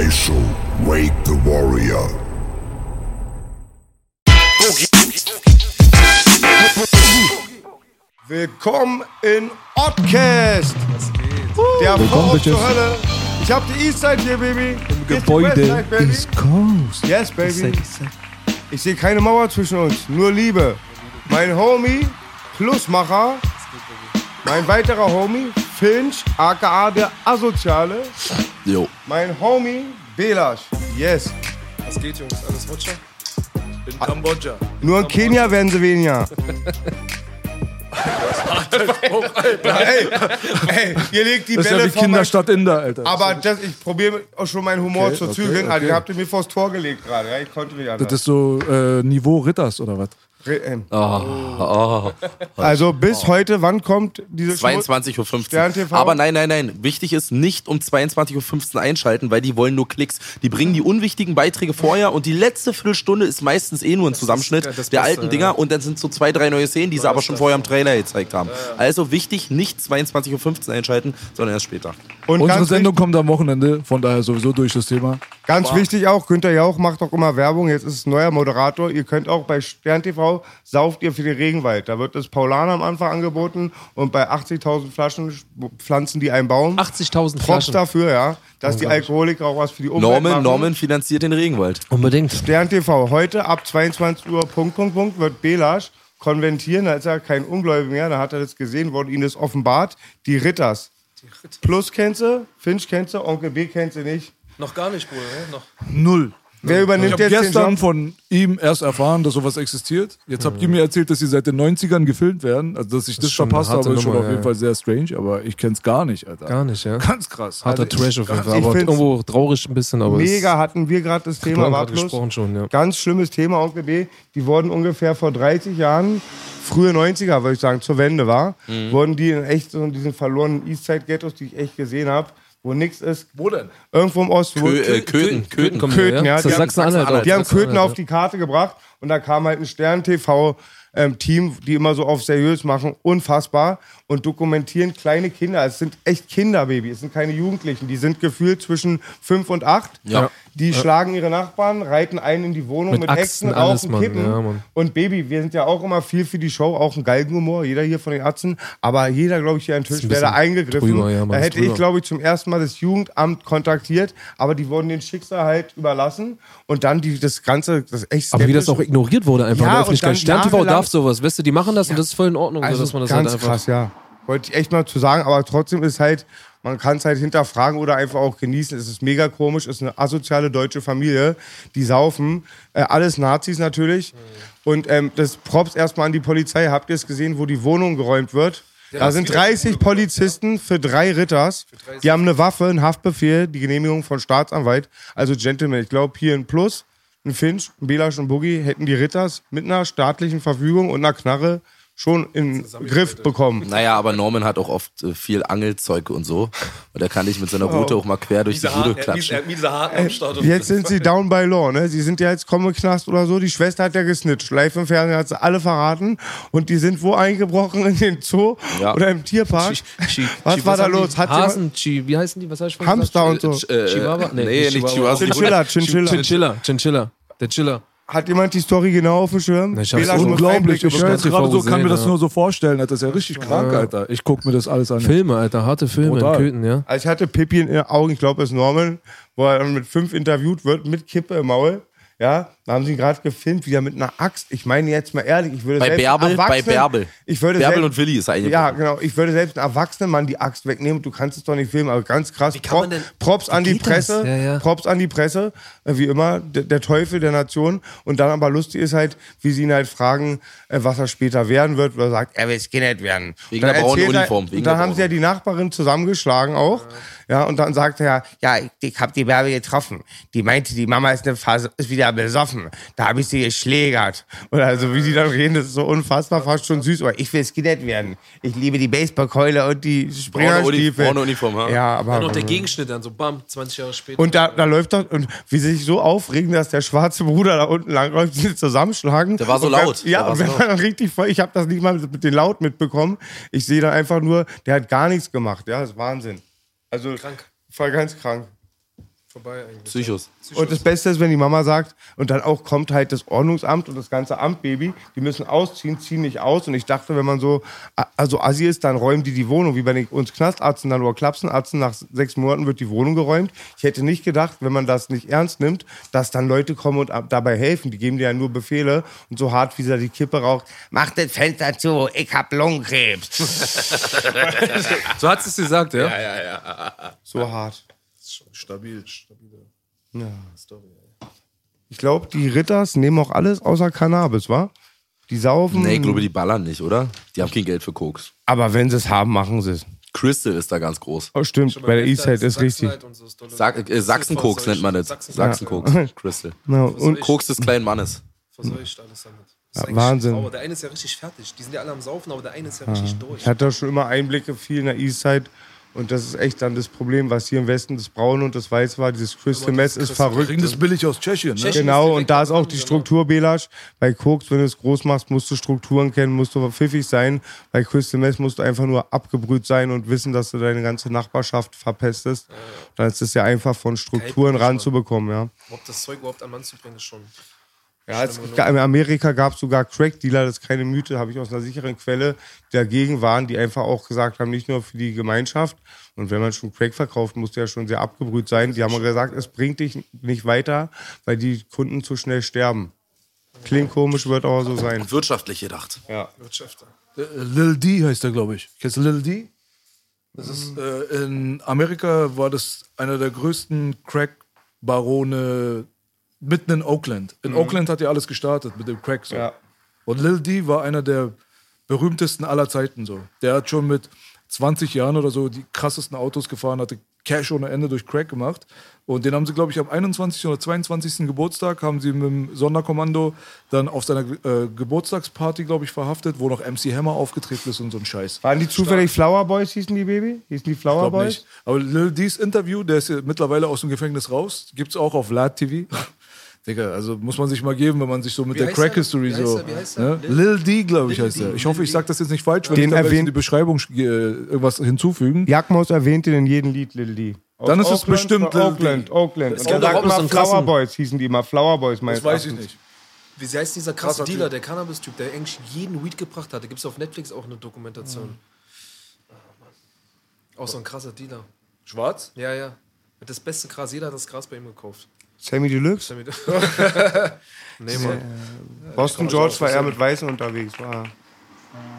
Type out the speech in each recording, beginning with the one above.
Daisho, wake the warrior. Willkommen in Oddcast. Der Willkommen, Port Bitches. zur Hölle. Ich hab die Eastside hier, Baby. Im Gebäude East Coast. Yes, Baby. Ich sehe keine Mauer zwischen uns, nur Liebe. Mein Homie, Plusmacher. Mein weiterer Homie, Finch, aka der Asoziale. Jo. Mein Homie, Belasch. Yes. Was geht, Jungs? Alles Rutscher? In Kambodscha. Nur in Kenia werden sie weniger. ey, ey, ihr legt die Das ist ja Bälle wie Kinderstadt Inder, Alter. Aber das, ich probiere auch schon meinen Humor Okay, zu okay, zügeln. Also, okay. ihr habt ihr mir vors Tor gelegt gerade. Ja? Ich konnte nicht das anders. ist so äh, Niveau Ritters oder was? Ähm, Oh, Also bis heute, wann kommt diese Show? 22.15 Stern Uhr. Aber nein, nein, nein. Wichtig ist, nicht um 22.15 Uhr einschalten, weil die wollen nur Klicks. Die bringen die unwichtigen Beiträge vorher und die letzte Viertelstunde ist meistens eh nur ein Zusammenschnitt das der Beste, alten Dinger ja. und dann sind so zwei, drei neue Szenen, die sie aber schon vorher im Trailer gezeigt haben. Also wichtig, nicht 22.15 Uhr einschalten, sondern erst später. Und Unsere Sendung kommt am Wochenende, von daher sowieso durch das Thema. ganz wichtig auch, Günther Jauch macht auch immer Werbung. Jetzt ist es ein neuer Moderator. Ihr könnt auch bei Stern TV sauft ihr für den Regenwald. Da wird das Paulaner am Anfang angeboten und bei 80.000 Flaschen pflanzen die einen Baum. 80.000 Props Flaschen. dafür, ja, dass die Alkoholiker auch was für die Umwelt Norman, machen. Norman finanziert den Regenwald. Unbedingt. Stern TV, heute ab 22 Uhr, Punkt, Punkt, Punkt, wird Belasch konventieren, da ist er kein Ungläubiger mehr, da hat er das gesehen, wurde ihm das offenbart, die Ritters. Plus kennst du, Finch kennst du, Onkel B kennst du nicht. Noch gar nicht, Bruder. Ne? Noch. Null. Wer Ich übernimmt habe jetzt den gestern Job? von ihm erst erfahren, dass sowas existiert. Jetzt habt ihr mir erzählt, dass sie seit den 90ern gefilmt werden. Also, dass ich das, eine verpasst habe, ist schon Nummer, auf jeden ja. Fall sehr strange, aber ich kenn's gar nicht, Alter. Gar nicht, ja. Ganz krass. Harter Also Trash auf jeden Fall. ich Aber irgendwo traurig ein bisschen, aber Mega hatten wir gerade das es Thema, war gerade plus. gesprochen schon, ja. Ganz schlimmes Thema, Onkel B. Die wurden ungefähr vor 30 Jahren, frühe 90er, würde ich sagen, zur Wende war, Mhm. wurden die in echt so in diesen verlorenen Eastside-Ghettos, die ich echt gesehen habe, wo nichts ist. Wo denn? Irgendwo im Osten. wo- Kö äh, Köthen, Köthen. kommt Köthen, ja. Das Die ist haben- Sachsen-Anhalt. auch. Die haben Köthen auf die Karte gebracht und da kam halt ein Stern-TV-Team, die immer so auf seriös machen, unfassbar und dokumentieren kleine Kinder. Es sind echt Kinderbaby, es sind keine Jugendlichen. Die sind gefühlt zwischen fünf und acht. Ja. Die schlagen ihre Nachbarn, reiten einen in die Wohnung mit, Mit Äxten, alles, rauchen, Mann. kippen. Ja, und Baby, wir sind ja auch immer viel für die Show, auch ein Galgenhumor, jeder hier von den Atzen. Aber jeder, glaube ich, hier an Tisch wäre da eingegriffen. drüber, ja, Mann, da hätte ich, drüber. glaube ich, zum ersten Mal das Jugendamt kontaktiert, aber die wurden den Schicksal halt überlassen und dann die, das Ganze, das echt Aber wie das auch ignoriert wurde einfach Ja, in der und Öffentlichkeit. dann Stern TV darf sowas, weißt du, die machen das und das ist voll in Ordnung, so, Also dass man das ganz halt einfach. krass, ja. Wollte ich echt mal zu sagen, aber trotzdem ist halt, man kann es halt hinterfragen oder einfach auch genießen. Es ist mega komisch, es ist eine asoziale deutsche Familie, die saufen. Äh, alles Nazis natürlich. Und ähm, das Props erstmal an die Polizei. Habt ihr es gesehen, wo die Wohnung geräumt wird? da sind 30 Polizisten für drei Ritters. Die haben eine Waffe, einen Haftbefehl, die Genehmigung von Staatsanwalt. Also Gentlemen, ich glaube hier ein Plus, ein Finch, ein Belasch und Boogie hätten die Ritters mit einer staatlichen Verfügung und einer Knarre schon im Griff bekommen. Naja, aber Norman hat auch oft äh, viel Angelzeug und so. Und er kann dich mit seiner Route auch mal quer durch die Diese Bude Haken, er klatschen. diese Haken am Start. und- Jetzt sind sie down by law, ne? Sie sind ja jetzt Komme-Knast oder so. Die Schwester hat ja gesnitcht. Live im Fernsehen hat sie alle verraten. Und die sind wo eingebrochen? In den Zoo Ja. oder im Tierpark? Chi- Was Chi- war da haben die? los? Hat Hasen, Chi, wie heißen die? Was hast du vorhin Hamster gesagt? und so. Äh, Chihuahua? Nee, nicht nicht Chihuahua. Chihuahua. Chinchilla, Chinchilla. Chinchilla, Chinchilla. Der Chiller. Hat jemand die Story genau auf dem Schirm? Ich hab's Unglaublich. Ich höre jetzt gerade so, kann gesehen, mir das ja. nur so vorstellen. Alter. Das ist ja richtig krank, Alter. Ich guck mir das alles an. Filme, Alter, harte Filme Brutal. in Köthen, ja. Also ich hatte Pippi in den Augen, ich glaube, es ist Norman, wo er mit fünf interviewt wird, mit Kippe im Maul. Ja, da haben sie ihn gerade gefilmt, wie er mit einer Axt. Ich meine jetzt mal ehrlich, ich würde Bei selbst Bärbel, bei Bärbel. Ich würde Bärbel selbst, und Willi ist eigentlich. ja, genau. Ich würde selbst einen erwachsenen Mann die Axt wegnehmen. Du kannst es doch nicht filmen, aber ganz krass. kann man denn- Props an die? Presse. Ja, ja. Props an die Presse. äh, Wie immer, der, der Teufel der Nation. Und dann aber lustig ist halt, wie sie ihn halt fragen, äh, was er später werden wird. Oder sagt, er will Skinhead werden. Wegen Und dann der braunen er- Uniform, wegen Und dann haben sie ja die Nachbarin zusammengeschlagen auch. Ja, und dann sagt er, ja, ich, ich habe die Bärbel getroffen. Die meinte, die Mama ist, eine Phase, ist wieder besoffen. Da habe ich sie geschlägert. Oder also wie die dann reden, das ist so unfassbar, fast schon süß. Aber ich will Skinhead werden. Ich liebe die Baseballkeule und die Springerstiefel. braune Uniform, ja. Ja, aber Dann noch der Gegenschnitt dann, so bam, 20 Jahre später. und da, da läuft doch, und wie sie sich so aufregen, dass der schwarze Bruder da unten langläuft, die zusammenschlagen. Der war so laut. Ja, Der war und so wenn laut. man dann richtig voll, ich habe das nicht mal mit, den Laut mitbekommen. Ich sehe dann einfach nur, der hat gar nichts gemacht. Ja, das ist Wahnsinn. Also, Krank. voll ganz krank. Vorbei eigentlich. Psychos. Und das Beste ist, wenn die Mama sagt, und dann auch kommt halt das Ordnungsamt und das ganze Amt, Baby, die müssen ausziehen, ziehen nicht aus. Und ich dachte, wenn man so, also Assi ist, dann räumen die die Wohnung, wie bei den, uns Knastarzten dann oder Klapsenarzten, nach sechs Monaten wird die Wohnung geräumt. Ich hätte nicht gedacht, wenn man das nicht ernst nimmt, dass dann Leute kommen und ab- dabei helfen. Die geben dir ja nur Befehle und so hart, wie sie da die Kippe raucht, mach das Fenster zu, ich hab Lungenkrebs. So hat es gesagt, ja? So hart. Stabil, stabil. Ich glaube, die Ritters nehmen auch alles außer Cannabis, wa? Die saufen. Nee, ich glaube, die ballern nicht, oder? Die haben kein Geld für Koks. Aber wenn sie es haben, machen sie es. Crystal ist da ganz groß. Oh, stimmt, bei der Eastside ist richtig. Sa äh, Sachsenkoks nennt man das. Sachsenkoks. Crystal. Ja, und Koks des kleinen Mannes. Verseucht alles damit. Ja, ist Wahnsinn. traurig. Der eine ist ja richtig fertig. Die sind ja alle am Saufen, aber der eine ist ja richtig durch. ich hatte da schon immer Einblicke viel in der Eastside. Und das ist echt dann das Problem, was hier im Westen das Braune und das Weiß war. Dieses Crystal Meth ist verrückt. Kriegen das billig aus Tschechien, ne? Tschechien. Genau, und da ist auch die genau. Struktur, Belasch. Bei Koks, wenn du es groß machst, musst du Strukturen kennen, musst du pfiffig sein. Bei Crystal Meth musst du einfach nur abgebrüht sein und wissen, dass du deine ganze Nachbarschaft verpestest. Dann ist es ja einfach von Strukturen ranzubekommen, ja. Überhaupt das Zeug überhaupt an Mann zu bringen, ist schon. Ja, es, in Amerika gab es sogar Crack-Dealer, das ist keine Mythe, habe ich aus einer sicheren Quelle, die dagegen waren, die einfach auch gesagt haben, nicht nur für die Gemeinschaft. Und wenn man schon Crack verkauft, muss der ja schon sehr abgebrüht sein. Die haben gesagt, es bringt dich nicht weiter, weil die Kunden zu schnell sterben. Klingt komisch, wird aber so sein. Wirtschaftlich gedacht. Ja. Wirtschafter. Äh, Lil D heißt er, glaube ich. Kennst du Lil D? Das ist, äh, in Amerika war das einer der größten Crack-Barone mitten in Oakland. In Oakland hat ja alles gestartet mit dem Crack. So. Ja. Und Lil D war einer der berühmtesten aller Zeiten. So. Der hat schon mit 20 Jahren oder so die krassesten Autos gefahren, hatte Cash ohne Ende durch Crack gemacht. Und den haben sie, glaube ich, am 21. oder 22. Geburtstag haben sie mit dem Sonderkommando dann auf seiner äh, Geburtstagsparty, glaube ich, verhaftet, wo noch MC Hammer aufgetreten ist und so ein Scheiß. Waren die zufällig Flower Boys, hießen die Baby? Hießen die Flower Glaub Boys? nicht. Aber Lil D's Interview, der ist ja mittlerweile aus dem Gefängnis raus, gibt's auch auf Lad TV. Digga, also muss man sich mal geben, wenn man sich so mit Wie der Crack? History Wie heißt so. er? Wie heißt er? Ne? Lil D, glaube ich, Lil heißt er. Ich hoffe, ich sage das jetzt nicht falsch, wenn Den ich in die Beschreibung äh, irgendwas hinzufügen. Jagdmaus erwähnt ihn in jedem Lied, Lil D. Aus Dann ist es Oakland bestimmt Lil D. Oakland, Oakland. Es Und gibt dann auch einen Flower Boys, hießen die immer. Flower Boys, meines Das weiß ich nicht. Wie heißt dieser krasse Krasser Dealer, Typ. der Cannabis-Typ, der eigentlich jeden Weed gebracht hat. Da gibt es auf Netflix auch eine Dokumentation. Ah, Auch so ein krasser Dealer. Schwarz? Ja, ja. Mit das beste Gras. Jeder hat das Gras bei ihm gekauft. Sammy Deluxe? Damit nee, Mann. Boston George war eher mit Weißen unterwegs. War.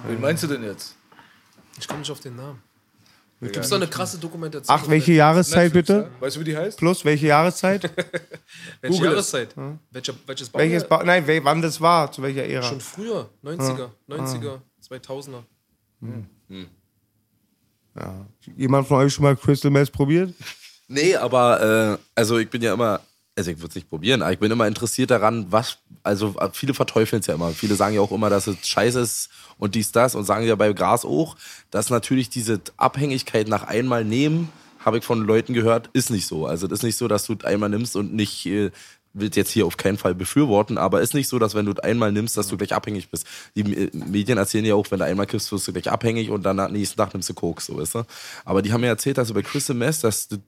Wen meinst du denn jetzt? Ich komme nicht auf den Namen. Gibt es doch eine krasse Dokumentation? Ach, welche Netflix? Jahreszeit bitte? Weißt du, wie die heißt? Plus, welche Jahreszeit? Welche Google Jahreszeit? Welcher, welches Baujahr? Welches ba Nein, wann das war, zu welcher Ära? Schon früher. 90er, 90er, 2000er. Jemand von euch schon mal Crystal Meth probiert? Nee, aber äh, also ich bin ja immer, also ich würde es nicht probieren, aber ich bin immer interessiert daran, was, also äh, viele verteufeln es ja immer. Viele sagen ja auch immer, dass es scheiße ist und dies, das und sagen ja bei Gras auch, dass natürlich diese Abhängigkeit nach einmal nehmen, habe ich von Leuten gehört, ist nicht so. Also das ist nicht so, dass du einmal nimmst und nicht, äh, will jetzt hier auf keinen Fall befürworten, aber ist nicht so, dass wenn du einmal nimmst, dass du gleich abhängig bist. Die Medien erzählen ja auch, wenn du einmal kippst, wirst du gleich abhängig und dann nächsten Tag nimmst du Koks, so weißt du. Aber die haben mir erzählt, dass bei Crystal Meth, dass das-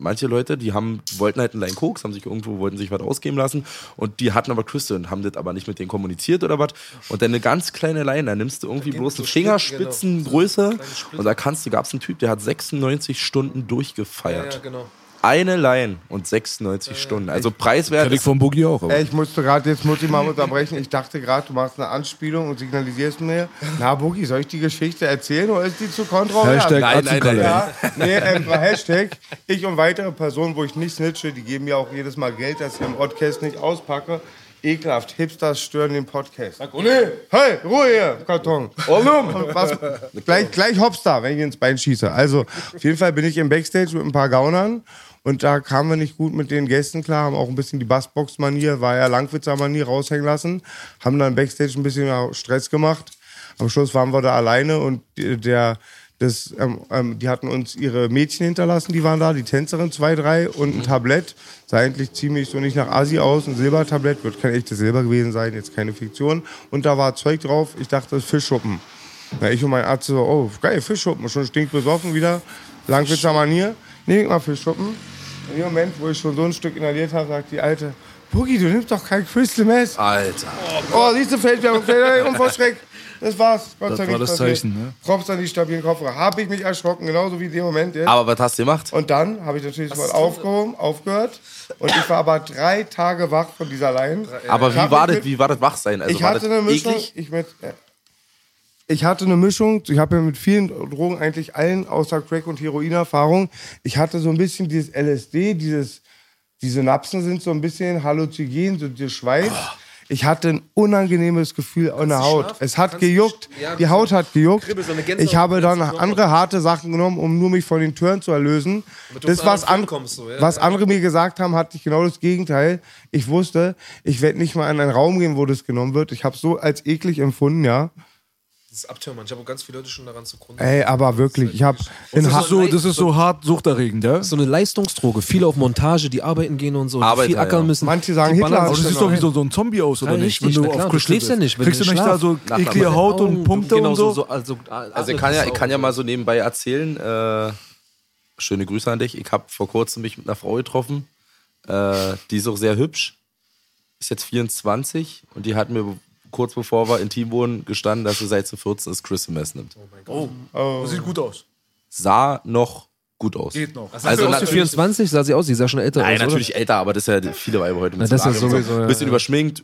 manche Leute, die haben, wollten halt einen Line Koks, haben sich irgendwo, wollten sich was ausgeben lassen und die hatten aber Crystal und haben das aber nicht mit denen kommuniziert oder was. Und dann eine ganz kleine Line, da nimmst du irgendwie bloß so eine Fingerspitzengröße genau. Und da kannst du, gab es einen Typ, der hat 96 Stunden Ja, durchgefeiert. ja, genau. Eine Line und 96 Stunden. Also preiswert. Ich vom Boogie auch. Aber. Ey, ich musste gerade, jetzt muss ich mal unterbrechen. Ich dachte gerade, du machst eine Anspielung und signalisierst mir, na Boogie, soll ich die Geschichte erzählen oder ist die zu kontrovers? Hashtag Nein, nein, nein, Ja, nee, ähm, Hashtag, ich und weitere Personen, wo ich nicht snitche, die geben mir auch jedes Mal Geld, dass ich im Podcast nicht auspacke. Ekelhaft, Hipsters stören den Podcast. Sag, oh nee, hey, Ruhe hier, Karton. Was, gleich, gleich hops da, wenn ich ins Bein schieße. Also, auf jeden Fall bin ich im Backstage mit ein paar Gaunern und da kamen wir nicht gut mit den Gästen klar, haben auch ein bisschen die Bassbox-Manier, war ja Langwitzer-Manier raushängen lassen, haben dann Backstage ein bisschen Stress gemacht. Am Schluss waren wir da alleine und die- der, das, ähm, ähm, die hatten uns ihre Mädchen hinterlassen, die waren da, die Tänzerin, zwei, drei und ein Tablett. Sah eigentlich ziemlich so nicht nach Asi aus, ein Silbertablett, wird kein echtes Silber gewesen sein, jetzt keine Fiktion. Und da war Zeug drauf, ich dachte, das ist Fischschuppen. Na, ich und mein Arzt so, oh, geil, Fischschuppen, schon stinkbesoffen wieder, Langwitzer Manier, nehm ich mal Fischschuppen. In dem Moment, wo ich schon so ein Stück inhaliert habe, sagt die Alte, Boogie, du nimmst doch kein Crystal Meth. Alter. Oh, siehst du, fällt mir fällt mir um vor Schreck. Das war's. Gott Das sei war Dank das passiert. Zeichen, ne? Props an die stabilen Koffer. Habe ich mich erschrocken, genauso wie in dem Moment jetzt. Aber was hast du gemacht? Und dann habe ich natürlich sofort aufgehoben, aufgehört. Und ich war aber drei Tage wach von dieser Line. Aber wie war das, mit- wie war das Wachsein? Also ich war hatte das eine Mischung. eklig? Ich, mit, äh, ich hatte eine Mischung. Ich habe ja mit vielen Drogen eigentlich allen außer Crack und Heroin Erfahrung. Ich hatte so ein bisschen dieses LSD, dieses, die Synapsen sind so ein bisschen halluzinogen, so der Schweiß. Ich hatte ein unangenehmes Gefühl an der Haut. schlafen? Es hat Kannst gejuckt. ja, die Haut hat gejuckt. Kribbel, so Ich habe dann andere harte Sachen genommen, um nur mich von den Türen zu erlösen. Das, was, an, kommst, so, ja? was andere mir gesagt haben, hatte ich genau das Gegenteil. Ich wusste, ich werde nicht mal in einen Raum gehen, wo das genommen wird. Ich habe so als eklig empfunden, ja. Das ist Abtörmann. Ich habe auch ganz viele Leute schon daran zugrunde. Ey, aber wirklich, ich habe in Das Ha- ist so, das ist so hart suchterregend, ja? So eine Leistungsdroge. Viele auf Montage, die arbeiten gehen und so, die Arbeiter, viel ackern ja. müssen. Manche sagen, Die Hitler Aber du das siehst genau. doch wie so, so ein Zombie aus, oder Ja, nicht? richtig, na klar, du schläfst ja nicht, wenn Kriegst du du nicht da so eklige Haut und Punkte genau und so? so also, Also ich kann ja, ich kann ja mal so nebenbei erzählen, äh, schöne Grüße an dich. Ich habe vor kurzem mich mit einer Frau getroffen, äh, die ist auch sehr hübsch, ist jetzt 24 und die hat mir kurz bevor wir intim wurden gestanden, dass sie seit sie 14 ist Crystal Meth nimmt. Das sieht gut aus. Sah noch gut aus. Geht noch. Also Aus natürlich, 24 sah sie aus, sie sah schon älter nein, aus. oder? natürlich älter, aber das ist ja viele Weiber heute mit Na, das ist sowieso, ja, Bisschen ja. überschminkt.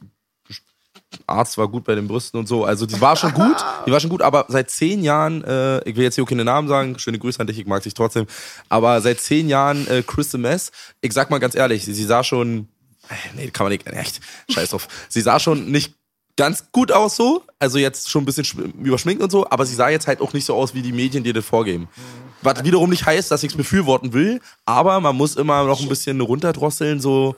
Arzt war gut bei den Brüsten und so. Also die war schon gut, die war schon gut, aber seit zehn Jahren, äh, ich will jetzt hier auch keine Namen sagen, schöne Grüße an dich, ich mag dich trotzdem, aber seit zehn Jahren äh, Crystal Mess, ich sag mal ganz ehrlich, sie sah schon, äh, nee, kann man nicht, echt, scheiß drauf, sie sah schon nicht ganz gut aus so, also jetzt schon ein bisschen schm- überschminkt und so, aber sie sah jetzt halt auch nicht so aus wie die Medien, die das vorgeben. Was wiederum nicht heißt, dass ich es befürworten will, aber man muss immer noch ein bisschen runterdrosseln, so.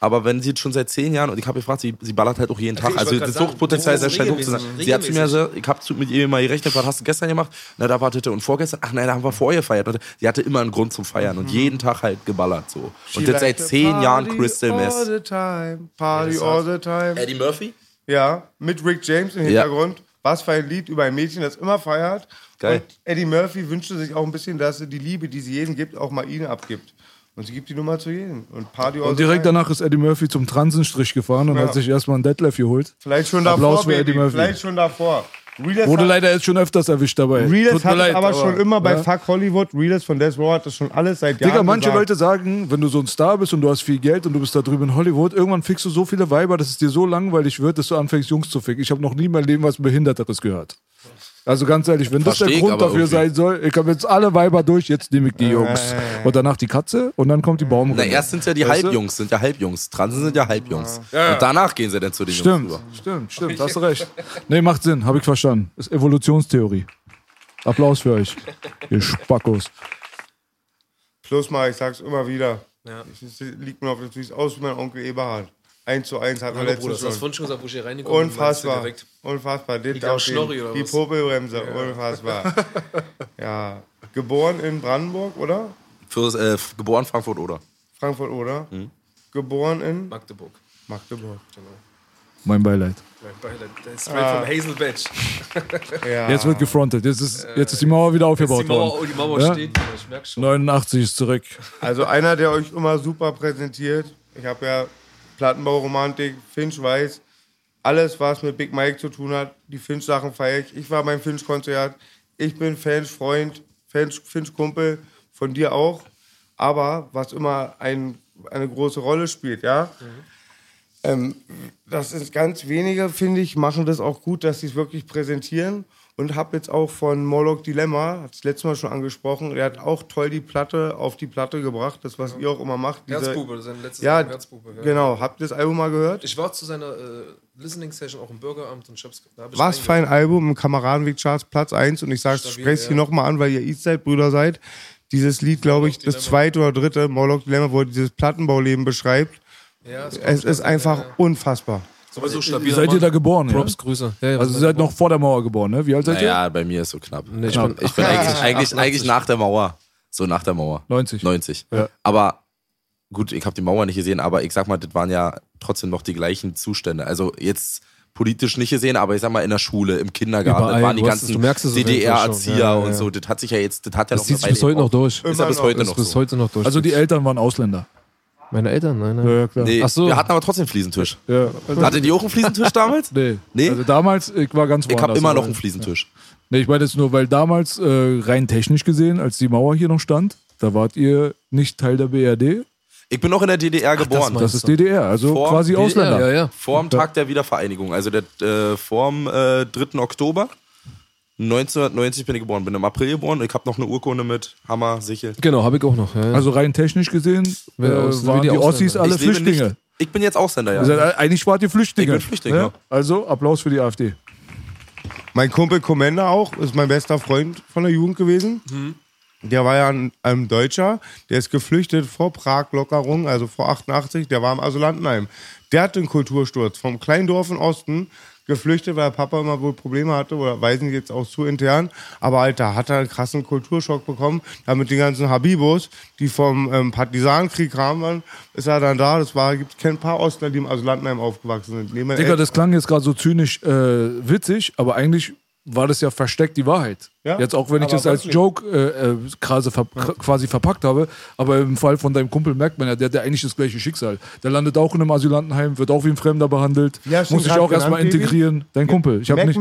Aber wenn sie jetzt schon seit zehn Jahren, und ich habe gefragt, sie, sie ballert halt auch jeden Tag. Also das Suchtpotenzial ist sehr stark hoch zu sein. Sie hat zu mir gesagt, ich habe mit ihr mal gerechnet, was hast du gestern gemacht? Na, da wartete und vorgestern, ach nein, da haben wir vorher gefeiert. Und sie hatte immer einen Grund zum Feiern und jeden Tag halt geballert so. Und jetzt seit zehn Jahren Crystal All Mess. the time, party all the time. Eddie Murphy? Ja, mit Rick James im Ja. Hintergrund. Was für ein Lied über ein Mädchen, das immer feiert. Geil. Und Eddie Murphy wünschte sich auch ein bisschen, dass sie die Liebe, die sie jedem gibt, auch mal ihnen abgibt. Und sie gibt die Nummer zu jedem. Und Party Und direkt danach ist Eddie Murphy zum Transenstrich gefahren und Ja. hat sich erstmal einen Detlef geholt. Vielleicht schon Applaus davor, für Eddie Baby. Murphy. Vielleicht schon davor. Realist Wurde hat, leider jetzt schon öfters erwischt dabei. Realist hat leid, aber, schon immer bei ja. Fuck Hollywood. Realist von Death Row hat das schon alles seit Jahren Digga, manche gesagt. Leute sagen, wenn du so ein Star bist und du hast viel Geld und du bist da drüben in Hollywood, irgendwann fickst du so viele Weiber, dass es dir so langweilig wird, dass du anfängst, Jungs zu ficken. Ich habe noch nie in meinem Leben was Behinderteres gehört. Also ganz ehrlich, wenn das Versteh der ich Grund dafür irgendwie. sein soll, ich habe jetzt alle Weiber durch, jetzt nehme ich die Jungs. Und danach die Katze und dann kommt die Baumrinne. Na, erst sind ja die Weißt du? Halbjungs, sind ja Halbjungs. Transen sind ja Halbjungs. Und danach gehen sie dann zu den Stimmt, Jungs rüber. stimmt, stimmt, hast du recht. Nee, macht Sinn, habe ich verstanden. Ist Evolutionstheorie. Applaus für euch, ihr Spackos. Plus mal, ich sag's immer wieder. Ja. Es liegt mir auf der Füße aus wie mein Onkel Eberhard. Eins zu eins hat man Hallo Bruder, letztes das hast du schon. vorhin schon gesagt, wo ich hier reingekommen bin. Unfassbar. direkt. Unfassbar. Den am auch Schnorri oder die was? Popelbremse. Unfassbar. ja. Geboren in Brandenburg, oder? Für, äh, geboren Frankfurt oder? Frankfurt, oder? Hm. Geboren in Magdeburg. Magdeburg. Mein Beileid. Der ist straight vom Hazel Badge. Ja. Jetzt wird gefrontet. Jetzt ist, jetzt ist die Mauer wieder Die aufgebaut Mauer, worden. oh, die Mauer Ja? steht. wieder, Ich merk schon. 89 ist zurück. Also einer, der euch immer super präsentiert. Ich habe ja Plattenbauromantik, Finch weiß, alles, was mit Big Mike zu tun hat, die Finch-Sachen feiere ich. Ich war beim Finch-Konzert. Ich bin Finch-Freund, Finch- Finch-Kumpel, von dir auch. Aber was immer ein, eine große Rolle spielt, ja. Ähm, das ist ganz wenige, finde ich, machen das auch gut, dass sie es wirklich präsentieren. Und habe jetzt auch von Moloch Dilemma, hat das letzte Mal schon angesprochen, der hat auch toll die Platte auf die Platte gebracht, das, was ihr auch immer macht. diese- Herzbube, sein letztes Ja, Album Herzbube. Ja. genau. Habt ihr das Album mal gehört? Ich war zu seiner äh, Listening Session auch im Bürgeramt und hab's da hab ich Was für ein Album im Kameradenweg Charts Platz 1 und ich sage, spreche es hier ja. nochmal an, weil ihr Eastside-Brüder seid. Dieses Lied, glaube ich, das zweite oder dritte, Moloch Dilemma, wo er dieses Plattenbauleben beschreibt. Ja, Es ist einfach unfassbar. Sowieso stabil. Seid ihr da geboren? Ja? Props, Grüße. Ja, ja, Also ihr seid noch vor der Mauer geboren, ne? Wie alt seid ihr? Naja, bei mir ist so knapp. Nee, ich Knapp. bin Ich bin eigentlich, eigentlich, 88. eigentlich nach der Mauer. So nach der Mauer. 90. 90. Ja. Aber gut, ich habe die Mauer nicht gesehen, aber ich sag mal, das waren ja trotzdem noch die gleichen Zustände. Also jetzt politisch nicht gesehen, aber ich sag mal in der Schule, im Kindergarten, Überall, waren die ganzen DDR-Erzieher. Ja, ja, und ja. so. Das hat sich ja jetzt, das hat ja Das noch zieht sich bis heute noch durch. Ist ja bis noch so. heute noch durch. Also die Eltern waren Ausländer. Meine Eltern? Nein, nein. Ja, ja, klar. Nee, Ach so. wir hatten aber trotzdem Fliesentisch. Ja. Hatte die auch einen Fliesentisch damals? Nee. Nee? Also damals, ich war ganz Ich habe woanders, immer noch einen Fliesentisch. Nee, ich meine jetzt nur, weil damals äh, rein technisch gesehen, als die Mauer hier noch stand, da wart ihr nicht Teil der BRD. Ich bin noch in der DDR geboren. Das ist DDR, also Vor- quasi DDR, Ausländer. Ja, ja. Vor dem Tag der Wiedervereinigung, also der, äh, vor dem äh, 3. Oktober 1990 bin ich geboren. Bin im April geboren. Ich habe noch eine Urkunde mit Hammer, Sichel. Genau, habe ich auch noch. Ja, ja. Also rein technisch gesehen äh, waren die die Ossis alle ich Flüchtlinge. Nicht, ich bin jetzt Ausländer, ja. Also, äh, eigentlich wart ihr Flüchtlinge. Ich bin Flüchtling, ne? ja. Also Applaus für die AfD. Mein Kumpel Commander auch, ist mein bester Freund von der Jugend gewesen. Der war ja ein, ein Deutscher, der ist geflüchtet vor Prag-Lockerung, also vor 88, der war im Asylantenheim. Der hatte einen Kultursturz vom kleinen Dorf im Osten, geflüchtet, weil Papa immer wohl Probleme hatte, oder weisen jetzt auch zu intern. Aber Alter, hat er einen krassen Kulturschock bekommen. Da mit den ganzen Habibos, die vom ähm, Partisanenkrieg kamen, ist er dann da. Das war, gibt kein paar Ostler, die im Asylantenheim aufgewachsen sind. Digga, das klang jetzt gerade so zynisch äh, witzig, aber eigentlich war das ja versteckt die Wahrheit. Ja, Jetzt auch wenn ich das als wirklich. Joke äh, äh, quasi, ver quasi verpackt habe, aber im Fall von deinem Kumpel merkt man ja, der hat ja eigentlich das gleiche Schicksal. Der landet auch in einem Asylantenheim, wird auch wie ein Fremder behandelt, du muss sich auch erstmal integrieren. Dein Kumpel. Ich habe nicht?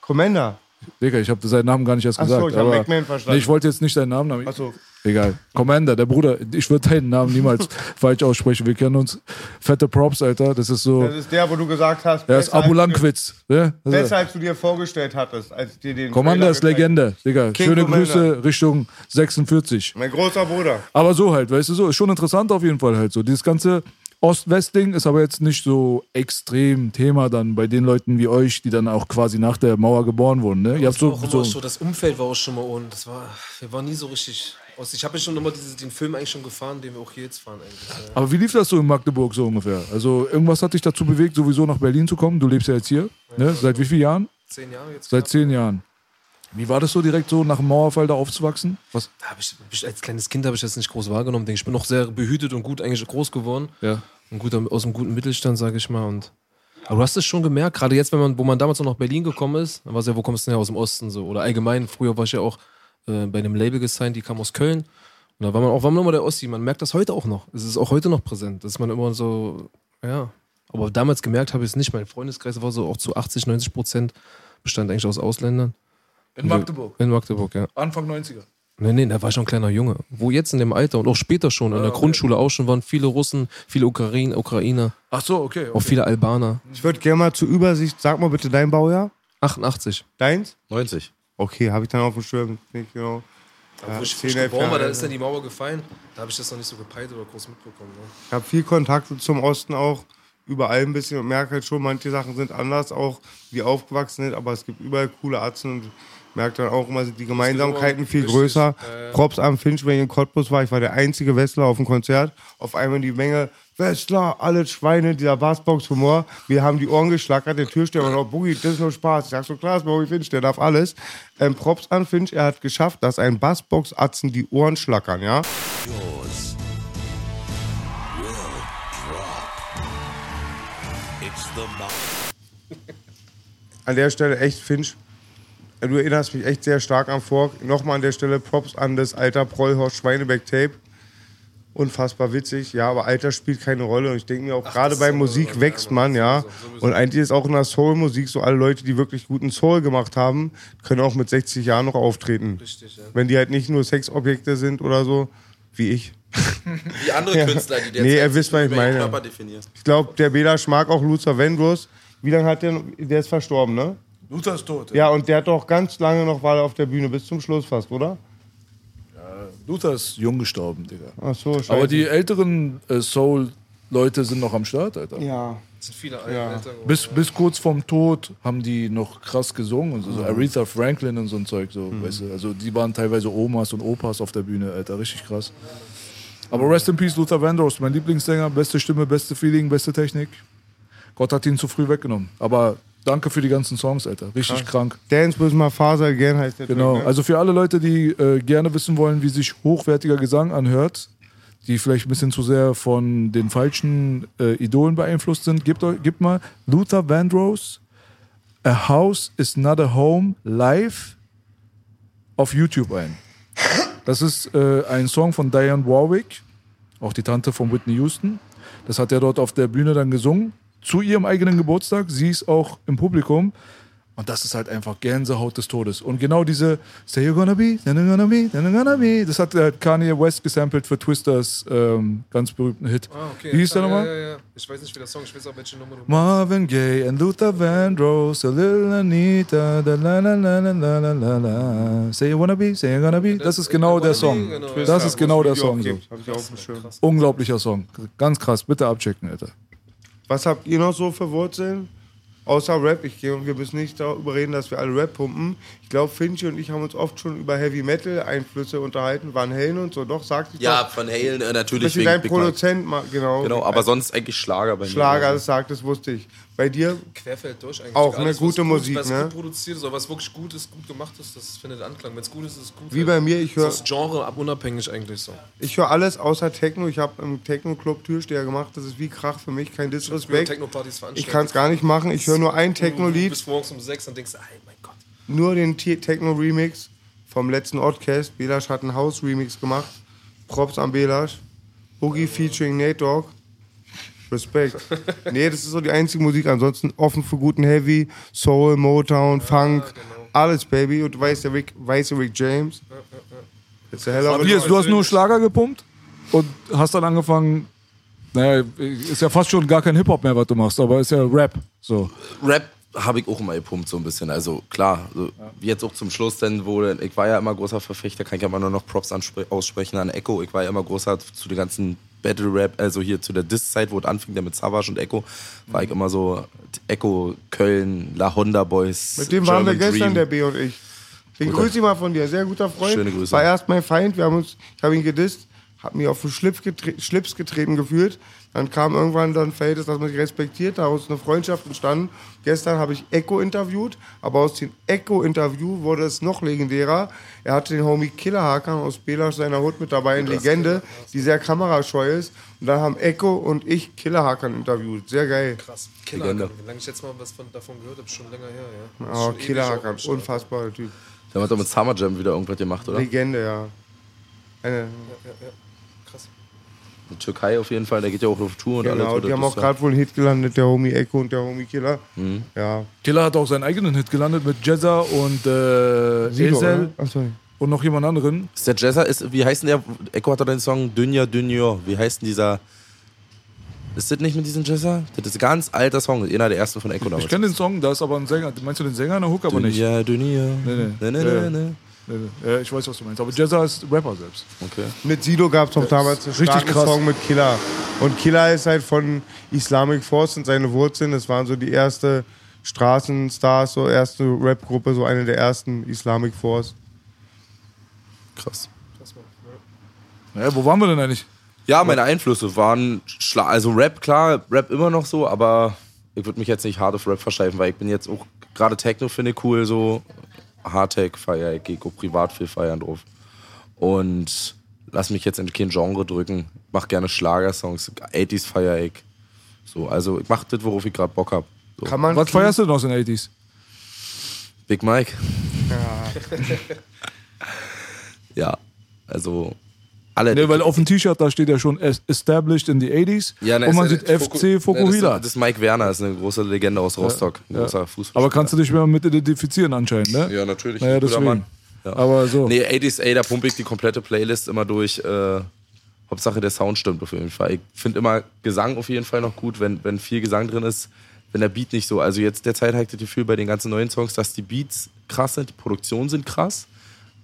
Commander. Digga, ich habe seinen Namen gar nicht erst Ach so, gesagt. ich hab aber- McMahon verstanden. Nee, ich wollte jetzt nicht deinen Namen haben. Ach so. Egal. Commander, der Bruder. Ich würde deinen Namen niemals falsch aussprechen. Wir kennen uns. Fette Props, Alter. Das ist so. Das ist der, wo du gesagt hast, Der ist besser, Abu als du- Lankwitz. Ne? Als du dir vorgestellt hattest, als dir den Commander ist Legende, Digga. King Schöne Commander. Grüße Richtung 46. Mein großer Bruder. Aber so halt, weißt du so, ist schon interessant auf jeden Fall halt so. Dieses ganze Ost-West-Ding ist aber jetzt nicht so extrem Thema dann bei den Leuten wie euch, die dann auch quasi nach der Mauer geboren wurden. Ne? Ihr habt so, so so, das Umfeld war auch schon mal und das war, wir waren nie so richtig aus. Ich habe ja schon immer diese, den Film eigentlich schon gefahren, den wir auch hier jetzt fahren eigentlich. Ja. aber wie lief das so in Magdeburg so ungefähr? Also irgendwas hat dich dazu bewegt, sowieso nach Berlin zu kommen. Du lebst ja jetzt hier. Ne? Seit wie vielen Jahren? Zehn Jahre jetzt. Seit zehn Jahren. Wie war das so direkt so nach dem Mauerfall da aufzuwachsen? Was? Da hab ich, als kleines Kind habe ich das nicht groß wahrgenommen. Ich bin noch sehr behütet und gut eigentlich groß geworden. Ja. Ein guter, aus einem guten Mittelstand, sage ich mal. Und, aber du hast es schon gemerkt, gerade jetzt, wenn man, wo man damals noch nach Berlin gekommen ist, dann war es ja, wo kommst du denn her aus dem Osten so? Oder allgemein, früher war ich ja auch äh, bei einem Label gesigned, die kam aus Köln. Und da war man auch, war man immer der Ossi. Man merkt das heute auch noch. Es ist auch heute noch präsent. Das ist man immer so, ja. Aber damals gemerkt habe ich es nicht. Mein Freundeskreis war so auch zu 80, 90 Prozent bestand eigentlich aus Ausländern. In Magdeburg. In Magdeburg, ja. Anfang 90er. Nee, nee, da war ich noch ein kleiner Junge. Wo jetzt in dem Alter und auch später schon, in der Grundschule auch schon waren viele Russen, viele Ukrain, Ukrainer, Ach so, okay. auch okay. viele Albaner. Ich würde gerne mal zur Übersicht, sag mal bitte dein Baujahr. 88. Deins? 90. Okay, habe ich dann auf dem Schirm. Nicht genau. Wo ich, wo 10, ich 11 geboren war, da ist dann die Mauer gefallen. Da habe ich das noch nicht so gepeilt oder groß mitbekommen. Ne? Ich habe viel Kontakte zum Osten auch. Überall ein bisschen und merke halt schon, manche Sachen sind anders, auch wie aufgewachsen sind, aber es gibt überall coole Atzen und merke dann auch immer, sind die Gemeinsamkeiten viel Richtig. größer. Props am Finch, wenn ich in Cottbus war, ich war der einzige Westler auf dem Konzert. Auf einmal die Menge, Westler, alle Schweine, dieser Bassbox-Humor. Wir haben die Ohren geschlackert, der Türsteher und auch Boogie, das ist nur Spaß. Ich sag so, klar, ist Boogie Finch, der darf alles. Ähm, Props an Finch, er hat geschafft, dass ein Bassbox-Atzen die Ohren schlackern, ja. an der Stelle echt, Finch, du erinnerst mich echt sehr stark an Fork. Nochmal an der Stelle Props an das Alter Prollhorst Schweinebeck-Tape. Unfassbar witzig, ja, aber Alter spielt keine Rolle. Und ich denke mir auch, gerade bei so, Musik ja, wächst man, ja. Und eigentlich ist auch in der Soul-Musik so, alle Leute, die wirklich guten Soul gemacht haben, können auch mit 60 Jahren noch auftreten. Richtig, ja. Wenn die halt nicht nur Sexobjekte sind oder so, wie ich. Wie andere Künstler, die Nee, ihr wisst, was ich meine. Ich glaube, der Belasch mag auch Luther Vandross. Wie lange hat der, der ist verstorben, ne? Luther ist tot. Ja, und der hat doch ganz lange noch war er auf der Bühne, bis zum Schluss fast, oder? Luther ist jung gestorben, Digga. Ach so, scheiße. Aber die älteren äh, Soul-Leute sind noch am Start, Alter. Ja. Das sind viele Ja. Alter. Bis, bis kurz vorm Tod haben die noch krass gesungen. Und so, so Aretha Franklin und so ein Zeug. So, weißt du? Also die waren teilweise Omas und Opas auf der Bühne, Alter. Richtig krass. Aber Rest in Peace, Luther Vandross, mein Lieblingssänger. Beste Stimme, beste Feeling, beste Technik. Gott hat ihn zu früh weggenommen. Aber danke für die ganzen Songs, Alter. Richtig krank. Dance with my father again heißt der Genau. Track, ne? Also für alle Leute, die äh, gerne wissen wollen, wie sich hochwertiger Gesang anhört, die vielleicht ein bisschen zu sehr von den falschen äh, Idolen beeinflusst sind, gebt, euch- gebt mal Luther Vandross, A House is Not a Home live auf YouTube ein. Das ist äh, ein Song von Diane Warwick, auch die Tante von Whitney Houston. Das hat er dort auf der Bühne dann gesungen, zu ihrem eigenen Geburtstag. Sie ist auch im Publikum. Und das ist halt einfach Gänsehaut des Todes. Und genau diese Say you're gonna be, then you're gonna be, then you're gonna be, das hat äh, Kanye West gesampelt für Twisters ähm, ganz berühmten Hit. Ah, okay. Wie hieß der ja, nochmal? Ja, ja, ja. Ich weiß nicht, wie der Song, ich weiß auch, welche Nummer Marvin Gaye and Luther Vandross, a little Anita, da la la la la la la la la. Say you wanna be, say you're gonna be. Das ist genau der Song. genau. Das ist genau der Song. So. Unglaublicher Song. Ganz krass. Bitte abchecken, Alter. Was habt ihr noch so für Wurzeln? Außer Rap. Ich gehe und wir müssen nicht darüber reden, dass wir alle Rap pumpen. Ich glaube, Finchi und ich haben uns oft schon über Heavy Metal Einflüsse unterhalten, Van Halen und so. Doch, sagt ich Ja, doch. von Halen äh, natürlich wegen dein Big. Produzent, genau. Genau, aber sonst eigentlich Schlager bei mir. Schlager, das sagt, das wusste ich. Bei dir? querfeld durch eigentlich. Auch eine was gute gut, Musik, was ne? gut produziert ist, oder was wirklich gut ist, gut gemacht ist, das findet Anklang. Wenn es gut ist, ist es gut. Wie bei mir, ich höre Das Genre ab unabhängig eigentlich so. ich hör alles außer Techno. Ich habe im Techno-Club Türsteher gemacht. Das ist wie Krach für mich, kein Disrespect. Ich kann es gar nicht machen. Ich höre nur ein Du Techno-Lied. bist morgens um sechs und denkst, ey, mein Gott. nur den Techno-Remix vom letzten Oddcast. Belasch hat einen House-Remix gemacht. Props an Belasch. Boogie featuring Nate Dogg. Respekt. nee, das ist so die einzige Musik. Ansonsten offen für guten Heavy, Soul, Motown, Funk, alles, Baby. Und du weißt, der Rick, weißt du Rick James? It's a hell of du hast nur Schlager gepumpt und hast dann angefangen. Naja, ist ja fast schon gar kein Hip-Hop mehr, was du machst, aber ist ja Rap. So. Rap habe ich auch immer gepumpt, so ein bisschen. Also klar, so, wie jetzt auch zum Schluss, denn wo, ich war ja immer großer Verfechter, kann ich aber nur noch Props aussprechen an Echo. Ich war ja immer großer zu den ganzen Battle Rap, also hier zu der Diss-Zeit, wo es anfing, der mit Savage und Echo, war ich immer so Echo, Köln, La Honda Boys. Mit dem waren wir German gestern, Dream. der B und ich. Den Guter- grüße ich mal von dir. Sehr guter Freund. Schöne Grüße. War erst mein Feind. Wir haben uns, ich habe ihn gedisst, habe mich auf den Schlips, getre Schlips getreten gefühlt. Dann kam irgendwann dann ein Verhältnis, dass man sich respektiert. Daraus ist eine Freundschaft entstanden. Gestern habe ich Echo interviewt, aber aus dem Echo-Interview wurde es noch legendärer. Er hatte den Homie Killer Hakan aus Belasch seiner Hut mit dabei, eine Legende, die sehr kamerascheu ist. Und dann haben Echo und ich Killer Hakan interviewt. Sehr geil. Krass. Killer Legende. Hakan. Wie lange ich jetzt mal was von, davon gehört habe, schon länger her, ja. Das Oh, schon Killer Hakan, unfassbarer Typ. Der hat doch mit Summer Jam wieder irgendwas gemacht, oder? Legende, ja. Eine, Krass. In Türkei auf jeden Fall, der geht ja auch auf Tour und genau, alles. die haben auch gerade wohl einen Hit gelandet, der Homie Echo und der Homie Killer. Mhm. Ja. Killer hat auch seinen eigenen Hit gelandet mit Jezza und äh, Sido, Ezel oder? Ach, sorry. und noch jemand anderen. Ist der Jazzer, ist, wie heißt denn der? Echo hat doch den Song Dünja Dünja. Wie heißt denn dieser? Ist das nicht mit diesem Jazzer? Das ist ein ganz alter Song, einer der ersten von Echo damals. Ich kenne den Song, da ist aber ein Sänger. Meinst du den Sänger in der Hook aber nicht? Dünja Dünja. Nee, nee. Nee, nee, Ja, nee, ja. nee. Nee, nee. Ja, ich weiß, was du meinst. Aber Jezza ist Rapper selbst. Okay. Mit Sido gab es doch damals einen richtig starken krass. Song mit Killer. Und Killer ist halt von Islamic Force und seine Wurzeln. Das waren so die erste Straßenstars, so erste Rap-Gruppe, so eine der ersten Islamic Force. Krass. Ja, wo waren wir denn eigentlich? Ja, meine Einflüsse waren, Schla also Rap, klar, Rap immer noch so, aber ich würde mich jetzt nicht hart auf Rap versteifen, weil ich bin jetzt auch, gerade Techno finde ich cool, so Hardtech feier ich, gehe privat viel feiern drauf. Und lass mich jetzt in kein Genre drücken, mach gerne Schlagersongs, 80s feier ich. So, also ich mach das, worauf ich gerade Bock hab. So. Kann man Was feierst du denn aus den 80s? Big Mike. Ja, also alle. Nee, weil auf dem T-Shirt, da steht ja schon es- Established in the 80s. Ja, ne, und man sieht ja- FC Ne, Fokuhila. Das, ist Mike Werner, ist eine große Legende aus Rostock. Großer Fußballspieler. Aber kannst du dich mehr mit identifizieren anscheinend, ne? Ja, natürlich. Naja, deswegen. Mann. Ja. Aber so. Nee, 80s A, da pumpe ich die komplette Playlist immer durch. Äh, Hauptsache der Sound stimmt auf jeden Fall. Ich finde immer Gesang auf jeden Fall noch gut, wenn, wenn viel Gesang drin ist, wenn der Beat nicht so. Also jetzt derzeit habe ich das Gefühl bei den ganzen neuen Songs, dass die Beats krass sind, die Produktionen sind krass,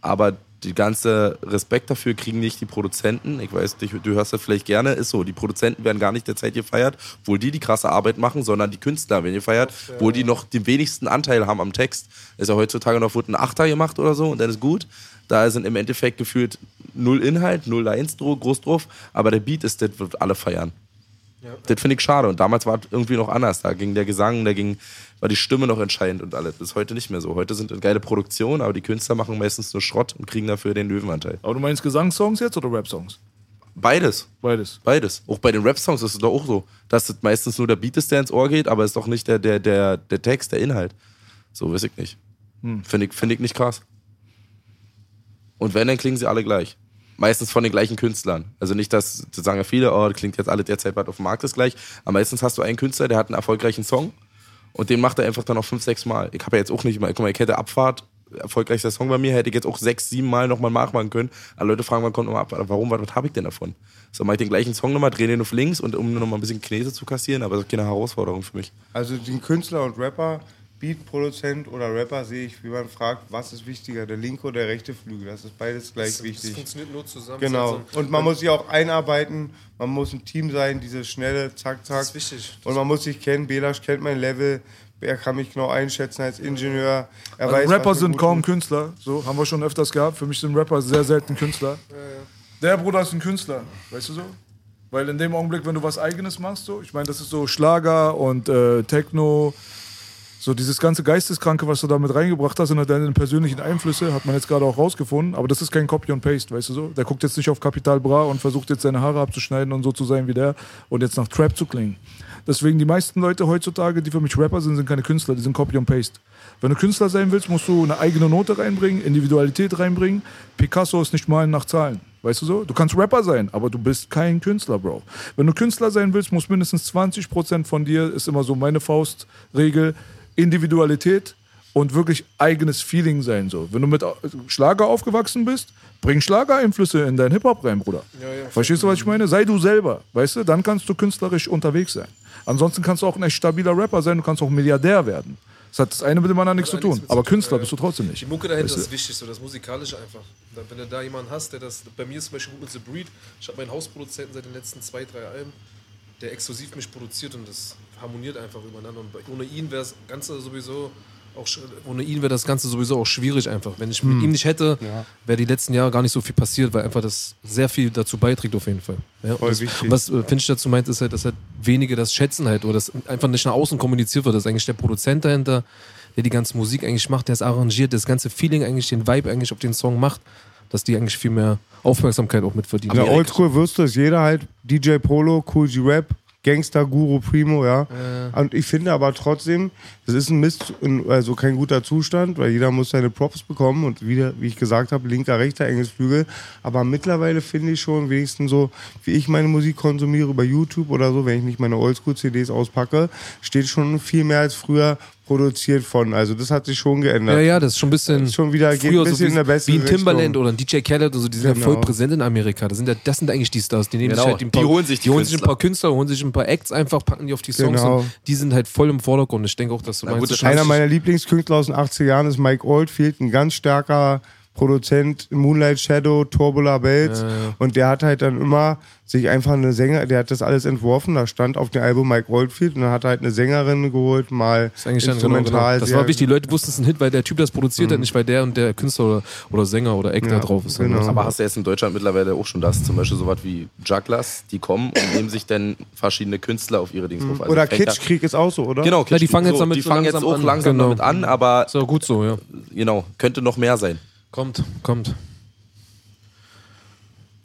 aber die ganze Respekt dafür kriegen nicht die Produzenten. Ich weiß, du, du hörst das vielleicht gerne, ist so. Die Produzenten werden gar nicht derzeit gefeiert, obwohl die die krasse Arbeit machen, sondern die Künstler werden gefeiert, obwohl die noch den wenigsten Anteil haben am Text. Ist ja heutzutage noch, wird ein Achter gemacht oder so und dann ist gut. Da sind im Endeffekt gefühlt null Inhalt, null Lines groß drauf, aber der Beat ist, das wird alle feiern. Das finde ich schade. Und damals war es irgendwie noch anders. Da ging der Gesang, da ging, war die Stimme noch entscheidend und alles. Das ist heute nicht mehr so. Heute sind es geile Produktionen, aber die Künstler machen meistens nur Schrott und kriegen dafür den Löwenanteil. Aber du meinst Gesangssongs jetzt oder Rap-Songs? Beides. Beides. Beides. Auch bei den Rap-Songs ist es doch auch so, dass es meistens nur der Beat ist, der ins Ohr geht, aber es ist doch nicht der, der, der, der Text, der Inhalt. So weiß ich nicht. Finde ich, find ich nicht krass. Und wenn, dann klingen sie alle gleich. Meistens von den gleichen Künstlern. Also nicht, dass, das sagen ja viele, oh, das klingt jetzt alle derzeit was auf dem Markt ist gleich. Aber meistens hast du einen Künstler, der hat einen erfolgreichen Song und den macht er einfach dann noch fünf, sechs Mal. Ich habe ja jetzt auch nicht mal, guck mal, ich hätte Abfahrt, erfolgreichster Song bei mir, hätte ich jetzt auch sechs, sieben Mal nochmal nachmachen können. Aber Leute fragen, wann kommt nochmal Abfahrt? Warum, was, was habe ich denn davon? So, mach ich den gleichen Song nochmal, drehe den auf links und um nochmal ein bisschen Knete zu kassieren, aber das ist keine Herausforderung für mich. Also den Künstler und Rapper, Beatproduzent oder Rapper sehe ich, wie man fragt, was ist wichtiger, der linke oder der rechte Flügel? Das ist beides gleich Das, das wichtig. funktioniert nur zusammen. Genau. Das halt Und man muss sich auch einarbeiten, man muss ein Team sein, dieses schnelle Zack, Zack. Das ist wichtig. Und man muss sich kennen, Belasch kennt mein Level, er kann mich genau einschätzen als Ingenieur. Er Also weiß, Rapper sind kaum. Künstler, so haben wir schon öfters gehabt. Für mich sind Rapper sehr selten Künstler. Der Bruder ist ein Künstler, weißt du so? Weil in dem Augenblick, wenn du was Eigenes machst, so, ich meine, das ist so Schlager und äh, Techno, so dieses ganze Geisteskranke, was du da mit reingebracht hast und deine persönlichen Einflüsse, hat man jetzt gerade auch rausgefunden. Aber das ist kein Copy und Paste, weißt du so? Der guckt jetzt nicht auf Capital Bra und versucht jetzt seine Haare abzuschneiden und so zu sein wie der und jetzt nach Trap zu klingen. Deswegen die meisten Leute heutzutage, die für mich Rapper sind, sind keine Künstler, die sind Copy und Paste. Wenn du Künstler sein willst, musst du eine eigene Note reinbringen, Individualität reinbringen. Picasso ist nicht malen nach Zahlen. Weißt du so? Du kannst Rapper sein, aber du bist kein Künstler, Bro. Wenn du Künstler sein willst, muss mindestens 20% von dir, ist immer so meine Faustregel, Individualität und wirklich eigenes Feeling sein. So. Wenn du mit Schlager aufgewachsen bist, bring Schlagereinflüsse in deinen Hip-Hop rein, Bruder. Verstehst du, was ich meine? Sei du selber, weißt du? Dann kannst du künstlerisch unterwegs sein. Ansonsten kannst du auch ein echt stabiler Rapper sein, du kannst auch Milliardär werden. Das hat das eine mit dem anderen nichts zu nichts tun. zu Aber Künstler ja, bist du trotzdem nicht. Die Mucke dahinter Weißt du? ist wichtig, so das Musikalische einfach. Wenn du da jemanden hast, der das, bei mir ist zum Beispiel gut mit The Breed. Ich habe meinen Hausproduzenten seit den letzten zwei, drei Alben, der exklusiv mich produziert und das harmoniert einfach übereinander. Und ohne ihn wäre das Ganze sowieso auch Ohne ihn wäre das Ganze sowieso auch schwierig einfach. Wenn ich mit ihm nicht hätte, wäre die letzten Jahre gar nicht so viel passiert, weil einfach das sehr viel dazu beiträgt auf jeden Fall. Ja, Voll das, wichtig. was äh, Finch dazu meint, ist halt, dass halt wenige das schätzen halt oder das einfach nicht nach außen kommuniziert wird. Das ist eigentlich der Produzent dahinter, der die ganze Musik eigentlich macht, der es arrangiert, das ganze Feeling eigentlich, den Vibe eigentlich auf den Song macht, dass die eigentlich viel mehr Aufmerksamkeit auch mitverdienen. In der Oldschool wirst du es jeder halt, DJ Polo, Cool G Rap, Gangster, Guru, Primo, ja. Und ich finde aber trotzdem, das ist ein Mist, also kein guter Zustand, weil jeder muss seine Props bekommen und wieder, wie ich gesagt habe, linker, rechter, enges Flügel. Aber mittlerweile finde ich schon wenigstens so, wie ich meine Musik konsumiere über YouTube oder so, wenn ich nicht meine Oldschool-CDs auspacke, steht schon viel mehr als früher produziert von. Also das hat sich schon geändert. Ja, ja, das ist schon ein bisschen. schon wieder- geht ein bisschen so wie, in eine bessere Wie ein Timbaland Richtung. oder ein DJ Khaled, also die sind ja Genau. voll präsent in Amerika. Das sind, ja, das sind eigentlich die Stars. Die nehmen Genau, sich halt die, ein die paar, holen sich die die holen sich ein Künstler. paar Künstler, holen sich ein paar Acts einfach, packen die auf die Songs Genau. und die sind halt voll im Vordergrund. Ich denke auch, dass du Na gut, meinst, das das Einer meiner Lieblingskünstler aus den 80er Jahren ist Mike Oldfield, ein ganz starker Produzent, Moonlight Shadow, Turbula Bells. Und der hat halt dann immer sich einfach eine Sänger, der hat das alles entworfen, da stand auf dem Album Mike Oldfield und dann hat er halt eine Sängerin geholt, mal Das genau, instrumental. genau. Das sehr- war wichtig. Die Leute wussten, es ist ein Hit, weil der Typ das produziert hat, nicht weil der und der Künstler oder, oder Sänger oder Act da drauf ist. genau. Aber hast du jetzt in Deutschland mittlerweile auch schon das, zum Beispiel sowas wie Jugglers, die kommen und nehmen sich dann verschiedene Künstler auf ihre Dings drauf. Also Oder Kitschkrieg ist auch so, oder? Genau, Na, die fangen jetzt so, damit die so fangen jetzt langsam auch an. langsam Genau. damit an, aber Ist auch gut so, ja. genau, könnte noch mehr sein. Kommt, kommt.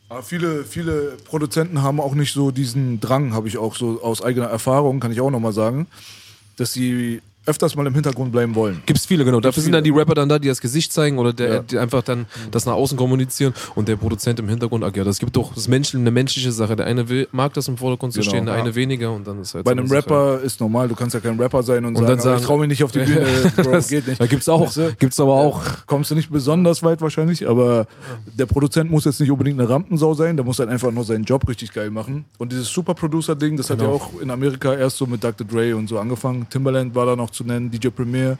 Aber viele, viele Produzenten haben auch nicht so diesen Drang, habe ich auch so aus eigener Erfahrung, kann ich auch nochmal sagen, dass sie öfters mal im Hintergrund bleiben wollen. Gibt's viele, genau. Dafür sind dann die Rapper dann da, die das Gesicht zeigen oder der, Ja. die einfach dann das nach außen kommunizieren und der Produzent im Hintergrund agiert. Das gibt doch das Mensch, eine menschliche Sache. Der eine will, mag das im Vordergrund zu Genau, stehen, der ja. eine weniger und dann ist halt Bei so einem eine Sache. Rapper ist normal, du kannst ja kein Rapper sein und, Und sagen, dann sagen- ich trau mich nicht auf die Bühne, Bro, Das- geht nicht. Da gibt's auch, Weißt du? gibt's aber auch. kommst du nicht besonders weit wahrscheinlich, aber der Produzent muss jetzt nicht unbedingt eine Rampensau sein, der muss halt einfach nur seinen Job richtig geil machen. Und dieses Super Producer-Ding, das hat ja Genau. auch in Amerika erst so mit Dr. Dre und so angefangen. Timbaland war da noch zu nennen, DJ Premier.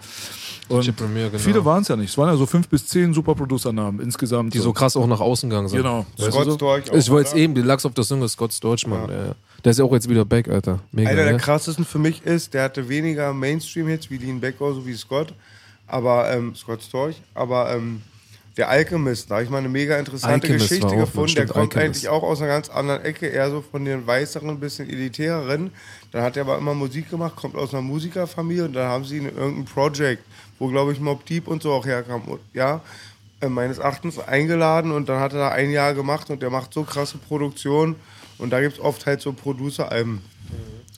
Und DJ Premier, genau. viele waren es ja nicht. Es waren ja so fünf bis zehn Super Producer-Namen insgesamt. Die so krass auch nach außen gegangen sind. Genau. Scott so? Storch auch, Ich wollte oder? eben, die Lachs auf der Zunge, Scott Storch, Mann. Ja. Ja. Der ist ja auch jetzt wieder back, Alter. Mega, Einer der ne? krassesten für mich ist, der hatte weniger Mainstream-Hits wie Dean Becker, so wie Scott, aber ähm, Scott Storch, aber ähm, der Alchemist, da habe ich mal eine mega interessante Alchemist Geschichte auch, gefunden. stimmt, der kommt Alchemist. eigentlich auch aus einer ganz anderen Ecke, eher so von den weißeren, bisschen elitäreren. Dann hat er aber immer Musik gemacht, kommt aus einer Musikerfamilie und dann haben sie ihn in irgendein Project, wo glaube ich Mob Deep und so auch herkam, ja, äh, meines Erachtens eingeladen und dann hat er da ein Jahr gemacht und der macht so krasse Produktionen und da gibt es oft halt so Producer-Alben.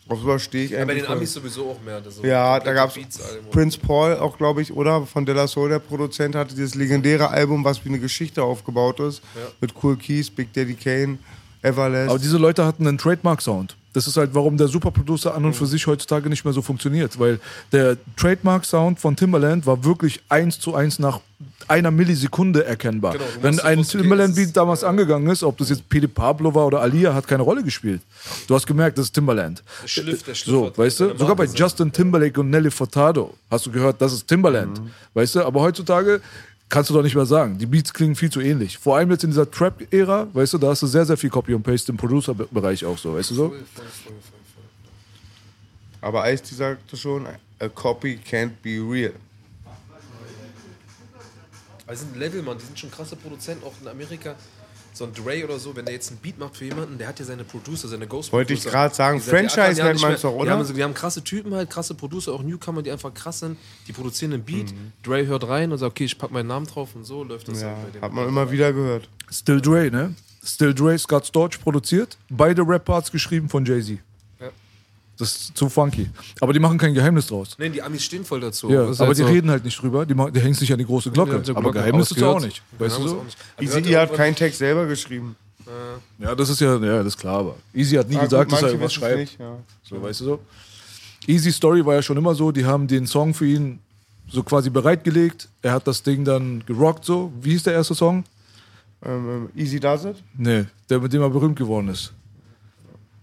Auf sowas stehe ich Ja, bei den. Amis sowieso auch mehr. So Ja, da gab es. Prince Paul auch, glaube ich, oder? Von De La Soul, der Produzent, hatte dieses legendäre Album, was wie eine Geschichte aufgebaut ist. Mit Cool Keys, Big Daddy Kane, Everlast. Aber diese Leute hatten einen Trademark-Sound. Das ist halt, warum der Superproducer an und für sich heutzutage nicht mehr so funktioniert. Weil der Trademark-Sound von Timbaland war wirklich eins zu eins nach einer Millisekunde erkennbar. Genau, Wenn ein Timbaland-Beat damals angegangen ist, ob das jetzt Pede Pablo war oder Alia, hat keine Rolle gespielt. Du hast gemerkt, das ist Timbaland. Der Schliff, der Schliff So, weißt du? Sogar bei Justin Timberlake und Nelly Furtado hast du gehört, das ist Timbaland. Weißt du? Aber heutzutage kannst du doch nicht mehr sagen. Die Beats klingen viel zu ähnlich. Vor allem jetzt in dieser Trap-Ära, weißt du, da hast du sehr, sehr viel Copy und Paste im Producer-Bereich auch so, weißt du so? Aber Ice-T sagte schon, a copy can't be real. Also sind Level, Mann, die sind schon krasse Produzenten, auch in Amerika. So ein Dre oder so, wenn der jetzt einen Beat macht für jemanden, der hat ja seine Producer, seine Ghost Wollte ich gerade sagen, Franchise nennt man's doch, Die oder? haben, so, die haben krasse Typen halt, krasse Producer, auch Newcomer, die einfach krass sind. Die produzieren einen Beat, Dre hört rein und sagt, okay, ich pack meinen Namen drauf und so läuft das Ja, halt bei dem. hat man immer wieder gehört. Still Dre, ne? Still Dre, Scott Storch produziert. Beide Rap-Parts geschrieben von Jay-Z. Das ist zu funky. Aber die machen kein Geheimnis draus. Nein, die Amis stehen voll dazu. Ja, aber halt die so- reden halt nicht drüber. Die, machen, die hängen sich an die große Glocke. Ja, aber Glocke Geheimnis ist auch nicht. Weißt du so? Easy hat keinen Text selber geschrieben. Ja, das ist ja, ja, das ist klar. Aber Easy hat nie Ah, gut, gesagt, dass er irgendwas schreibt. nicht, ja. So, weißt du so? Easy Story war ja schon immer so, die haben den Song für ihn so quasi bereitgelegt. Er hat das Ding dann gerockt so. Wie hieß der erste Song? Ähm, ähm, easy does it? Nee, der mit dem er berühmt geworden ist.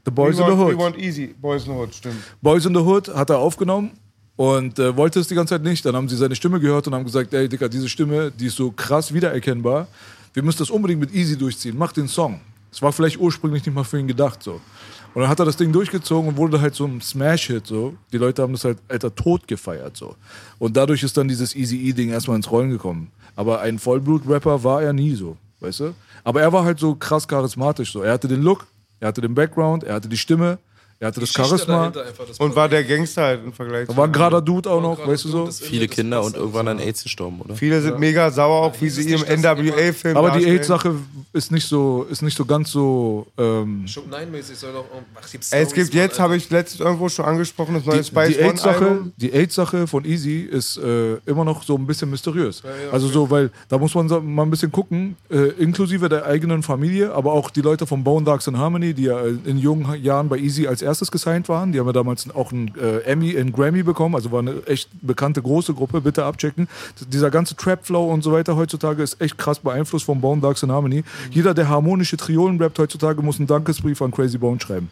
The Boys we in the want, Hood. We want easy. Boys in the Hood, stimmt. Boys in the Hood hat er aufgenommen und äh, wollte es die ganze Zeit nicht. Dann haben sie seine Stimme gehört und haben gesagt, ey Dicker, diese Stimme, die ist so krass wiedererkennbar. Wir müssen das unbedingt mit Easy durchziehen. Mach den Song. Das war vielleicht ursprünglich nicht mal für ihn gedacht so. Und dann hat er das Ding durchgezogen und wurde halt so ein Smash-Hit so. Die Leute haben das halt alter tot gefeiert so. Und dadurch ist dann dieses Easy-E-Ding erstmal ins Rollen gekommen. Aber ein Vollblut-Rapper war er nie so, weißt du? Aber er war halt so krass charismatisch so. Er hatte den Look, er hatte den Background, er hatte die Stimme, er hatte das Charisma. Und war der Gangster halt im Vergleich. Da war ein gerader Dude auch noch, weißt du so? Viele Kinder und irgendwann an AIDS gestorben, oder? Viele sind mega sauer, auch wie sie dass NWA-Film Aber die AIDS-Sache ist nicht so, ist nicht so ganz so. Ähm, Show 9-mäßig soll doch. Ach, Es gibt Mann, jetzt, habe ich letztens irgendwo schon angesprochen, das neue die, Spice die One AIDS-Sache, Album. die AIDS-Sache von Easy ist äh, immer noch so ein bisschen mysteriös. Also so, weil da muss man so mal ein bisschen gucken, äh, inklusive der eigenen Familie, aber auch die Leute von Bone Dogs and Harmony, die ja in jungen Jahren bei Easy als erstes gesigned waren. Die haben ja damals auch einen äh, Emmy, einen Grammy bekommen, also war eine echt bekannte große Gruppe. Bitte abchecken. Dieser ganze Trap-Flow und so weiter heutzutage ist echt krass beeinflusst von Bone Dogs and Harmony. Jeder, der harmonische Triolen rappt heutzutage, muss einen Dankesbrief an Crazy Bone schreiben.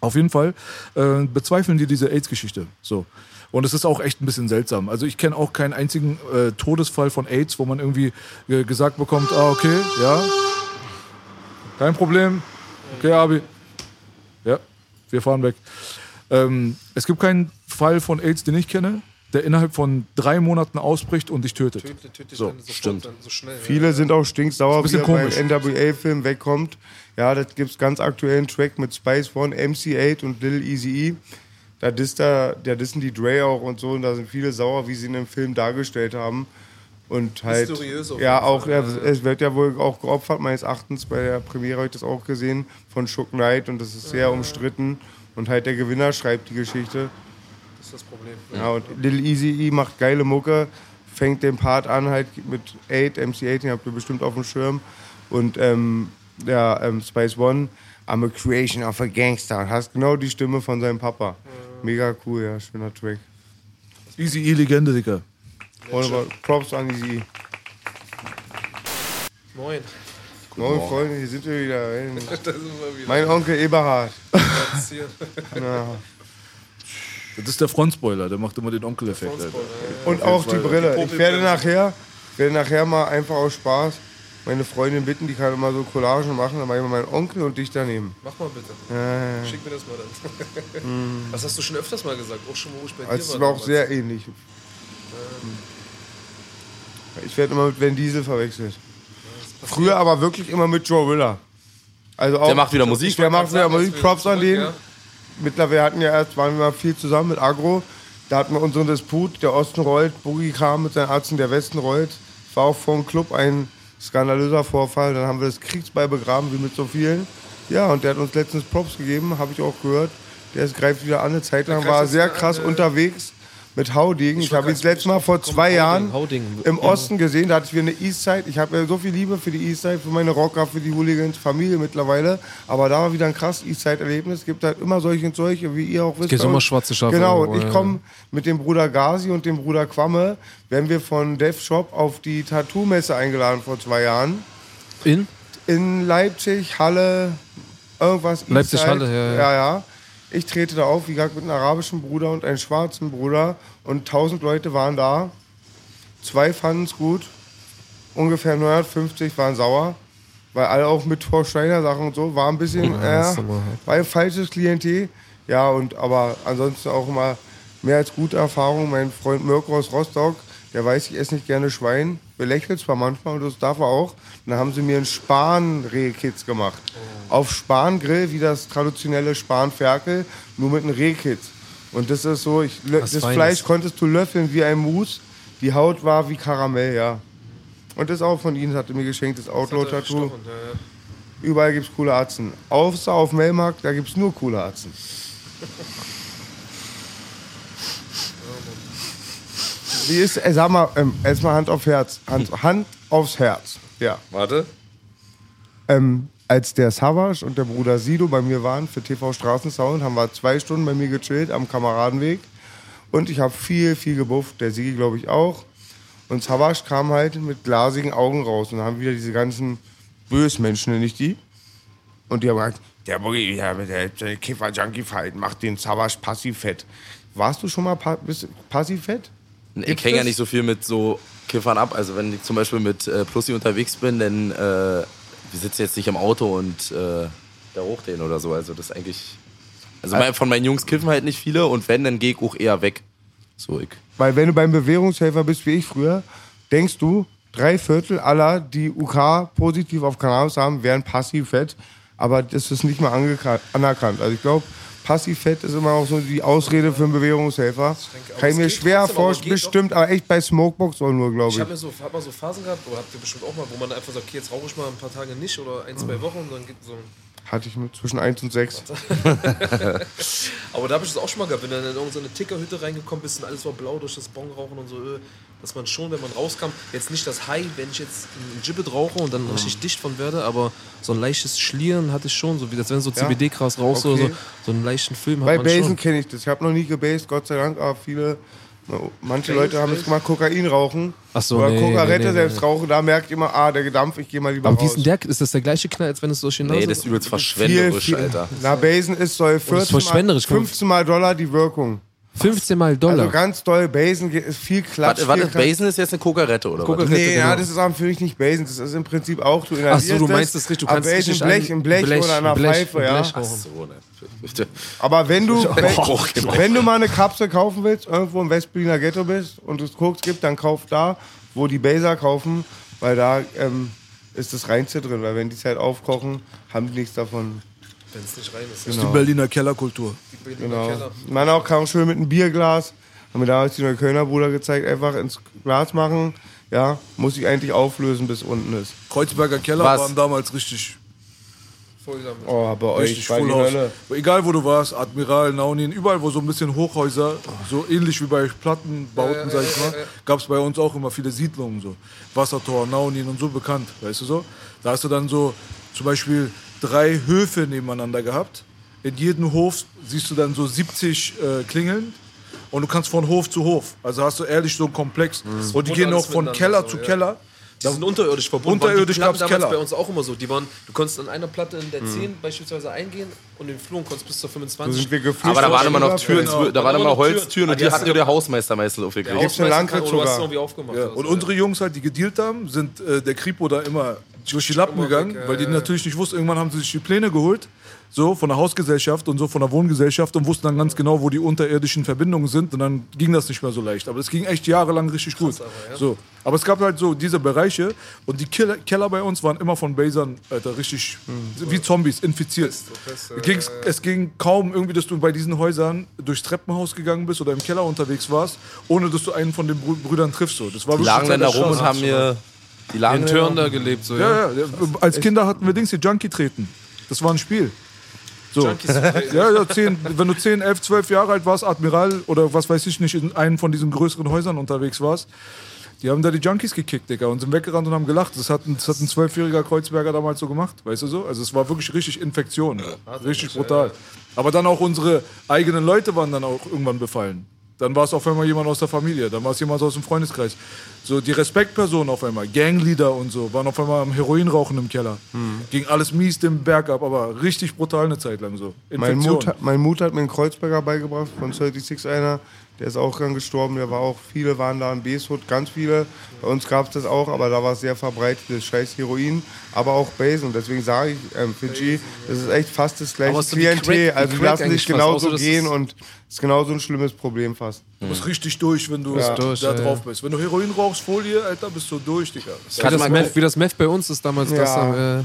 Auf jeden Fall äh, bezweifeln die diese AIDS-Geschichte. So. Und es ist auch echt ein bisschen seltsam. Also ich kenne auch keinen einzigen äh, Todesfall von AIDS, wo man irgendwie äh, gesagt bekommt, ah, okay, ja, kein Problem. Okay, Abi. Ja, wir fahren weg. Ähm, es gibt keinen Fall von AIDS, den ich kenne, der innerhalb von drei Monaten ausbricht und dich tötet. Töte, töte So, dann sofort, stimmt. Dann so schnell. Viele sind auch stinksauer, wie ein er beim. NWA-Film wegkommt. Ja, das gibt's ganz aktuellen Track mit Spice One, MC8 und Lil Easy E. Da disst er, da dissen die Dre auch und so und da sind viele sauer, wie sie ihn im Film dargestellt haben. Und halt, ja, auch, ja, ja, ja. es wird ja wohl auch geopfert, meines Erachtens. Bei der Premiere habe ich das auch gesehen von Shook Knight und das ist sehr umstritten. Und halt der Gewinner schreibt die Geschichte. Das ist das Problem. Ja, und Lil Easy E macht geile Mucke, fängt den Part an halt mit 8, MC8, den habt ihr bestimmt auf dem Schirm. Und ähm, der ähm, Spice One, I'm a creation of a gangster. Und hast genau die Stimme von seinem Papa. Mega cool, ja, schöner Track. Easy E-Legende, Digga. Und aber Props an Easy E. Moin. Moin Freunde, hier sind wir wieder. ey. Da sind wir wieder. Mein Onkel Eberhard. Ja. Das ist der Frontspoiler, der macht immer den Onkel-Effekt. Alter. Und auch die. Brille. Die Ich werde nachher, werde nachher mal einfach aus Spaß meine Freundin bitten, die kann immer so Collagen machen, dann mache ich mal meinen Onkel und dich daneben. Mach mal bitte. Ja, ja, ja. Schick mir das mal dann. Das hast du schon öfters mal gesagt, auch schon, wo ich bei dir Also war. es war auch damals. sehr ähnlich. Ich werde immer mit Vin Diesel verwechselt. Früher aber wirklich immer mit Joe Willer. Also auch, Der macht wieder Musik. Der macht wieder Musik. Props an den. ja. Mittlerweile hatten ja erst, waren wir mal viel zusammen mit Agro. Da hatten wir unseren Disput. Der Osten rollt, Boogie kam mit seinen Arzten, der Westen rollt. War auch vor dem Club ein skandalöser Vorfall. Dann haben wir das Kriegsball begraben, wie mit so vielen. Ja, und der hat uns letztens Props gegeben, habe ich auch gehört. Der ist, greift wieder an. Eine Zeit lang war er sehr krass äh, unterwegs mit Haudegen. Ich, wollte habe ihn das letzte Mal vor zwei Jahren Hauding. im Osten gesehen. Da hatte ich wieder eine Eastside. Ich habe ja so viel Liebe für die Eastside, für meine Rocker, für die Hooligans, Familie mittlerweile. Aber da war wieder ein krass Eastside-Erlebnis. Es gibt halt immer solche und solche, wie ihr auch wisst. Gibt's immer schwarze Schafe Genau, und ich komme mit dem Bruder Gazi und dem Bruder Quamme, werden wir von Dev Shop auf die Tattoo-Messe eingeladen vor zwei Jahren. In? In Leipzig, Halle, irgendwas. Leipzig, Eastside. Halle, ja. ja, ja. Ich trete da auf, wie gesagt, mit einem arabischen Bruder und einem schwarzen Bruder. Und tausend Leute waren da. Zwei fanden es gut. Ungefähr 950 waren sauer. Weil alle auch mit Thor Steiner Sachen und so. War ein bisschen, Ja, äh, war ein falsches Klientel. Ja, und aber ansonsten auch immer mehr als gute Erfahrung. Mein Freund Mirko aus Rostock, der weiß, ich esse nicht gerne Schwein. Belächelt zwar manchmal und das darf er auch. Dann haben sie mir einen Span-Rehkitz gemacht. Auf Spangrill, wie das traditionelle Spanferkel, nur mit einem Rehkitz. Und das ist so, ich, das Feines. Fleisch konntest du löffeln wie ein Mus. Die Haut war wie Karamell, ja. Und das auch von ihnen, hatte mir geschenkt, das Outlaw-Tattoo. Überall gibt's coole Atzen. Außer auf Melmark, da gibt's nur coole Atzen. Wie ist, äh, sag mal, ähm, erstmal Hand auf Herz. Hand, Hand aufs Herz. Ja. Warte. Ähm, als der Savage und der Bruder Sido bei mir waren für TV Straßensound, haben wir zwei Stunden bei mir gechillt am Kameradenweg. Und ich habe viel, viel gebufft. Der Sigi, glaube ich, auch. Und Savage kam halt mit glasigen Augen raus. Und haben wieder diese ganzen Bösmenschen, nenne ich die. Und die haben gesagt, der Boogie, der, der, Kiffer-Junkie-Verhalten macht den Savage passiv fett. Warst du schon mal pa passiv fett? Ich hänge ja nicht so viel mit so Kiffern ab. Also wenn ich zum Beispiel mit äh, Plussi unterwegs bin, dann äh, wir sitzen jetzt nicht im Auto und äh, da hoch den oder so. Also das ist eigentlich. Also mein, von meinen Jungs kiffen halt nicht viele und wenn, dann gehe ich auch eher weg. So ich. Weil wenn du beim Bewährungshelfer bist, wie ich früher, denkst du, drei Viertel aller, die UK positiv auf Cannabis haben, wären passiv fett. Aber das ist nicht mal anerkannt. Also ich glaube, passiv fett ist immer auch so die Ausrede für einen Bewährungshelfer. denke, Kann ich es mir schwer vorstellen. Bestimmt, aber echt bei Smokebox auch nur, glaube Ich ich. habe mir so, hab mal so Phasen gehabt, oder habt ihr bestimmt auch mal, wo man einfach sagt, okay, jetzt rauche ich mal ein paar Tage nicht oder ein, zwei Wochen und dann gibt so ein Hatte ich mit zwischen 1 und 6. Aber da habe ich das auch schon mal gehabt, wenn du dann in irgendeine Tickerhütte reingekommen bist und alles war blau durch das Bonrauchen und so, äh, dass man schon, wenn man rauskam, jetzt nicht das High, wenn ich jetzt ein Gibbet rauche und dann richtig dicht von werde, aber so ein leichtes Schlieren hatte ich schon, so wie das wenn so? CBD-Gras raus oder Okay. so, so einen leichten Film hat Bei man Basen schon. kenne ich das. Ich habe noch nie gebased, Gott sei Dank, aber viele, manche Leute haben es gemacht, Kokain rauchen. Ach so, oder nee, Kokarette nee, nee, selbst rauchen, da merkt immer, ah, der Gedampf, ich gehe mal lieber Aber wie raus. ist denn der? Ist das der gleiche Knall, als wenn es die Nase Nee, das ist übelst viel, verschwenderisch, viel, Alter. Na, Basen ist soll 14 verschwenderisch, mal, 15 mal Dollar die Wirkung. 15 mal Dollar. Also ganz doll, Basen ist viel Klatsch. Warte, warte. Basen ist jetzt eine Kokarette oder Kokarette. was? Nee, ja, genau. das ist aber für mich nicht Basen, das ist im Prinzip auch, du inhalierst Ach so, du meinst das richtig, du aber kannst es Basen nicht im Blech, im Blech, Blech, oder einer Blech, Pfeife, ja. Blech. Ach so, ne. Aber wenn du, wenn, Oh, wenn du mal eine Kapsel kaufen willst, irgendwo im Westberliner Ghetto bist und es Koks gibt, dann kauf da, wo die Baser kaufen, weil da ähm, ist das Reinste drin. Weil wenn die es halt aufkochen, haben die nichts davon. Wenn es nicht rein ist. Das ist die Berliner Kellerkultur. Die Genau. Keller. Man auch kam schön mit einem Bierglas. Haben mir damals die Neuköllner Bruder gezeigt, einfach ins Glas machen. Ja, muss ich eigentlich auflösen, bis unten ist. Kreuzberger Keller Was? waren damals richtig. Oh, bei euch Richtig war die. Hölle. Egal wo du warst, Admiral, Naunin, überall wo so ein bisschen Hochhäuser, so ähnlich wie bei Plattenbauten, sag ich mal, gab es bei uns auch immer viele Siedlungen so. Wassertor, Naunin und so bekannt, weißt du so? Da hast du dann so zum Beispiel drei Höfe nebeneinander gehabt. In jedem Hof siehst du dann so 70 äh, Klingeln und du kannst von Hof zu Hof. Also hast du ehrlich so einen Komplex. Und die gehen auch von Keller so, zu ja. Keller. Die sind unterirdisch verbunden. Unterirdisch Platten gab's damals Keller. bei uns auch immer so. Die waren, du konntest an einer Platte in der 10 beispielsweise eingehen und in den Flur und konntest bis zur So 25. sind wir geflüchtet. Aber da waren immer noch Türen, Genau. da waren immer noch Holztüren Türen. und die Ah, die hat hast nur du- der Hausmeister meistens Der aufgekriegt. Gibt's eine hast sogar. Ja, und so. unsere Jungs halt, die gedealt haben, sind äh, der Kripo da immer durch die Lappen gegangen, weg, weil die natürlich nicht wussten, irgendwann haben sie sich die Pläne geholt, so von der Hausgesellschaft und so von der Wohngesellschaft und wussten dann ganz genau, wo die unterirdischen Verbindungen sind und dann ging das nicht mehr so leicht. Aber das ging echt jahrelang richtig gut. So. Aber es gab halt so diese Bereiche und die Keller, Keller bei uns waren immer von Basern, Alter, richtig wie Zombies, infiziert. Es ging, es ging kaum irgendwie, dass du bei diesen Häusern durchs Treppenhaus gegangen bist oder im Keller unterwegs warst, ohne dass du einen von den Brü- Brüdern triffst. So. Das war Die wirklich lagen dann da rum und haben mir. Die lagen In Türen da gelebt, so, ja. Ja, ja, als Kinder hatten wir Dings hier Junkie treten. Das war ein Spiel. So. Ja, ja, zehn, wenn du 10, 11, 12 Jahre alt warst, Admiral oder was weiß ich nicht, in einem von diesen größeren Häusern unterwegs warst, die haben da die Junkies gekickt, Digga, und sind weggerannt und haben gelacht. Das hat ein, das hat ein zwölfjähriger Kreuzberger damals so gemacht, weißt du so? Also es war wirklich richtig Infektion, richtig brutal. Aber dann auch unsere eigenen Leute waren dann auch irgendwann befallen. Dann war es auf einmal jemand aus der Familie, dann war es jemand aus dem Freundeskreis. So die Respektpersonen auf einmal, Gangleader und so, waren auf einmal am Heroinrauchen im Keller. Ging alles mies den Berg ab, aber richtig brutal eine Zeit lang so. Mein. Mut, hat- mein Mut hat mir einen Kreuzberger beigebracht, von 36 einer. Der ist auch dann gestorben. Der war auch, viele waren da in Beeshut, ganz viele. Bei uns gab es das auch, aber da war es sehr verbreitet, das scheiß Heroin. Aber auch Base. Und deswegen sage ich, ähm, Fidschi, das ist echt fast das gleiche es Klientel. Also die lassen sich genauso gehen es- und ist genauso ein schlimmes Problem fast. Du bist richtig durch, wenn du Ja. Durch, da ja, drauf bist. Wenn du Heroin rauchst, Folie, Alter, bist du durch, Digga. Wie das, Meth, wie das Meth bei uns ist damals. Das, Ja. äh,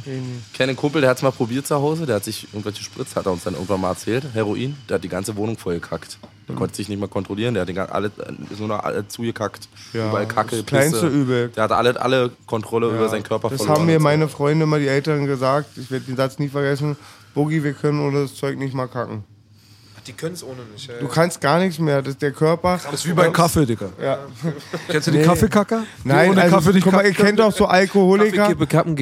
kenne einen Kumpel, der hat es mal probiert zu Hause, der hat sich irgendwelche Spritz, hat er uns dann irgendwann mal erzählt, Heroin, der hat die ganze Wohnung voll gekackt. Der Mhm. konnte sich nicht mehr kontrollieren, der hat den, alle, ist nur noch alle zugekackt. Ja, Überall Kacke, das kleinste. Übel. Der hatte alle, alle Kontrolle über seinen Körper Das verloren. haben mir meine Freunde mal, die Eltern, gesagt. Ich werde den Satz nie vergessen. Boogie, wir können ohne das Zeug nicht mal kacken. Die können es ohne nicht. Du kannst gar nichts mehr. Das ist der Körper. Das ist wie bei Kaffee, Digga. Ja. Kennst du die Kaffeekacker? Die Nein, ohne also, Kaffee nicht guck mal, ihr kennt doch so Alkoholiker.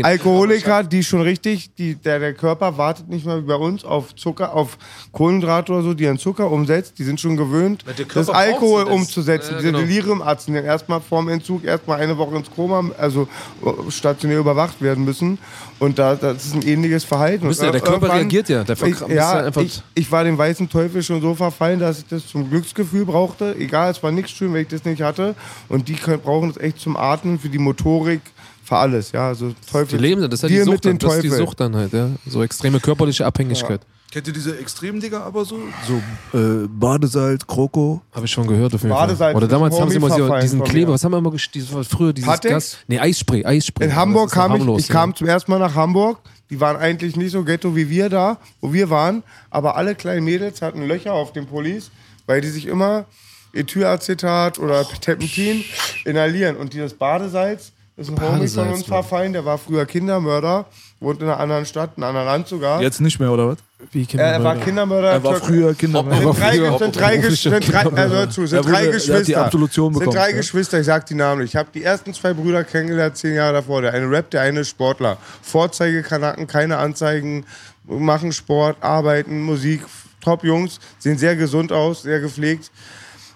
Alkoholiker, die schon richtig, die, der, der Körper wartet nicht mehr wie bei uns auf Zucker, auf Kohlenhydrate oder so, die an Zucker umsetzt. Die sind schon gewöhnt, das Alkohol das. umzusetzen. Ja, Diese genau. Deliriumarzt, die dann erstmal vorm Entzug erstmal eine Woche ins Koma, also äh, stationär überwacht werden müssen. Und da, das ist ein ähnliches Verhalten. Wisst ihr, Und der Körper reagiert ja. Der ich, ja, ist ja einfach- ich, ich war dem weißen Teufel schon so verfallen, dass ich das zum Glücksgefühl brauchte. Egal, es war nichts schön, wenn ich das nicht hatte. Und die können, brauchen das echt zum Atmen, für die Motorik, für alles. Ja, also Teufel. Die leben, das ist ja die Wir Sucht, mit den dann, das ist die. Sucht dann halt, ja. So extreme körperliche Abhängigkeit. Kennt ihr diese extremen Digger aber so? So äh, Badesalz, Kroko. Habe ich schon gehört auf jeden Badesalz Fall. Oder damals haben sie immer diesen Kleber, was haben wir immer dieses früher dieses Patex? Gas? Nee, Eisspray, Eisspray. In Hamburg kam ich, ich ja. kam zum ersten Mal nach Hamburg. Die waren eigentlich nicht so ghetto wie wir da, wo wir waren. Aber alle kleinen Mädels hatten Löcher auf den Pullis, weil die sich immer Ethylacetat oder Terpentin inhalieren. Und dieses Badesalz ist ein Homie von uns verfallen. Der war früher Kindermörder, wohnt in einer anderen Stadt, in einem anderen Land sogar. Jetzt nicht mehr, oder was? Wie er war Kindermörder. Kindermörder. Er war früher Kindermörder. sind drei, früher sind drei, sind drei, also zu, sind Er wurde- drei er die Geschwister. Absolution sind bekommen, drei ja. Geschwister, ich sag die Namen nicht. Ich habe die ersten zwei Brüder kennengelernt, zehn Jahre davor. Der eine Rap, der eine Sportler. Vorzeigekanaken, keine Anzeigen, machen Sport, arbeiten, Musik, top Jungs, sehen sehr gesund aus, sehr gepflegt.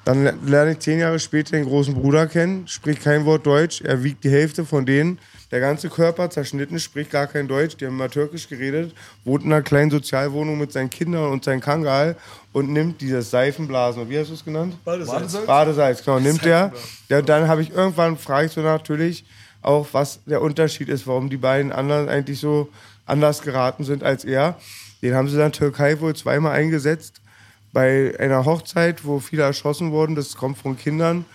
Dann le- lerne ich zehn Jahre später den großen Bruder kennen, spricht kein Wort Deutsch, er wiegt die Hälfte von denen. Der ganze Körper zerschnitten, spricht gar kein Deutsch, die haben immer Türkisch geredet, wohnt in einer kleinen Sozialwohnung mit seinen Kindern und seinem Kangal und nimmt dieses Seifenblasen, wie hast du es genannt? Badesalz. Badesalz, genau, nimmt der. Ja, dann habe ich irgendwann, frage ich so natürlich auch, was der Unterschied ist, warum die beiden anderen eigentlich so anders geraten sind als er. Den haben sie dann in der Türkei wohl zweimal eingesetzt bei einer Hochzeit, wo viele erschossen wurden, das kommt von Kindern.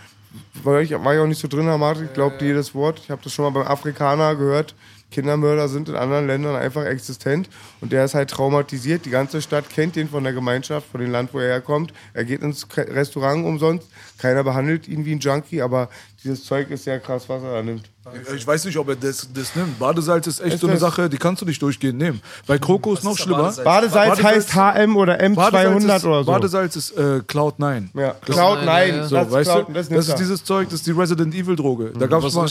War ich, war ich auch nicht so drin, Herr Martin, ich glaube jedes Wort. Ich habe das schon mal beim Afrikaner gehört. Kindermörder sind in anderen Ländern einfach existent und der ist halt traumatisiert. Die ganze Stadt kennt ihn von der Gemeinschaft, von dem Land, wo er herkommt. Er geht ins Restaurant umsonst. Keiner behandelt ihn wie ein Junkie, aber dieses Zeug ist sehr krass, was er da nimmt. Ich weiß nicht, ob er das, das nimmt. Badesalz ist echt Ist so eine das- Sache, die kannst du nicht durchgehend nehmen. Bei Kroko ist noch schlimmer. Badesalz? Badesalz, Badesalz- heißt HM oder M200 ist, oder so. Badesalz ist äh, Cloud 9. ja. Cloud Nein, 9, ja, ja. das So, ist weißt Cloud, du? das Das, ist dieses Zeug, das ist die Resident Evil Droge. Da gab's Was mal.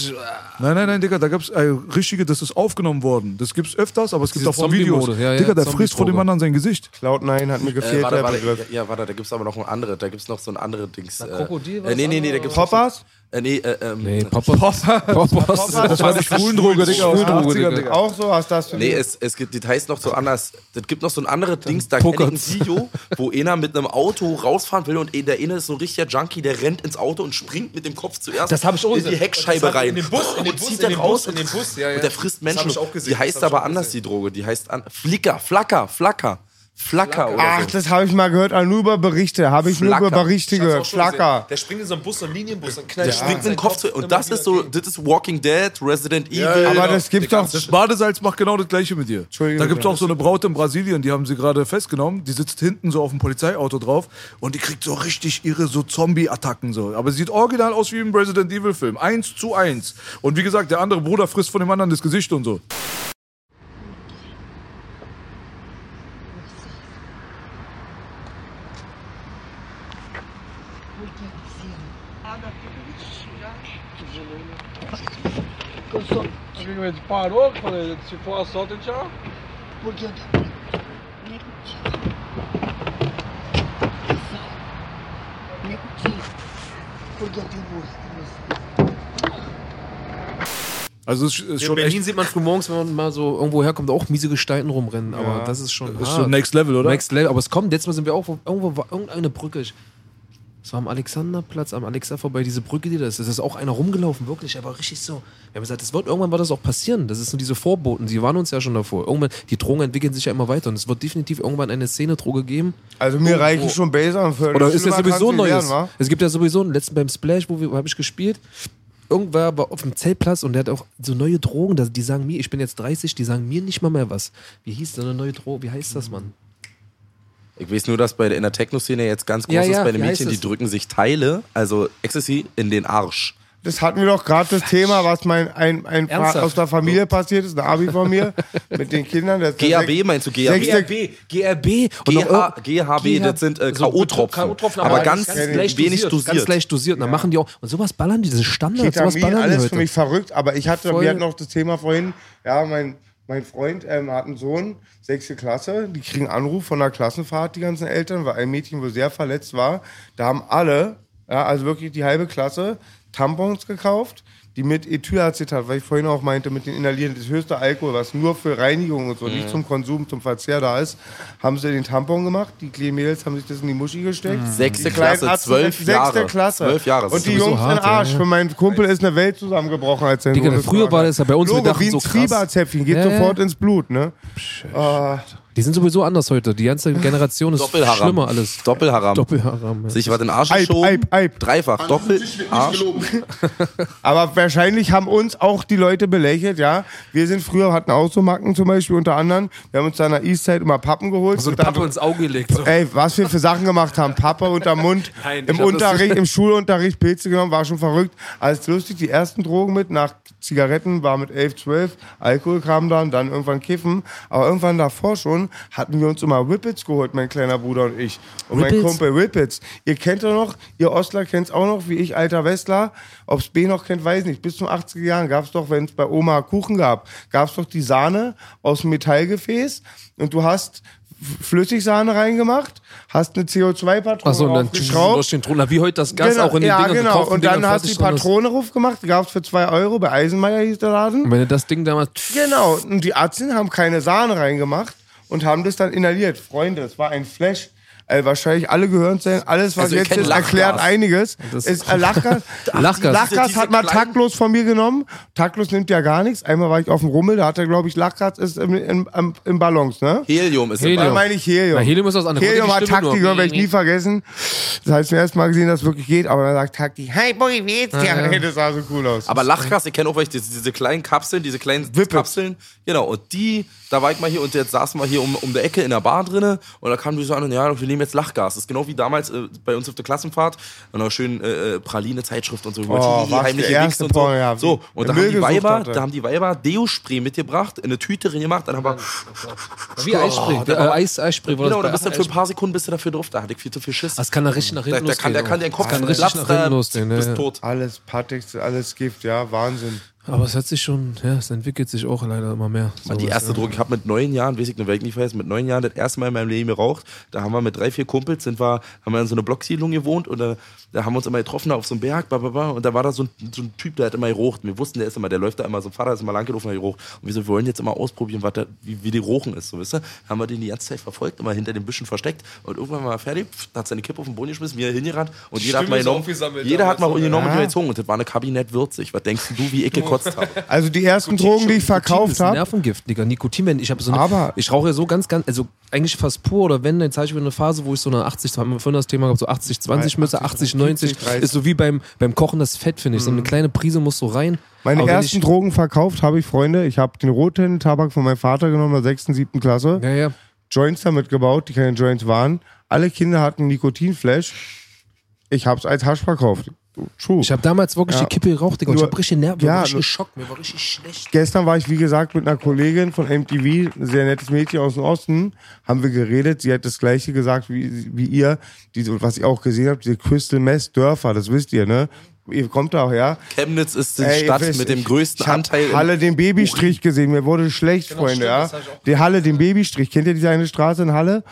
Nein, nein, nein, Digga, da gab's äh, richtige, das ist aufgenommen worden. Das gibt's öfters, aber es gibt Diese auch von Videos. Ja, ja, Digga, der frisst vor dem anderen sein Gesicht. Cloud 9 hat mir Äh, gefehlt, warte, der warte, Begriff. ja, warte, da gibt es aber noch ein anderes. Da gibt es noch so ein anderes Dings. Na, äh, Krokodil, äh, nee, nee, nee, da gibt's noch so- Poppers? Äh, nee, äh, ähm, Nee, Papa. Poppers. Das war die Schwulendroge, Digga, Schwulendroge, 80ern, Digga. Auch so, hast das Nee, es, es gibt, das heißt noch so anders. Es gibt noch so ein anderes Dings, da kenne ich ein. Video, wo einer mit einem Auto rausfahren will und der eine ist so ein richtiger Junkie, der rennt ins Auto und springt mit dem Kopf zuerst Das hab ich auch in die. Heckscheibe Das rein. in den Bus, in den und Bus, zieht in den raus Bus, in den Bus, ja, ja. und der frisst Das Menschen. hab ich auch gesehen, Die das heißt aber anders, gesehen. die Droge. Die heißt an Flicker, Flacker, Flacker. Flacker oder Ach, so. das habe ich mal gehört, aber nur über Berichte. Habe ich nur Flacker. über Berichte gehört. Flacker. Der springt in so einen Bus, so einen Linienbus, und knallt Der springt mit dem Kopf zu. Und das ist so, das ist Walking Dead, Resident Evil. Aber das gibt's doch. Das Badesalz macht genau das gleiche mit dir. Entschuldigung, Da gibt es ja. auch so eine Braut in Brasilien, die haben sie gerade festgenommen. Die sitzt hinten so auf dem Polizeiauto drauf und die kriegt so richtig ihre so Zombie-Attacken so. Aber sie sieht original aus wie im Resident Evil-Film. Eins zu eins. Und wie gesagt, der andere Bruder frisst von dem anderen das Gesicht und so. A gente parou, falei, se for assalto a gente já. Porque eu tava negativo. Negativo. Porque eu tenho você. Also es ist In schon Berlin echt sieht man frühmorgens, wenn man mal so irgendwo herkommt, auch miese Gestalten rumrennen. Aber das ist schon. ist hart. schon Next Level, oder? Next Level. Aber es kommt, letztes Mal sind wir auch, irgendwo war irgendeine Brücke. Ich, es war am Alexanderplatz, am Alexa vorbei, diese Brücke, die da ist. Es ist auch einer rumgelaufen, wirklich. Er war richtig so. Wir haben gesagt, das wird, irgendwann wird das auch passieren. Das sind diese Vorboten, die waren uns ja schon davor. Irgendwann, die Drogen entwickeln sich ja immer weiter und es wird definitiv irgendwann eine Szene-Droge geben. Also mir reichen schon Baser für Oder ist ja sowieso Neues? Werden, es gibt ja sowieso einen letzten beim Splash, wo, wo habe ich gespielt. Irgendwer war auf dem Zeltplatz und der hat auch so neue Drogen, die sagen mir, ich bin jetzt 30, die sagen mir nicht mal mehr was. Wie hieß so eine neue Droge? Wie heißt das, Mann? Ich weiß nur, dass bei der, in der Techno-Szene jetzt ganz groß Ja, ja, ist bei den Mädchen, die drücken sich Teile, also Ecstasy, in den Arsch. Das hatten wir doch gerade das Thema, was mein ein, ein aus der Familie passiert ist, ein Abi von mir, mit den Kindern. GHB sech- meinst du? GHB? Sechste- GRB. Und GH, GHB, das sind äh, so K.O.-Tropfen. Aber, ganz, leicht wenig dosiert. Ganz leicht dosiert. Und dann machen die auch. Und sowas ballern die, diese Standards, sowas ballern die alles für mich verrückt, aber ich hatte, Voll. wir hatten noch das Thema vorhin, ja, mein, mein Freund ähm, hat einen Sohn, sechste Klasse, die kriegen Anruf von der Klassenfahrt, die ganzen Eltern, weil ein Mädchen wohl sehr verletzt war. Da haben alle, ja, also wirklich die halbe Klasse, Tampons gekauft, die mit Ethylacetat, weil ich vorhin auch meinte, mit den Inhalieren, das höchste Alkohol, was nur für Reinigung und so, nicht zum Konsum, zum Verzehr da ist, haben sie den Tampon gemacht, die kleinen Mädels haben sich das in die Muschi gesteckt. Sechste Die kleinen Klasse, zwölf sechste Jahre. Klasse. Zwölf Jahre, Und die Jungs in hart, den Arsch. ja. Für meinen Kumpel ist eine Welt zusammengebrochen, als Digga, früher war das ja bei uns, wir Logo, dachten wie ein so krass. Geht Ja, sofort ins Blut, ne? Ah, Die sind sowieso anders heute. Die ganze Generation ist Doppelharam. schlimmer alles. Doppelharam. Doppelharam. Ja. Sich was in den Arsch Eib, geschoben. Eib, Eib. Dreifach. Doppel. Arsch. Aber wahrscheinlich haben uns auch die Leute belächelt, ja. Wir sind früher, hatten auch so Macken zum Beispiel unter anderem. Wir haben uns da in der Eastside immer Pappen geholt. so dann- Pappe ins Auge gelegt. So. Ey, was wir für Sachen gemacht haben. Pappe unterm Mund, Nein, im Unterricht, im Schulunterricht Pilze genommen, war schon verrückt. Alles lustig, die ersten Drogen mit, nach Zigaretten war mit 11, 12, Alkohol kam dann, dann irgendwann Kiffen. Aber irgendwann davor schon hatten wir uns immer Whippets geholt, mein kleiner Bruder und ich. Und mein Whippets? Kumpel Whippets. Ihr kennt doch noch, ihr Ostler kennt's auch noch, wie ich, alter Westler. Ob's B noch kennt, weiß nicht. Bis zum 80er Jahren gab's doch, wenn es bei Oma Kuchen gab, gab's doch die Sahne aus dem Metallgefäß und du hast Flüssigsahne reingemacht, hast eine CO2-Patrone Achso, und dann durch den Troller, wie heute das Gas Genau, auch in den ja, Dingern genau. Und dann Dingern hast du die. Patrone rufgemacht, die gab's für 2 Euro, bei Eisenmeier hieß der Laden. Und wenn du das Ding damals. Genau, und die Arzten haben keine Sahne reingemacht und haben das dann inhaliert. Freunde, es war ein Flash. Äh, wahrscheinlich alle gehört sein. Alles, was Also ihr jetzt kennt ist, erklärt einiges. Das- ist äh, Lachgas. Lachgas. Lachgas Diese hat mal kleinen- taktlos von mir genommen. Taktlos nimmt ja gar nichts. Einmal war ich auf dem Rummel, da hat er, glaube ich, Lachgas ist im, im, im, im Ballons, ne? Helium ist Helium. Da meine ich Helium. Na, Helium ist was anderes. Helium hat Stimme Taktik, werde ich nie vergessen. Das heißt, zum ersten Mal gesehen, dass es wirklich geht, aber dann sagt Taki, hey Boy, wie geht's dir? Ja, ja. Hey, das sah so cool aus. Aber Lachgas, ich kenne auch welche, diese, diese kleinen Kapseln, diese kleinen Whippets. Kapseln. Genau, und die, da war ich mal hier und jetzt saßen wir hier um, um der Ecke in der Bar drinne und da kamen die so an und ja, wir nehmen jetzt Lachgas. Das ist genau wie damals äh, bei uns auf der Klassenfahrt. Und auch schön äh, äh, Praline, Zeitschrift und so. Oh, was, heimliche erste und so. Porno, ja, so, und da haben, die Weiber, hatte. da haben die Weiber Deo-Spray mitgebracht, in eine Tüte drin gemacht, dann haben wir, Wie Eisspray. der äh, Eis, Eisspray genau, dann bist du für ein paar Sekunden bist du dafür drauf, da hatte ich viel zu viel Schiss. Das kann da richtig nach Der, hinten der, kann, der losgehen. kann den Kopf kann richtig nach hinten äh, losgehen. Bist tot. alles Patex, alles Gift, ja, Wahnsinn. Aber es hat sich schon, ja, es entwickelt sich auch leider immer mehr. Mann, die erste ja. Droge, ich habe mit neun Jahren, weiß ich noch, ich nicht vergessen, mit neun Jahren das erste Mal in meinem Leben geraucht. Da haben wir mit drei, vier Kumpels, sind wir, haben wir in so einer Blocksiedlung gewohnt und da, da haben wir uns immer getroffen auf so einem Berg, bla, bla, bla, und da war da so ein, so ein Typ, der hat immer geraucht. Und wir wussten, der ist immer, der läuft da immer, so ein Vater ist immer langgelaufen, hat geraucht. Und wir so, wir wollen jetzt immer ausprobieren, was da, wie, wie die Rochen ist, so, wisst ihr? Haben wir den die ganze Zeit verfolgt, immer hinter den Büschen versteckt und irgendwann war er fertig, pff, hat seine Kippe auf den Boden geschmissen, wir hingerannt und jeder hat Stimme mal genommen, jeder hat mal genommen und ja. die gezogen und das war eine Kabinett würzig. Was denkst du, wie ich gekotzt habe? Also die ersten Drogen, die ich verkauft habe, Nervengift, Digga. Nikotin, wenn ich habe so eine, Aber- ich rauche ja so ganz, ganz, also eigentlich fast pur oder wenn, dann zeige ich mir eine Phase, wo ich so eine 80, haben wir vorhin das Thema gehabt, so 80, 20 Mütze, 80, 90, 30. ist so wie beim, beim Kochen das Fett, finde ich. So eine kleine Prise muss so rein. meine Aber ersten Drogen verkauft habe ich, Freunde. Ich habe den roten Tabak von meinem Vater genommen, der 6., 7. Klasse. Ja, ja. Joints damit gebaut, die keine Joints waren. Alle Kinder hatten Nikotinflash. Ich habe es als Hasch verkauft. True. Ich habe damals wirklich Ja. die Kippe geraucht, Digga. und ich Nur- habe richtig Nerven, ja, war richtig nur- geschockt, mir war richtig schlecht. Gestern war ich, wie gesagt, mit einer Kollegin von MTV, ein sehr nettes Mädchen aus dem Osten, haben wir geredet. Sie hat das Gleiche gesagt wie, wie ihr, diese, was ich auch gesehen habe, diese Crystal Mess Dörfer, das wisst ihr, ne? Ihr kommt da auch, ja? Chemnitz ist die Ey, Stadt wisst, mit dem ich- größten ich hab Anteil. Halle den Babystrich gesehen, mir wurde schlecht, Freunde, stimmt, ja? ich Die Halle den Babystrich, kennt ihr diese eine Straße in Halle?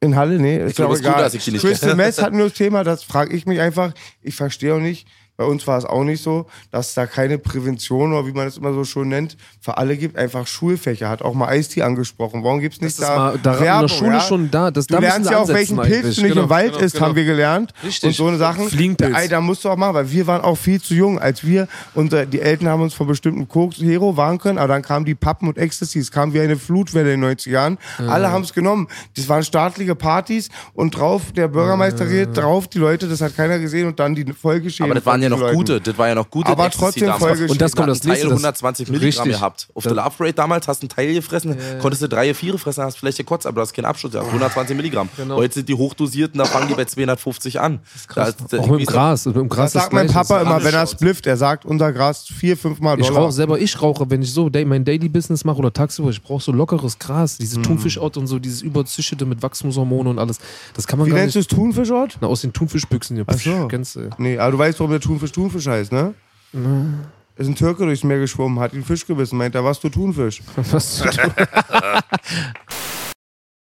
In Halle, nee, ist glaube, auch gut, egal. dass ich die nicht Crystal. Mess hat nur das Thema, das frage ich mich einfach. Ich verstehe auch nicht. Bei uns war es auch nicht so, dass es da keine Prävention oder wie man es immer so schön nennt, für alle gibt. Einfach Schulfächer. Hat auch mal Eistee angesprochen. Warum gibt es nicht Das ist da mal da in der Werbung, Schule ja? schon da. Das, Du da lernst ja auch, welchen Pilz nicht Genau. im Wald genau, isst, genau. haben wir gelernt. Richtig. Und so eine Sachen. Fliegenpilz. Ey, da musst du auch machen, weil wir waren auch viel zu jung, als wir, unser, die Eltern haben uns von bestimmten Koks Hero warnen können, aber dann kamen die Pappen und Ecstasy, es kam wie eine Flutwelle in den 90 Jahren. Alle haben es genommen. Das waren staatliche Partys und drauf, der Bürgermeister redet drauf, die Leute, das hat keiner gesehen und dann die Folgeschäden. aber das waren ja von noch gute, das war ja noch gute Aber Ecstasy trotzdem damals. Folgeschäden. Und das kommt das Teil nächste. Das, 120 Milligramm Richtig. gehabt. Auf der Love Rate damals hast du einen Teil gefressen, konntest du drei, vier fressen, hast vielleicht gekotzt, aber du hast keinen Abschluss, du hast 120 Milligramm. Genau. Heute sind die hochdosierten, da fangen die bei 250 an. Da, da, auch mit dem ich weiß Gras. Mit dem Gras Das sagt mein Gleiche. Papa immer, wenn er splifft, er sagt, unser Gras vier, fünfmal Ich Dollar. rauche selber, ich rauche, wenn ich so mein Daily Business mache oder tagsüber, ich brauche so lockeres Gras, Hm. diese Thunfischort und so, dieses überzüchtete mit Wachstumshormonen und alles. Das kann man Wie gar nennst nicht. du es Thunfischort? Na, aus den Thunfischbüchsen hier. Ach so. Kennst du? Nee, aber du weißt, warum der Thunfisch Thunfisch heißt, ne? Ist ein Türke durchs Meer geschwommen, hat den Fisch gebissen, meint er, was du Thunfisch? Was?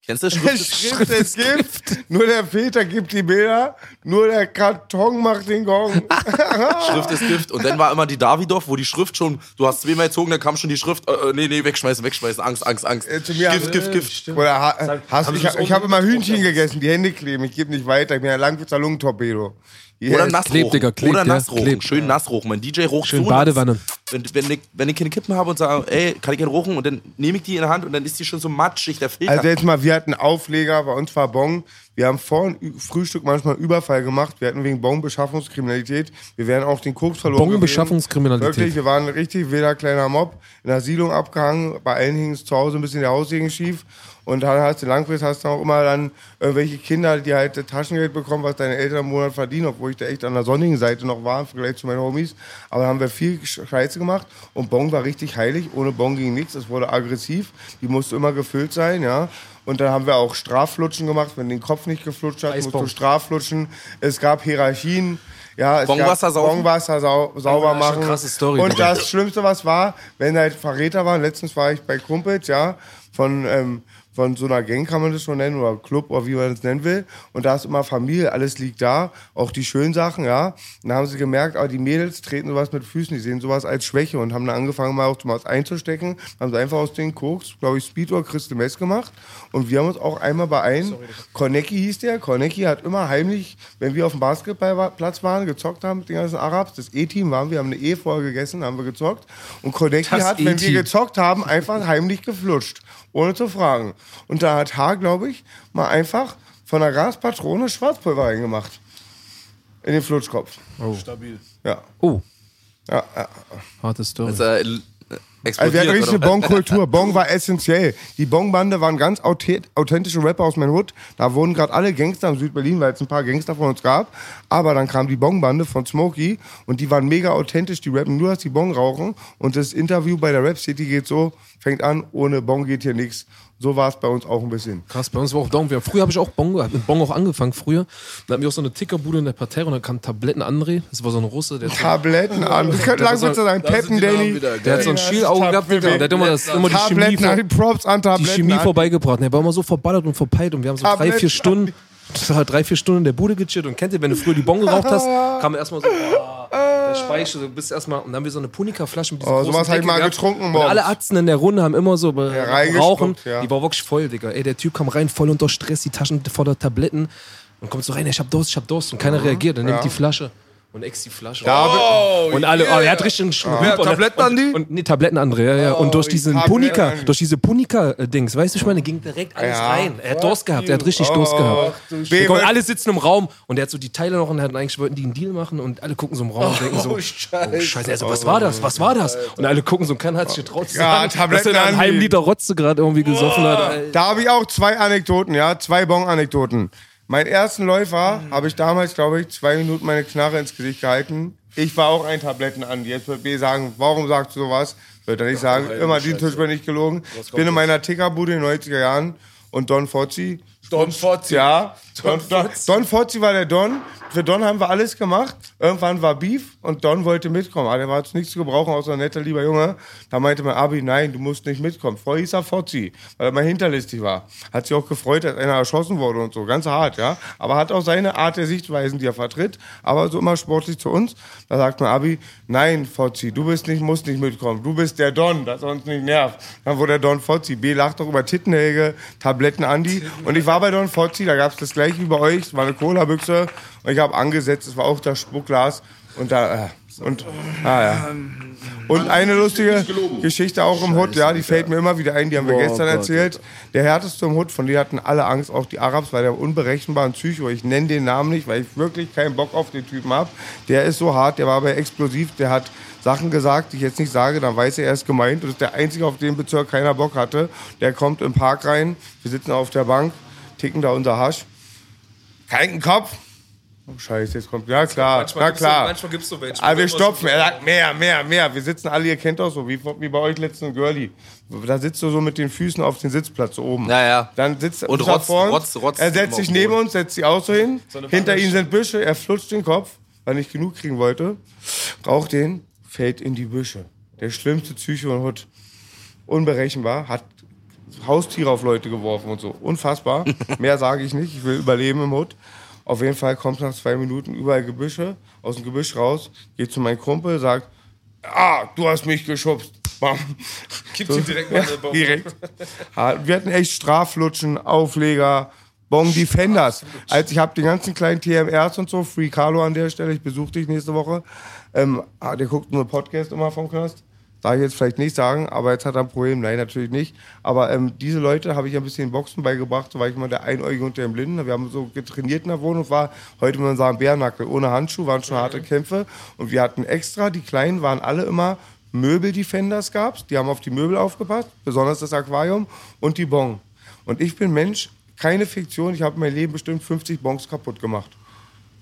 Kennst du Schrift? Schrift ist Gift, nur der Peter gibt die Bilder, nur der Karton macht den Gong. Schrift ist Gift. Und dann war immer die Davidoff, wo die Schrift schon, du hast zweimal gezogen, dann kam schon die Schrift, äh, äh, nee, nee, wegschmeißen, wegschmeißen, Angst, Angst, Angst. Äh, Gift, haben- Gift, Gift. Oder ha, hast, ich ich habe immer? Hühnchen gegessen, die Hände kleben, ich gebe nicht weiter, ich bin ein Langwitzer Lungentorpedo. Hier Oder nass rochen. Digga, klebt, Oder ja, nass klebt. Schön nass rochen. Mein DJ rocht Schön so Badewanne. Wenn, wenn, ich, wenn ich keine Kippen habe und sage, ey, kann ich gerne rochen? Und dann nehme ich die in der Hand und dann ist die schon so matschig, der Filter. Also jetzt mal, wir hatten Aufleger, bei uns war Bon. Wir haben vor dem Frühstück manchmal Überfall gemacht. Wir hatten wegen Bon-Beschaffungskriminalität. Wir wären auch den Koks verloren. Bon-Beschaffungskriminalität. Wirklich, wir waren ein richtig wilder kleiner Mob. In der Siedlung abgehangen. Bei allen hing es zu Hause ein bisschen der Haussegen schief. Und dann hast du langfristig hast du auch immer dann irgendwelche Kinder, die halt Taschengeld bekommen, was deine Eltern im Monat verdienen, obwohl ich da echt an der sonnigen Seite noch war im Vergleich zu meinen Homies. Aber da haben wir viel Scheiße gemacht und Bon war richtig heilig. Ohne Bon ging nichts. Es wurde aggressiv. Die musste immer gefüllt sein, ja. Und dann haben wir auch Strafflutschen gemacht. Wenn den Kopf nicht geflutscht hat, musst du Strafflutschen. Es gab Hierarchien. Ja, es Bonwasser gab saufen? Bonwasser sau sauber das ist schon machen. eine krasse Story, und das Schlimmste, was war, wenn halt Verräter waren, letztens war ich bei Kumpels, ja, von, ähm, von so einer Gang kann man das schon nennen, oder Club, oder wie man das nennen will. Und da ist immer Familie, alles liegt da, auch die schönen Sachen, ja. Und da haben sie gemerkt, aber die Mädels treten sowas mit Füßen, die sehen sowas als Schwäche und haben dann angefangen, mal auch was einzustecken. Haben sie einfach aus den Koks, glaube ich, Speed oder Crystal Mess gemacht. Und wir haben uns auch einmal bei einem, Kornecki hieß der, Kornecki hat immer heimlich, wenn wir auf dem Basketballplatz waren, gezockt haben mit den ganzen Arabs, das E-Team waren, wir haben eine E vorher gegessen, haben wir gezockt. Und Kornecki hat, wenn wir gezockt haben, einfach heimlich geflutscht, ohne zu fragen. Und da hat H, glaube ich, mal einfach von der Gaspatrone Schwarzpulver reingemacht. In den Flutschkopf. Stabil. Ja. Oh, ja, ja. harte Story. Ist er äh, Also wir explodiert, hatten richtig eine? Bong-Kultur. Bong war essentiell. Die Bong-Bande waren ganz authent- authentische Rapper aus meinem Hood. Da wurden gerade alle Gangster in Südberlin, weil es ein paar Gangster von uns gab. Aber dann kam die Bong-Bande von Smokey und die waren mega authentisch. Die rappen nur, dass die Bong rauchen. Und das Interview bei der Rap City geht so, fängt an, ohne Bong geht hier nichts. So war es bei uns auch ein bisschen. Krass, bei uns war auch Dong. Wir, früher habe ich auch Bong, hab mit Bong auch angefangen früher. Da hatten wir auch so eine Tickerbude in der Parterre und da kam Tabletten André. Das war so ein Russe, der, Tabletten an. Wir könnten lang Das so sein. Peppen die Danny. der hat so ein Schielauge gehabt, Digga. Und der hat immer, das, immer die Chemie, Tabletten vor, Props an die Tabletten Chemie an. vorbeigebracht. Der war immer so verballert und verpeilt und wir haben so drei, vier Stunden, das war drei, vier Stunden in der Bude gechillt und kennt ihr, wenn du früher die Bon geraucht hast, kam erstmal so, oh, der Speichel, du bist erstmal, und dann haben wir so eine Punika-Flasche mit Oh, großen sowas hab ich mal gehabt. getrunken Und morgens. alle Atzen in der Runde haben immer so äh, reingeschluckt, rauchen. ja. Die war wirklich voll, Digga. Ey, der Typ kam rein, voll unter Stress, die Taschen voller Tabletten und kommt so rein, ey, ich hab Durst, ich hab Durst und keiner reagiert. Dann nimmt die Flasche und ex die Flasche. Hab Und alle, oh, er hat richtig einen Schluck. Wer, Tabletten an die? Und, nee, Tabletten andere, ja, ja. und durch diesen Punika, durch diese Punika-Dings, weißt du, ich meine, ging direkt alles Ja. rein. Er hat Durst gehabt, er hat richtig Durst gehabt. ich- Digga, Und alle sitzen im Raum und er hat so die Teile noch und er hat eigentlich wollten die einen Deal machen und alle gucken so im Raum und denken so, oh Scheiße, also was war das, was war das? Und alle gucken so und keiner hat sich getraut zu Ja, sagen, dass Tabletten er da einen halben. Liter Rotze gerade irgendwie gesoffen hat. Da habe ich auch zwei Anekdoten, ja, zwei Bong-Anekdoten. Meinen ersten Läufer habe ich damals, glaube ich, zwei Minuten meine Knarre ins Gesicht gehalten. Ich war auch ein Tabletten an. Jetzt wird B sagen, warum sagst du sowas? Wird er nicht sagen, immer diesen Tisch bin ich gelogen. Ich bin in meiner Tickerbude in den 90er Jahren und Don Fozzi. Don Fozzi. Ja, Don, Don, Don Fozzi war der Don. Für Don haben wir alles gemacht. Irgendwann war Beef und Don wollte mitkommen. Aber der war zu nichts zu gebrauchen, außer ein netter, lieber Junge. Da meinte mein Abi, nein, du musst nicht mitkommen. Vorher hieß er Fozzi, weil er mal hinterlistig war. Hat sich auch gefreut, dass einer erschossen wurde und so. Ganz hart, ja. Aber hat auch seine Art der Sichtweisen, die er vertritt. Aber so immer sportlich zu uns. Da sagt mein Abi, nein, Fozzi, du bist nicht, musst nicht mitkommen. Du bist der Don, das uns nicht nervt. Dann wurde der Don Fozzi. B lacht doch über Tittenhelge, Tabletten Andi. Und ich war bei Don Fozzi, da gab es das gleiche wie bei euch. Es war eine Cola-Büchse. Und ich habe angesetzt, es war auch das Spuckglas. Und da, äh, und, ah ja. Und eine lustige Geschichte auch im Hood, ja, die fällt mir immer wieder ein, die haben wir gestern erzählt. Der härteste im Hood, von dem hatten alle Angst, auch die Arabs, weil der unberechenbare Psycho, ich nenne den Namen nicht, weil ich wirklich keinen Bock auf den Typen habe. Der ist so hart, der war bei Explosiv, der hat Sachen gesagt, die ich jetzt nicht sage, dann weiß er, er ist gemeint. Und das ist der Einzige, auf den Bezirk keiner Bock hatte. Der kommt im Park rein, wir sitzen auf der Bank, ticken da unser Hasch. Keinen Kopf. Oh, Scheiße, jetzt kommt. Ja, klar. Manchmal Na so- klar. manchmal gibt's so welche. Aber wir Irgendwas stopfen. so- Er sagt mehr, mehr, mehr. Wir sitzen alle, ihr kennt das so, wie, wie bei euch letzten Girlie. Da sitzt du so mit den Füßen auf den Sitzplatz oben. Ja, ja. Dann sitzt Und er rotzt- vor uns. rotzt- rotzt Er setzt sich neben uns, setzt sich auch so hin. eine Hinter ihm sind Büsche. Er flutscht den Kopf, weil er nicht genug kriegen wollte. Raucht den, fällt in die Büsche. Der schlimmste Psycho und Hut. Unberechenbar. Hat Haustiere auf Leute geworfen und so. Unfassbar. Mehr sage ich nicht. Ich will überleben im Hut. Auf jeden Fall kommt nach zwei Minuten überall Gebüsche, aus dem Gebüsch raus, geht zu meinem Kumpel, sagt, ah, du hast mich geschubst. Bam. Gibt ihm direkt mal eine Bombe. Direkt. Ja, Wir hatten echt Straflutschen, Aufleger, Bong Defenders. Als ich habe die ganzen kleinen TMRs und so, Free Carlo an der Stelle, ich besuche dich nächste Woche. Ähm, ah, der guckt nur Podcast immer vom Knast. Darf ich jetzt vielleicht nicht sagen, aber jetzt hat er ein Problem. Nein, natürlich nicht. Aber ähm, diese Leute habe ich ein bisschen Boxen beigebracht. So war ich immer der Einäugige unter dem Blinden. Wir haben so getrainiert in der Wohnung. War heute, würde man sagen, Bärnackel. Ohne Handschuh waren schon harte Kämpfe. Und wir hatten extra, die Kleinen waren alle immer Möbel-Defenders gab's. Die haben auf die Möbel aufgepasst, besonders das Aquarium und die Bon. Und ich bin Mensch, keine Fiktion. Ich habe mein Leben bestimmt 50 Bons kaputt gemacht.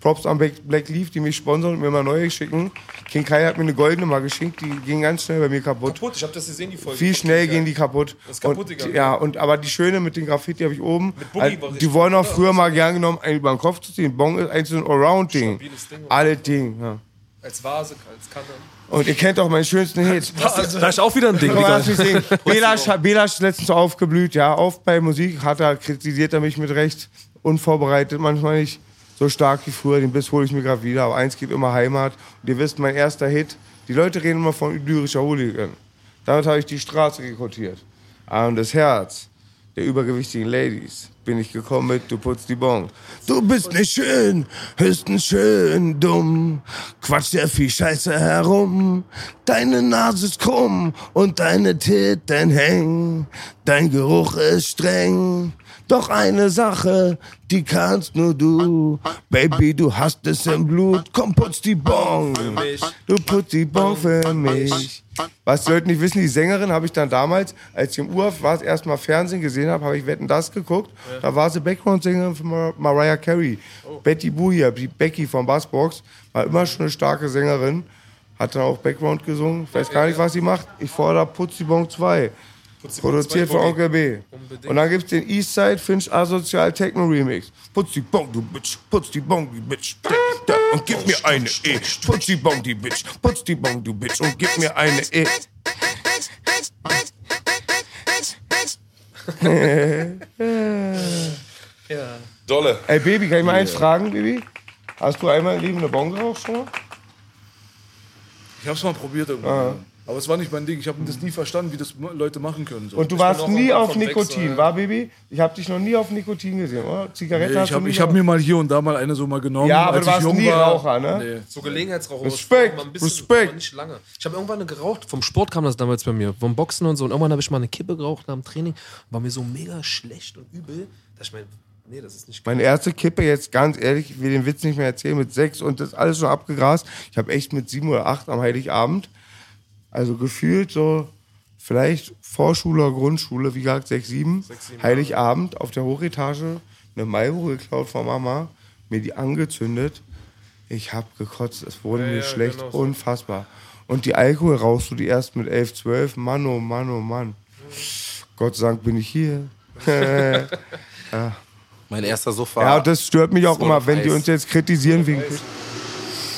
Props an Black Leaf, die mich sponsern und mir mal neue schicken. King Kai hat mir eine goldene mal geschenkt, die ging ganz schnell bei mir kaputt. Kaputt, ich hab das gesehen, die Folge. Viel schnell gehen die kaputt. Das ist kaputt und, ja, und aber die schöne mit den Graffiti habe ich oben. Boogie Also, die wollen auch früher mal gern genommen, einen über den Kopf zu ziehen. Bong ist eigentlich so ein Allround-Ding. Stabiles Ding. Alle Ding. Ja. Als Vase, als Kanne. Und ihr kennt auch meinen schönsten Hit. Da ist auch wieder ein Ding. Belasch, Belasch ist letztens so aufgeblüht, ja. Oft bei Musik hat er, kritisiert er mich mit Recht. Unvorbereitet, manchmal nicht so stark wie früher. Den Biss hole ich mir gerade wieder. Aber eins geht immer Heimat. Und ihr wisst, mein erster Hit. Die Leute reden immer von lyrischer Hooligan. Damit habe ich die Straße rekrutiert. Ah, Und das Herz der übergewichtigen Ladies bin ich gekommen mit, du putzt die Bon. Du bist nicht schön, höchstens schön dumm. Quatsch sehr viel Scheiße herum. Deine Nase ist krumm und deine Titten hängen. Dein Geruch ist streng. Doch eine Sache die kannst nur du. Baby, du hast es im Blut, komm, putz die Bon. Du putz die Bon für mich. Was die Leute nicht wissen, die Sängerin habe ich dann damals, als ich im Urlaub war, Mal Fernsehen gesehen habe, habe ich Wetten, das geguckt. Da war sie Background-Sängerin von Mar Mariah Carey. Betty Boo hier, die Becky von Bassbox, war immer schon eine starke Sängerin. Hat dann auch Background gesungen. Ich weiß gar nicht, was sie macht. Ich fordere Putz die Bon 2. Produziert von Onkel B. Und dann gibt's den Eastside Finch Asozial Techno Remix. Putz die Bon, du Bitch, putz die Bon, die Bitch. Da, da, und gib mir eine E. Putz die Bon, die Bitch, putz die Bon, du Bitch. Und gib mir eine E. Dolle. Ey, Baby, kann ich mal eins fragen, Baby? Hast du einmal im Leben eine Bon geraucht schon mal? Ich hab's mal probiert irgendwann. Aber es war nicht mein Ding. Ich habe das nie verstanden, wie das Leute machen können. So. Und du warst nie auf Nikotin, war, Baby? Ich habe dich noch nie auf Nikotin gesehen, oder? Zigaretten Nee, hast ich du habe nie ich hab geraucht? mir mal hier und da mal eine so mal genommen. Ja, aber als du ich warst jung nie war. Raucher, ne? Nee. So Gelegenheitsraucher. Respekt, ein bisschen, Respekt. nicht lange. Ich habe irgendwann eine geraucht. Vom Sport kam das damals bei mir, vom Boxen und so. Und irgendwann habe ich mal eine Kippe geraucht nach dem Training. War mir so mega schlecht und übel. dass ich meine, nee, das ist nicht Meine erste Kippe, jetzt ganz ehrlich, ich will den Witz nicht mehr erzählen, mit sechs und das alles schon abgegrast. Ich habe echt mit sieben oder acht am Heiligabend, also gefühlt so, vielleicht Vorschule oder Grundschule, wie gesagt, sechs, sieben, Heiligabend auf der Hochetage eine Marlboro geklaut von Mama, mir die angezündet. Ich habe gekotzt, es wurde mir ja, schlecht, genau so. unfassbar. Und die Alkohol rauchst du die erst mit elf, zwölf, Mann, oh Mann, oh Mann. Gott sei Dank bin ich hier. Mein erster war. Ja, das stört mich auch immer, wenn die Eis. uns jetzt kritisieren wegen.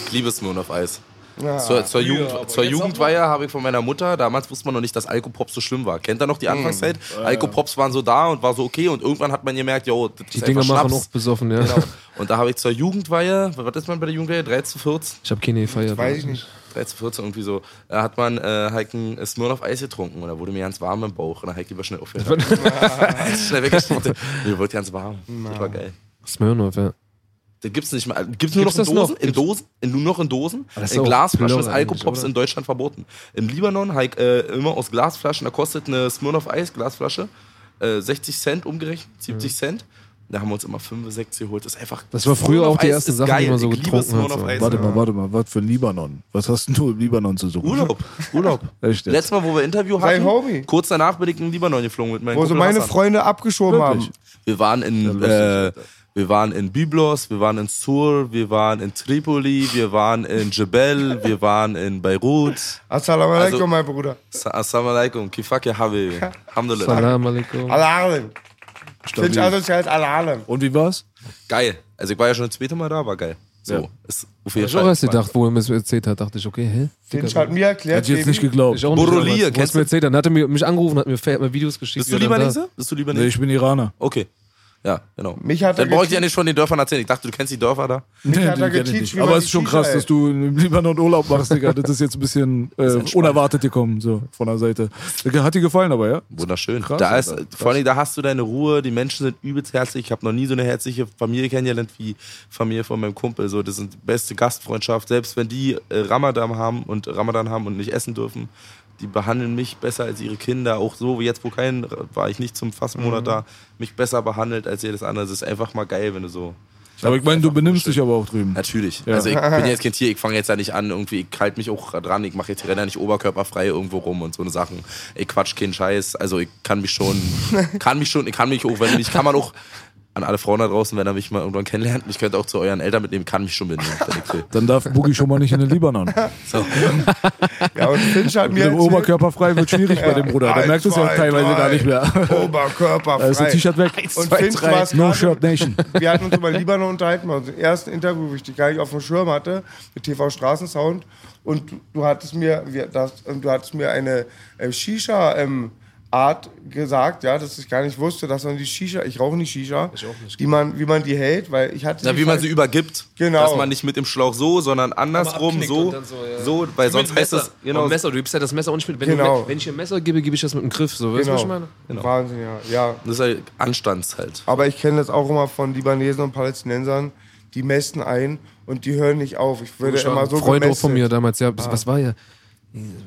Ich liebe Smirnoff Eis. Ja. Zur, zur, Jugend, zur Jugendweihe habe ich von meiner Mutter, damals wusste man noch nicht, dass Alkopops so schlimm war. Kennt ihr noch die Mhm. Anfangszeit? Alkopops waren so da und war so okay und irgendwann hat man gemerkt, jo, das Die ist Dinger machen auch besoffen, ja. Genau. Und da habe ich zur Jugendweihe, was ist man bei der Jugendweihe? 13, 14? Ich habe keine gefeiert. Weiß ich nicht. 13, 14 irgendwie so. Da hat man äh, halt ein Smirnoff Eis getrunken und da wurde mir ganz warm im Bauch und dann halt lieber schnell aufhören. schnell weggeschnitten. Mir wurde ganz warm. Das war geil. Smirnoff, ja. Das gibt's nicht mehr. Gibt's nur Gibt's noch in Dosen? noch? In Dosen? In, nur noch in Dosen? das In Glasflaschen ist Alkopops in Deutschland verboten. Im Libanon halt äh, immer aus Glasflaschen. Da kostet eine Smirnoff Eis, Glasflasche, äh, 60 Cent umgerechnet, 70 Cent. Da haben wir uns immer 5, 6 geholt. Das ist einfach. Das war früher auch die erste Sache, die man so Ich liebe getrunken hat, so. Warte mal, warte mal, was für Libanon? Was hast denn du im Libanon zu suchen? Urlaub. Urlaub. Letztes Mal, wo wir Interview hatten, Homie. kurz danach bin ich in Libanon geflogen mit meinem Wo sie Kumpel meine Hassan. Freunde abgeschoben Wirklich? haben. Wir waren in, äh, wir waren in Byblos, wir waren in Sur, wir waren in Tripoli, wir waren in Jebel, wir waren in Beirut. Assalamu alaikum, Also- mein Bruder. Sa- Assalamu alaikum, kifak ya habibi. Alhamdulillah. Salam alaikum. Al-Alim. Stabil. Finch asozial Al-Alim. Und wie war's? Geil. Also ich war ja schon das zweite Mal da, war geil. So, Ja. ist auf jeden Ich auch Fall. erst gedacht, wo er mir das erzählt hat, dachte ich, okay, hä? Finch hat mir erklärt, Hätte ich jetzt nicht geglaubt. Ich auch nicht, Borrelia, er kennst es mir erzählt hat. Dann hat er mir- mich angerufen, hat mir, hat mir Videos geschickt. Bist du Libanese? Bist du Nee, Libanese? ich bin Iraner. Okay. Ja, genau. mich hat er Dann brauche ich dir ja nicht von den Dörfern erzählen. Ich dachte, du kennst die Dörfer da. Nee, hat er die kenn ich geteacht, Aber es ist schon Shisha krass, hält. dass du im Libanon Urlaub machst, Digga. Das ist jetzt ein bisschen äh, unerwartet gekommen, so von der Seite. Hat dir gefallen, aber ja? Wunderschön. Krass, da ist, Alter. vor allem, da hast du deine Ruhe, die Menschen sind übelst herzlich. Ich habe noch nie so eine herzliche Familie kennengelernt wie Familie von meinem Kumpel. So, das sind die beste Gastfreundschaft. Selbst wenn die äh, Ramadan haben und Ramadan haben und nicht essen dürfen, die behandeln mich besser als ihre Kinder. Auch so wie jetzt, wo kein war ich nicht zum Fastmonat Mhm. da, mich besser behandelt als jedes andere. Das ist einfach mal geil, wenn du so. Aber ich meine, du benimmst dich aber auch drüben. Natürlich. Ja. Also ich bin jetzt kein Tier, ich fange jetzt ja nicht an, irgendwie, ich halte mich auch dran, ich mache jetzt Renner nicht oberkörperfrei irgendwo rum und so eine Sachen. Ich quatsch keinen Scheiß. Also ich kann mich schon, kann mich schon, ich kann mich auch, wenn mich kann man auch an alle Frauen da draußen, wenn er mich mal irgendwann kennenlernt, ich könnte auch zu euren Eltern mitnehmen, kann mich schon mitnehmen. Dann darf Boogie schon mal nicht in den Libanon. So. Ja, und Finch hat Mit mir dem Oberkörperfrei wird schwierig bei dem Bruder. Der Eins, merkt es ja auch zwei, teilweise drei. gar nicht mehr. Oberkörper Da ist ein frei. T-Shirt weg. Und Finch war es No Shirt Nation. Wir hatten uns über Libanon unterhalten, bei unserem ersten Interview, wo ich dich gar nicht auf dem Schirm hatte, mit TV Straßensound. Und du, hattest mir, wir, das, du hattest mir eine äh, Shisha ähm, Art gesagt, ja, dass ich gar nicht wusste, dass man die Shisha, ich rauche nicht Shisha, die man, wie man die hält, weil ich hatte Na, wie man Fall- sie übergibt. Genau. Dass man nicht mit dem Schlauch so, sondern andersrum so. so, ja. So, weil sonst heißt Messer. das, genau. Und Messer, du gibst ja das Messer auch nicht mit. Wenn, Genau. du, wenn ich ein Messer gebe, gebe ich das mit dem Griff. So, weißt du, was ich Genau. meine? Wahnsinn, ja. ja. Das ist halt Anstands halt. Aber ich kenne das auch immer von Libanesen und Palästinensern, die messen ein und die hören nicht auf. Ich würde Ich immer so Freund auch gemästet. von mir damals, ja, was, was war ja?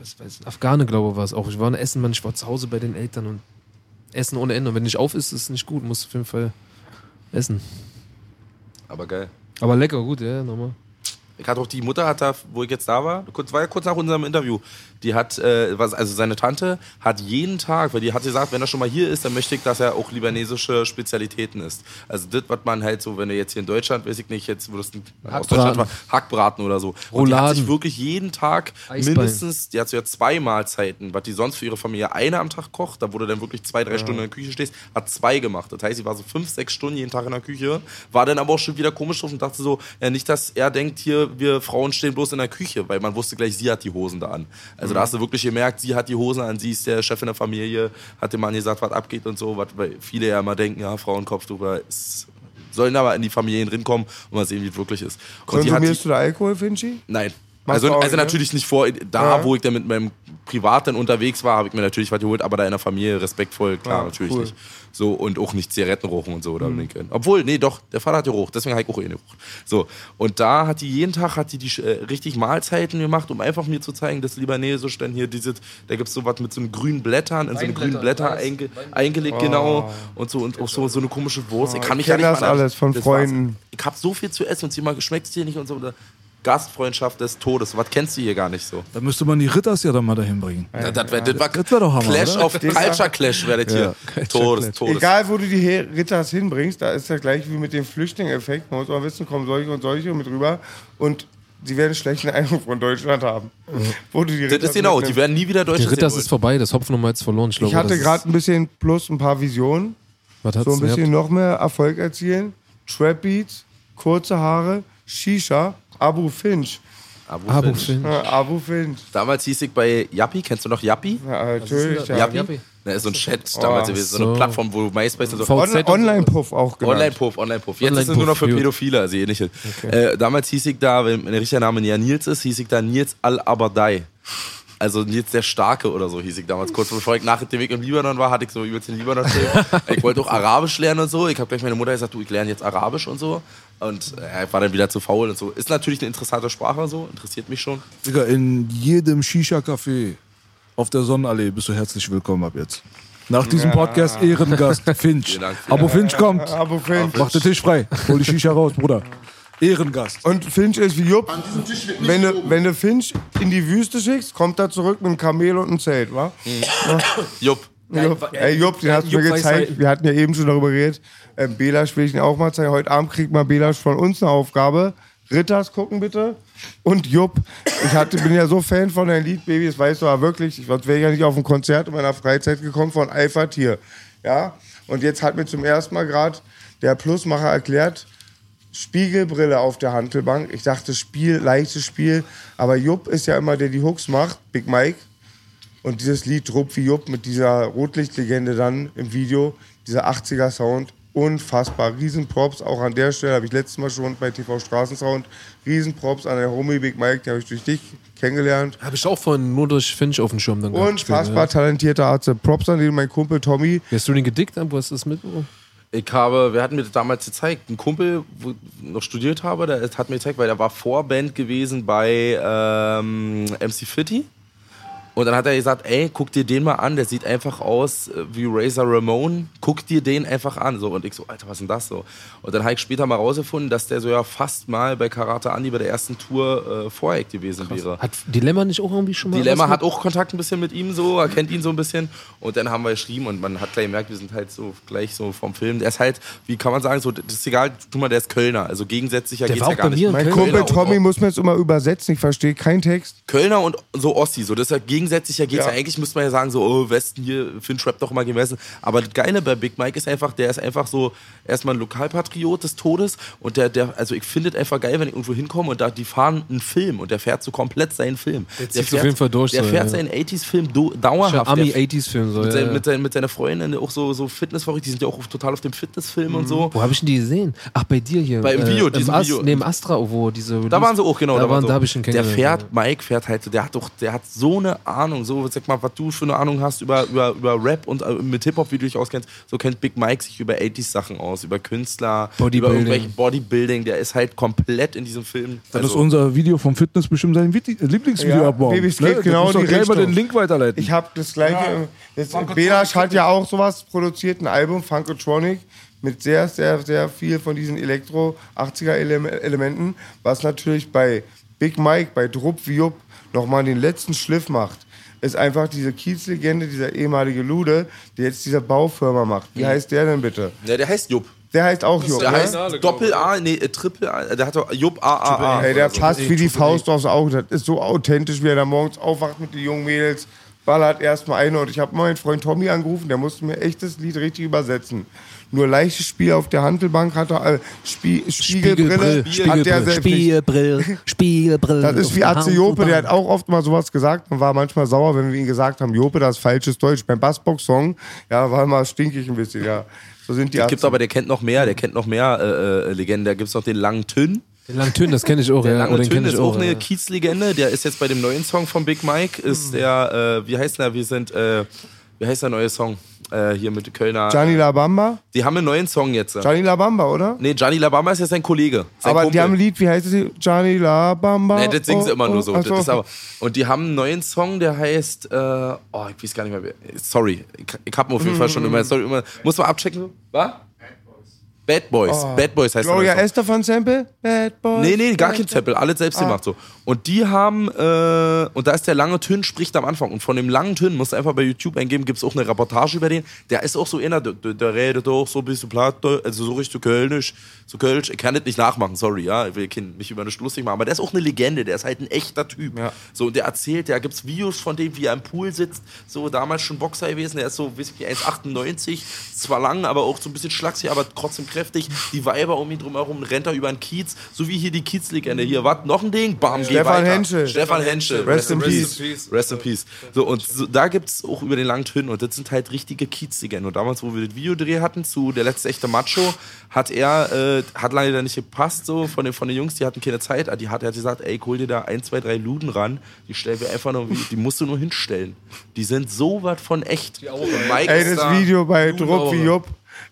Was weiß, Afghane, glaube ich, war es auch. Ich war in Essen, Mann, ich war zu Hause bei den Eltern und Essen ohne Ende. Und wenn nicht auf ist, ist es nicht gut. Muss auf jeden Fall Essen. Aber geil. Aber lecker, gut, ja, nochmal. Ich hatte auch die Mutter, hat da, wo ich jetzt da war, kurz, war ja kurz nach unserem Interview, die hat, äh, was, also seine Tante hat jeden Tag, weil die hat gesagt, wenn er schon mal hier ist, dann möchte ich, dass er auch libanesische Spezialitäten isst. Also das, was man halt so, wenn du jetzt hier in Deutschland, weiß ich nicht, jetzt würdest du aus. Deutschland war, Hackbraten oder so. Und die hat sich wirklich jeden Tag Eisbein. mindestens, die hat so ja zwei Mahlzeiten, was die sonst für ihre Familie eine am Tag kocht, da wo du dann wirklich zwei, drei Stunden in der Küche stehst, hat zwei gemacht. Das heißt, sie war so fünf, sechs Stunden jeden Tag in der Küche, war dann aber auch schon wieder komisch drauf und dachte so, ja nicht, dass er denkt, hier, wir Frauen stehen bloß in der Küche, weil man wusste gleich, sie hat die Hosen da an. Also da hast du wirklich gemerkt, sie hat die Hosen an, sie ist der Chef in der Familie, hat dem Mann gesagt, was abgeht und so, was, weil viele ja immer denken, ja, Frauenkopftuch, ist, sollen aber in die Familien rinkommen und mal sehen, wie es wirklich ist. Und die Konsumierst du da Alkohol, Finchi? Nein. Machst Also, auch, also ne? natürlich nicht vor, da Ja. wo ich dann mit meinem Privat dann unterwegs war, habe ich mir natürlich was geholt, aber da in der Familie respektvoll, klar, Ja, natürlich cool. nicht. So, und auch nicht Zigaretten rochen und so. Oder nicht. Obwohl, nee, doch, der Vater hat gerocht, deswegen habe ich auch eh gerocht. So, und da hat die jeden Tag hat die, die äh, richtig Mahlzeiten gemacht, um einfach mir zu zeigen, das Libanesisch dann hier, dieses, da gibt es so was mit so einem grünen Blättern, in so einen grünen Blätter einge, eingelegt, genau. Und so, und auch so, so eine komische Wurst. ich kann mich Oh. kenn ja nicht das alles von war's. Freunden. Ich habe so viel zu essen und sie mal geschmeckt es dir nicht und so. Gastfreundschaft des Todes. Was kennst du hier gar nicht so? Da müsste man die Ritters ja dann mal dahin bringen. Ja, das wär, das war Das wär doch Hammer, Clash oder? auf Culture Clash werdet Ja, hier. Todes, Clash. Todes. Egal, wo du die Ritters hinbringst, da ist ja gleich wie mit dem Flüchtling-Effekt. Man muss mal wissen, kommen solche und solche mit rüber und sie werden einen schlechten Eindruck von Deutschland haben. Wo du die Das Ritters ist genau, die werden nie wieder Die Deutsche Ritters ist vorbei, das Hopfen haben wir jetzt verloren. Ich, glaube, Ich hatte das gerade ein bisschen plus ein paar Visionen. Was So ein bisschen gehabt? noch mehr Erfolg erzielen. Trap Beats, kurze Haare, Shisha, Abu Finch. Abu Abu Finch. Finch. Ja, Abu Finch. Damals hieß ich bei Yappi, kennst du noch Yappi? Ja, natürlich. Ja. Yappi? Na, ist so ein Chat damals Oh, gewesen, so eine. Plattform, wo MySpace und so. VZ On. Online-Puff auch genannt. Online-Puff, Online-Puff. Jetzt ist es nur noch für. Pädophile, also ähnliches. Äh, damals hieß ich da, wenn mein richtiger Name ja Nils ist, hieß ich da Nils Al-Abadai. Also Nils der Starke oder so hieß ich damals. Kurz bevor ich nach dem Weg im Libanon war, hatte ich so übelst den libanon Ich wollte auch Arabisch lernen und so. Ich habe gleich meine Mutter gesagt, du, ich lerne jetzt Arabisch und so. Und äh, ich war dann wieder zu faul und so. Ist natürlich eine interessante Sprache so, interessiert mich schon. Digga, in jedem Shisha-Café auf der Sonnenallee bist du herzlich willkommen ab jetzt. Nach diesem Podcast Ehrengast Finch. Vielen Dank, vielen Abo Finch kommt. Abu Finch. Mach den Tisch frei. Hol die Shisha raus, Bruder. Ehrengast. Und Finch ist wie Jupp. Wenn du, wenn du Finch in die Wüste schickst, kommt er zurück mit einem Kamel und einem Zelt, wa? Jupp. Jupp, ey, Jupp, den hast du mir gezeigt. halt- Wir hatten ja eben schon darüber geredet. Ähm, Belasch will ich ihn auch mal zeigen. Heute Abend kriegt mal Belasch von uns eine Aufgabe. Ritters gucken bitte. Und Jupp, ich hatte, bin ja so Fan von deinem Lied, Baby, das weißt du aber wirklich. Ich sonst wäre ich ja nicht auf ein Konzert in meiner Freizeit gekommen von Alpha Tier. Ja? Und jetzt hat mir zum ersten Mal gerade der Plusmacher erklärt, Spiegelbrille auf der Hantelbank. Ich dachte, Spiel, leichtes Spiel. Aber Jupp ist ja immer der, die Hooks macht, Big Mike. Und dieses Lied Rupp wie Jupp mit dieser Rotlichtlegende dann im Video, dieser 80er Sound, unfassbar. Riesenprops, auch an der Stelle, habe ich letztes Mal schon bei TV Straßensound, Riesenprops an der Homie Big Mike, den habe ich durch dich kennengelernt. Habe ich auch nur durch Finch auf dem Schirm dann gehabt, Unfassbar ja. talentierter Arzt. Props an den, mein Kumpel Tommy. Wie hast du den gedickt? Wo hast du das mitbekommen? Ich habe, wer hat mir das damals gezeigt? Ein Kumpel, wo ich noch studiert habe, der hat mir gezeigt, weil der war Vorband gewesen bei ähm, MC Fitty. Und dann hat er gesagt, ey, guck dir den mal an, der sieht einfach aus äh, wie Razor Ramon, guck dir den einfach an. So. Und ich so, Alter, was ist denn das so? Und dann habe ich später mal rausgefunden, dass der so ja fast mal bei Karate Andi bei der ersten Tour äh, Voreck gewesen wäre. Hat Dilemma nicht auch irgendwie schon mal Dilemma hat auch Kontakt ein bisschen mit ihm so, er kennt ihn so ein bisschen. Und dann haben wir geschrieben und man hat gleich gemerkt, wir sind halt so gleich so vom Film. Der ist halt, wie kann man sagen, so, das ist egal, tu mal, der ist Kölner. Also gegensätzlicher Der geht's war ja gar bei nicht. Mein. Kumpel Tommy muss mir jetzt immer übersetzen, ich verstehe keinen Text. Kölner und so Ossi, so das ist ja gegensätzlicher geht's ja. Ja. Eigentlich müsste man ja sagen, so, oh, Westen hier, Finn Trap doch immer gemessen. Aber das Geile bei Big Mike ist einfach, der ist einfach so erstmal ein Lokalpatriot des Todes und der, der, also ich finde es einfach geil, wenn ich irgendwo hinkomme und da, die fahren einen Film und der fährt so komplett seinen Film. Der, zieht's fährt, auf jeden Fall durch, Der so, fährt ja. seinen 80s-Film do- dauerhaft. Ami Der- 80s-Film so. mit, Ja, sein, mit, sein, mit seiner Freundin auch so, so fitnessverrückt, die sind ja auch total auf dem Fitnessfilm und so. Wo habe ich denn die gesehen? Ach, bei dir hier. Bei- im Video, im diesem Ast, Video. Neben Astra, wo diese. Da waren sie auch, genau. Da, waren waren, sie da habe ich ihn Der kennengelernt. fährt, Mike fährt halt so, der hat doch, der hat so eine Ahnung, so, sag mal, was du für eine Ahnung hast über, über, über Rap und äh, mit Hip-Hop, wie du dich auskennst, so kennt Big Mike sich über 80s-Sachen aus, über Künstler, über irgendwelche Bodybuilding, der ist halt komplett in diesem Film. Dann Also, ist unser Video vom Fitness bestimmt sein Viti- Lieblingsvideo Ja, ab morgen. Baby, geht Du genau mal Richtung. den Link weiterleiten. Ich habe das gleiche. das, Belasch hat ja auch sowas produziert, ein Album, Funkotronic. mit sehr, sehr, sehr viel von diesen Elektro-80er-Elementen, was natürlich bei Big Mike, bei Drupp wie Jupp nochmal den letzten Schliff macht, ist einfach diese Kiezlegende, dieser ehemalige Lude, der jetzt diese Baufirma macht. Wie heißt der denn bitte? Ja, der heißt Jupp. Der heißt auch Jupp, Der ne? heißt Doppel A, nee, äh, Triple A, der hat doch Jupp A A A. Ey, der passt wie die Faust aufs Auge. Das ist so authentisch, wie er da morgens aufwacht mit den jungen Mädels, ballert erstmal eine. Und ich habe meinen Freund Tommy angerufen, der musste mir echt das Lied richtig übersetzen. Nur leichtes Spiel auf der Handelbank hat er, äh, Spie Spiegelbrille, hat der selbst nicht. Spiegelbrill, Spiegelbrill. Das ist wie Atze Jope, der hat auch oft mal sowas gesagt und war manchmal sauer, wenn wir ihm gesagt haben, Jope, das ist falsches Deutsch. Beim Bassbox-Song, ja, war mal stinkig ein bisschen, ja. So sind die Es gibt Atze. aber, der kennt noch mehr, der kennt noch mehr äh, äh, Legenden. Da gibt es noch den langen Tünn. Den langen Tünn, das kenne ich auch, Der ja. lange den Tünn kenne ist ich auch auch. eine ja. Kiezlegende. Der ist jetzt bei dem neuen Song von Big Mike. Ist der, äh, wie heißt der? Wir sind, äh, wie heißt der neue Song? Äh, hier mit Kölner. Gianni La Bamba? Die haben einen neuen Song jetzt. Gianni La Bamba, oder? Nee, Gianni Labamba ist ja sein Kollege. Sein aber Kumpel. die haben ein Lied, wie heißt es? Gianni La Bamba? Nee, das singen sie Oh, immer oh, nur so. ach Das ist aber, und die haben einen neuen Song, der heißt, äh, oh, ich weiß gar nicht mehr. Sorry, ich, ich hab auf jeden Fall schon immer, sorry, immer, muss man abchecken. Was? Bad Boys. Oh. Bad Boys heißt der Gloria Song. Estefan Sample? Bad Boy. Nee, nee, gar kein Sample, alles selbst Ah. gemacht so. Und die haben, äh, und da ist der lange Tön, spricht am Anfang. Und von dem langen Tön, musst du einfach bei YouTube eingeben, gibt es auch eine Reportage über den. Der ist auch so inner, der, der- der redet auch so ein bisschen platt, also so richtig kölnisch, so kölsch. Ich kann das nicht nachmachen, sorry, ja, ich will mich über eine lustig machen. Aber der ist auch eine Legende, der ist halt ein echter Typ. So, und der erzählt, da gibt es Videos von dem, wie er im Pool sitzt, so damals schon Boxer gewesen, der ist so, weiß ich nicht, 1,98, zwar lang, aber auch so ein bisschen schlaksig, aber trotzdem kräftig. Die Weiber um ihn drumherum, rennt er über den Kiez, so wie hier die Kiezlegende. Hier, was, noch ein Ding? Bam, geh Stefan weiter. Henschel. Stefan Henschel. Rest in Rest Peace. in Peace. Rest in Peace. So, und so, da gibt es auch über den langen Tön und das sind halt richtige Kiezlegenden. Und damals, wo wir das Videodreh hatten zu Der letzte echte Macho, hat er, äh, hat leider nicht gepasst, so von den, von den Jungs, die hatten keine Zeit. Die hat, er hat gesagt, ey, hol dir da ein, zwei, drei Luden ran, die stellen wir einfach nur, die musst du nur hinstellen. Die sind so was von echt. Und Mike Ey, das da- Video bei Druck wie Aura. Jupp,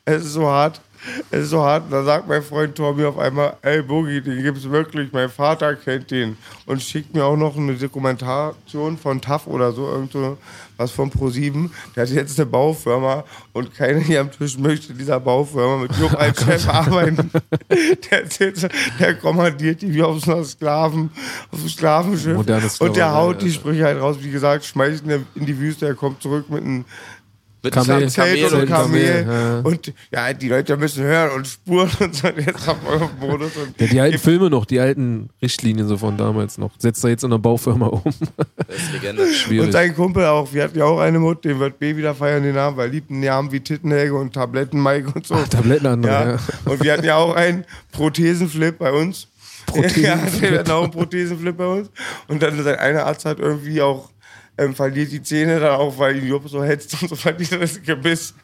es ist so hart. Es ist so hart. Da sagt mein Freund Tommy auf einmal, ey Boogie, den gibt's wirklich. Mein Vater kennt den. Und schickt mir auch noch eine Dokumentation von TAF oder so, irgend so was von Pro7. Der hat jetzt eine Baufirma und keiner hier am Tisch möchte dieser Baufirma mit Jupp als Chef arbeiten. Der, erzählt der kommandiert die wie auf so einer Sklaven, auf so einem Sklavenschiff. Modernes und der haut die. Sprüche halt raus. Wie gesagt, schmeißt ihn in die Wüste, er kommt zurück mit einem Mit Kamel. einem Zelt Kamel oder Kamel. Und ja, die Leute müssen hören und spuren und so. Jetzt auf eurem Modus. Und Ja, die alten Filme noch, die alten Richtlinien so von damals noch. Setzt er jetzt in einer Baufirma um. Das ist Legende. Schwierig. und sein Kumpel auch. Wir hatten ja auch eine Mutter, den wird B wieder feiern, den Namen, weil er liebt einen Namen wie Tittenhelge und Tabletten Mike und so. Tabletten andere, ja. ja. Und wir hatten ja auch einen Prothesenflip bei uns. Ja, wir hatten auch einen Prothesenflip bei uns. Und dann sein einer Arzt hat irgendwie auch ähm, verliert die Zähne dann auch, weil ihn Jupp so hetzt und so verliert er das Gebiss.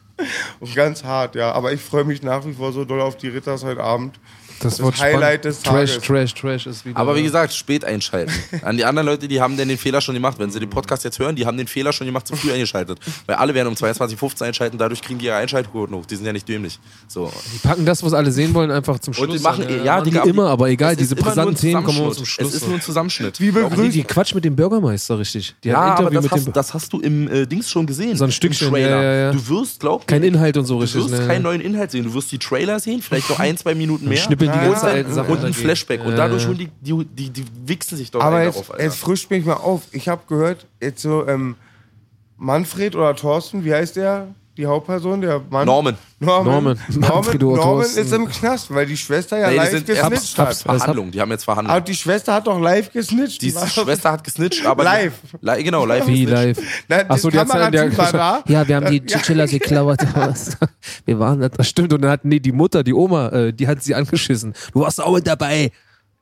Und ganz hart, ja. Aber ich freue mich nach wie vor so doll auf die Ritters heute Abend. Das, Das wird Highlight des Trash, Tages. Trash, Trash ist wieder. Aber wie gesagt, spät einschalten. An die anderen Leute, die haben denn den Fehler schon gemacht. Wenn sie den Podcast jetzt hören, die haben den Fehler schon gemacht, zu früh eingeschaltet. Weil alle werden um 22.15 Uhr einschalten, dadurch kriegen die ihre Einschaltquoten hoch. Die sind ja nicht dämlich. So. die packen das, was alle sehen wollen, einfach zum Schluss. Und die machen, an, ja, machen die die immer, aber egal, diese brisanten Themen kommen zum Schluss. Es ist nur ein Zusammenschnitt. Wie Auch die, begrüßt die Quatsch mit dem Bürgermeister, richtig. Die ja, aber Interview das mit hast, dem. das hast du im äh, Dings schon gesehen. So ein Stückchen, Trailer. ja, ja, ja. Du wirst, glaub Kein Inhalt und so Du richtig. wirst ne? keinen neuen Inhalt sehen. Du wirst die Trailer sehen, vielleicht noch ein, zwei Minuten mehr. schnippeln die dann- alten Sachen Und ein. Flashback. Und dadurch holen die, die, die, die wichsen sich doch Aber jetzt, darauf, Alter. jetzt frischt mich mal auf. Ich habe gehört, jetzt so ähm, Manfred oder Thorsten, wie heißt der? Die Hauptperson, der Mann? Norman. Norman. Norman. Norman, Norman Thorsten. ist im Knast, weil die Schwester ja Nee, die live sind gesnitcht Hab's- hat. Verhandlung. Die haben jetzt Aber Verhandlung. die Schwester hat doch live gesnitcht. Die war- Schwester hat gesnitcht, aber. Live. Li genau, live Wie gesnitcht. live? Achso, die hat's ja in der Kamerateam war da. Ja, wir haben die Ja. Chinchilla geklaut. wir waren da. Das stimmt. Und dann hat, nee, die Mutter, die Oma, äh, die hat sie angeschissen. Du warst auch mit dabei.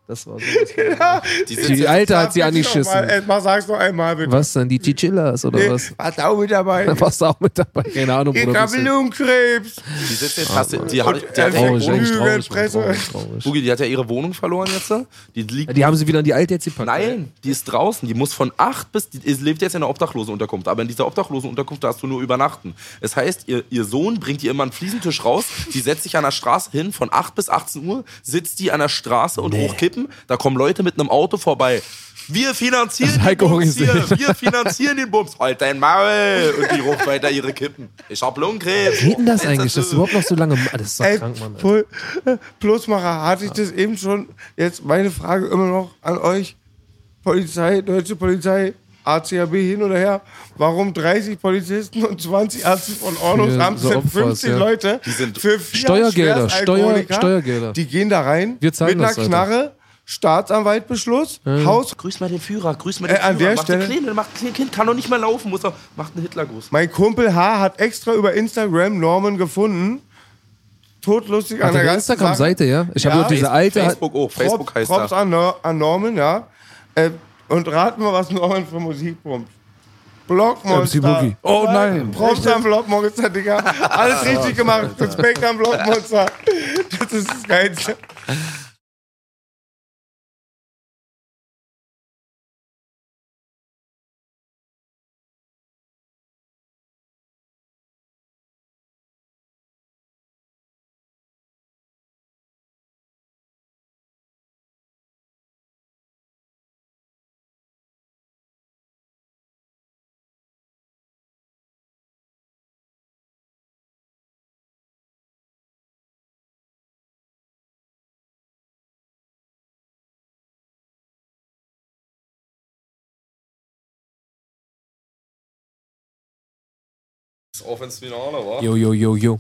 Das war so. Die sind Die jetzt- Alte hat sie angeschissen. Mal, mal sag's noch einmal bitte. Was denn? Die Chinchillas oder Nee, was? warst auch mit dabei. Warst du auch mit dabei? Keine Ahnung, Ich Bruder. hab bist du- Lungenkrebs. Die sitzen jetzt, hast du, die, hat, die, hat, er- Traurig, traurig, Presse. traurig, traurig. Boogie, die hat ja ihre Wohnung verloren jetzt. Die liegt Die haben sie wieder an die Alte jetzt gepackt. Nein, die ist draußen. Die muss von 8 bis. Die lebt jetzt in einer Obdachlosenunterkunft. Aber in dieser Obdachlosenunterkunft darfst du nur übernachten. Das heißt, ihr, ihr Sohn bringt ihr immer einen Fliesentisch raus. Die setzt sich an der Straße hin. Von 8 bis 18 Uhr sitzt die an der Straße und hochkippen. Da kommen Leute mit einem Auto vorbei. Wir finanzieren Das den Bums hier. Wir finanzieren den Bums. Halt dein Maul. Und die ruft weiter ihre Kippen. Ich hab Lungenkrebs. Wie geht denn das eigentlich, dass du überhaupt noch so lange. Das ist doch Ey, krank, Mann. Alter. Pul- äh, Plusmacher, hatte ich das eben schon. Jetzt meine Frage immer noch an euch. Polizei, deutsche Polizei, ACAB hin oder her. Warum 30 Polizisten und 20 Ärzte von Ordnungsamt so sind Opfer, 15 ja. Leute Die sind für vier Steuergelder. Steuer- Steuergelder. Die gehen da rein Wir zahlen mit einer das, Alter. Knarre, Staatsanwaltbeschluss, Haus. Grüß mal den Führer, grüß mal den Äh, an Führer. der macht Stelle- den Kleinen, macht den Kind, kann doch nicht mehr laufen, muss doch, macht einen Hitlergruß. Mein Kumpel H. hat extra über Instagram Norman gefunden. Todlustig an Hat der. Instagram-Seite, ja? Ich habe Ja. nur diese alte. Facebook auch, Facebook Prop, heißt Props da. an, an Norman, ja. Äh, und raten wir, was Norman für Musik pumpt. Blockmonster. Oh nein. Props an Blockmonster, Digga. Alles richtig gemacht. Respekt an Blockmonster. Das ist das Geilste. Auch ins Finale, wa? Yo, yo, yo, yo.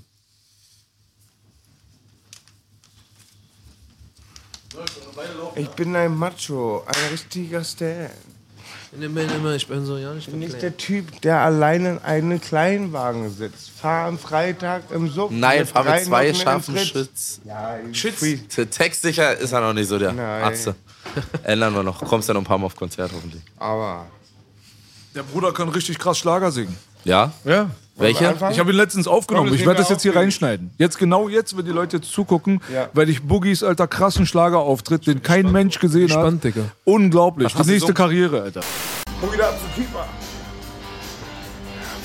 Ich bin ein Macho, ein richtiger Stan. Ich bin so, ja, nicht Nicht der Typ, der allein in einem Kleinwagen sitzt. Fahr am Freitag im Suff. Nein, fahr mit zwei scharfen. Schütz. Ja, Schütz. Textsicher ist er noch nicht so der Nein. Atze. Ändern wir noch. Kommst ja noch ein paar Mal auf Konzert hoffentlich. Aber. Der Bruder kann richtig krass Schlager singen. Ja? Ja. Welche? anfangen? Ich habe ihn letztens aufgenommen. Ich werde das jetzt hier reinschneiden. Jetzt genau jetzt, wenn die Leute jetzt zugucken, Ja. werde ich Boogies alter krassen Schlagerauftritt, den kein Mensch gesehen Spannend, hat. Digga. Unglaublich. Hast Die nächste so- Karriere, Alter. Wieder ab zu Keeper.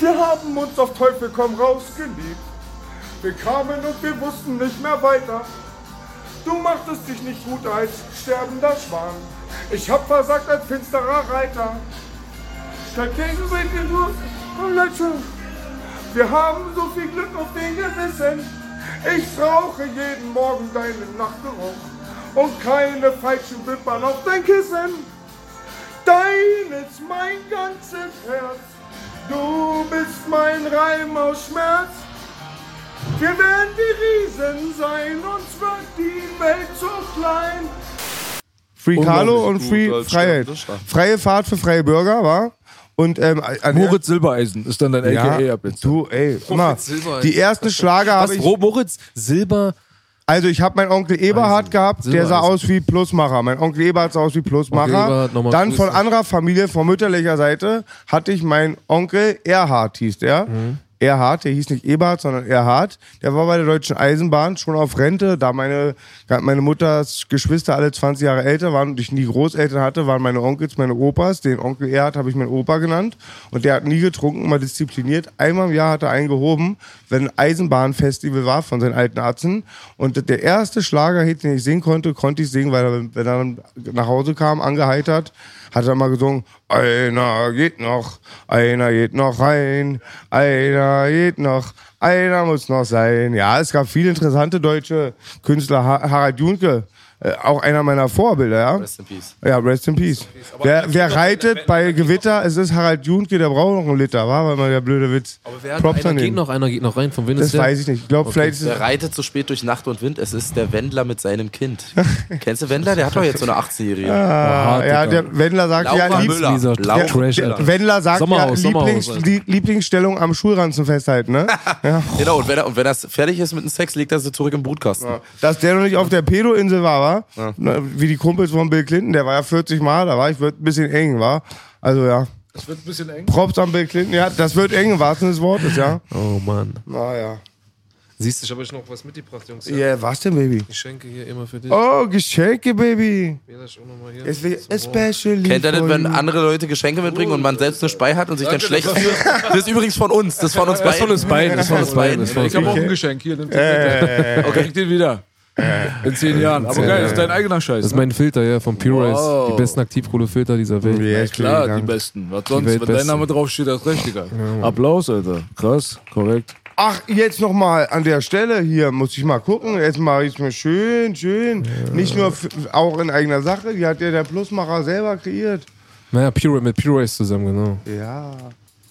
Wir haben uns auf Teufel komm raus geliebt. Wir kamen und wir wussten nicht mehr weiter. Du machtest dich nicht gut als sterbender Schwan. Ich hab versagt als finsterer Reiter. Dagegen sind wir nur Leute. Wir haben so viel Glück auf den Gewissen. Ich rauche jeden Morgen deinen Nachtgeruch und keine falschen Wimpern auf dein Kissen. Dein ist mein ganzes Herz. Du bist mein Reim aus Schmerz. Wir werden die Riesen sein, uns wird die Welt so klein. Free Carlo und Free Freiheit. Freie Fahrt für freie Bürger, war. Und ähm, an Moritz Silbereisen ist dann dein AKA ja, ab jetzt. du, ey, immer, Silbereisen. die ersten Schlager habe ich. Moritz, Silber. Also ich habe meinen Onkel Eberhard gehabt, der sah aus wie Plusmacher. Mein Onkel Eberhard sah aus wie Plusmacher. Eberhard, nochmal Dann Grüße. von anderer Familie, von mütterlicher Seite, hatte ich meinen Onkel Erhard, hieß der. Mhm. Erhard, der hieß nicht Eberhard, sondern Erhard. Der war bei der Deutschen Eisenbahn schon auf Rente, da meine, meine Mutters Geschwister alle 20 Jahre älter waren und ich nie Großeltern hatte, waren meine Onkels meine Opas. Den Onkel Erhard habe ich meinen Opa genannt. Und der hat nie getrunken, immer diszipliniert. Einmal im Jahr hat er einen gehoben, wenn ein Eisenbahnfestival war von seinen alten Atzen. Und der erste Schlagerhit, den ich singen konnte, konnte ich singen, weil er, wenn er nach Hause kam, angeheitert, hat er mal gesungen, einer geht noch, einer geht noch rein, einer geht noch, einer muss noch sein. Ja, es gab viele interessante deutsche Künstler. Ha Harald Junke, äh, auch einer meiner Vorbilder, ja. Rest in Peace. Ja, rest in peace. Wer, wer reitet bei Gewitter, es ist Harald Junke, der braucht noch einen Liter, war, weil mal der blöde Witz. Aber wer hat, Props einer geht noch, einer geht noch rein. Von wem Das der? weiß ich nicht. Ich glaube, vielleicht ist Der reitet so spät durch Nacht und Wind. Es ist der Wendler mit seinem Kind. Kennst du Wendler? Der hat doch jetzt so eine 18-Jährige. Ah, ja, der Wendler sagt ja, Laura lieb, Müller. dieser Müller. Alter. Wendler sagt Sommerhaus, ja, Lieblings, Lieblingsstellung am Schulranzen festhalten, ne? ja. Genau, und wenn, er, und wenn das fertig ist mit dem Sex, legt er sie zurück im Brutkasten. Dass der noch nicht auf der Pedo-Insel war, war? Na, Wie die Kumpels von Bill Clinton, der war ja 40 Mal, da war ich, wird ein bisschen eng, war. Also ja. Das wird ein bisschen eng. Props an Bill Clinton, ja, das wird eng im wahrsten des Wortes, ja. Oh Mann. Naja. Siehst Ich habe euch noch was mitgebracht, Jungs. Ja, was denn, Baby? Geschenke hier immer für dich. Oh, Geschenke, Baby. Hier, das ist auch noch mal hier. Es will especially Kennt ihr das, wenn andere Leute Geschenke mitbringen und man selbst nicht bei hat und sich dann schlecht fühlt? Das ist übrigens von uns. Das ist von uns Das ist von beiden. uns beiden. Das ist von uns beiden. Das ist von uns Ich habe auch ein. Geschenk hier. Nimm den mit. Okay. Krieg den wieder. In zehn Jahren. Aber geil, das ist dein eigener Scheiß. Das ist ne? mein Filter, ja, von Pure Eyes. Wow. Die besten Aktivkohlefilter dieser Welt. Ja, Ja, ich klar, die besten. Was sonst? Wenn dein. Name draufsteht, das recht, Digga. Applaus, Alter. Krass, korrekt. Ach, jetzt nochmal an der Stelle hier, muss ich mal gucken. Jetzt mache ich es mal schön, schön. Nicht nur auch in eigener Sache, die hat ja der Plusmacher selber kreiert. Naja, Pure, mit Pure Eyes zusammen, genau. Ja,